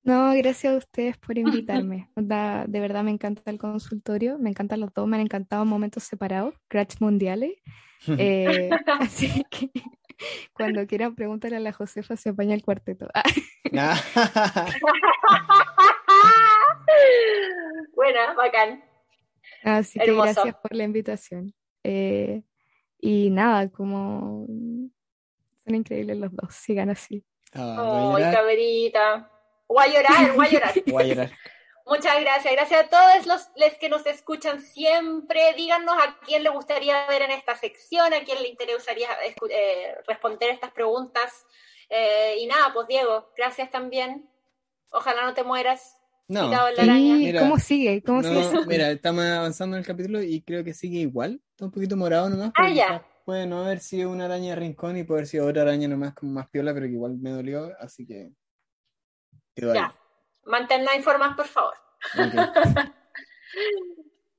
No, gracias a ustedes por <laughs> invitarme. Da, de verdad me encanta el consultorio, me encantan los dos, me han encantado momentos separados, cracks mundiales. <laughs> Eh, <laughs> así que cuando quieran preguntarle a la Josefa, se apaña el cuarteto. <laughs> Buena, bacán. Así que gracias por la invitación. Eh, y nada, como son increíbles los dos, sigan así. Ay, cabrita. Voy a llorar, voy a llorar. <laughs> Voy a llorar. Muchas gracias. Gracias a todos los, los, que nos escuchan siempre. Díganos a quién le gustaría ver en esta sección, a quién le interesaría eh, responder estas preguntas. Eh, y nada, pues Diego, gracias también. Ojalá no te mueras. No. Mira, ¿Cómo sigue? ¿Cómo no, sigue? Mira, estamos avanzando en el capítulo y creo que sigue igual. Está un poquito morado nomás. Ah, ya. Puede no haber sido una araña de rincón y puede haber sido otra araña nomás como más piola, pero que igual me dolió, así que. Ya. Manténnos informados, por favor. Okay. <laughs>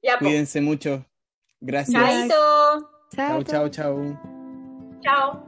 ya, Cuídense mucho. Gracias. Chaito. Chao, chao, chao. Chao.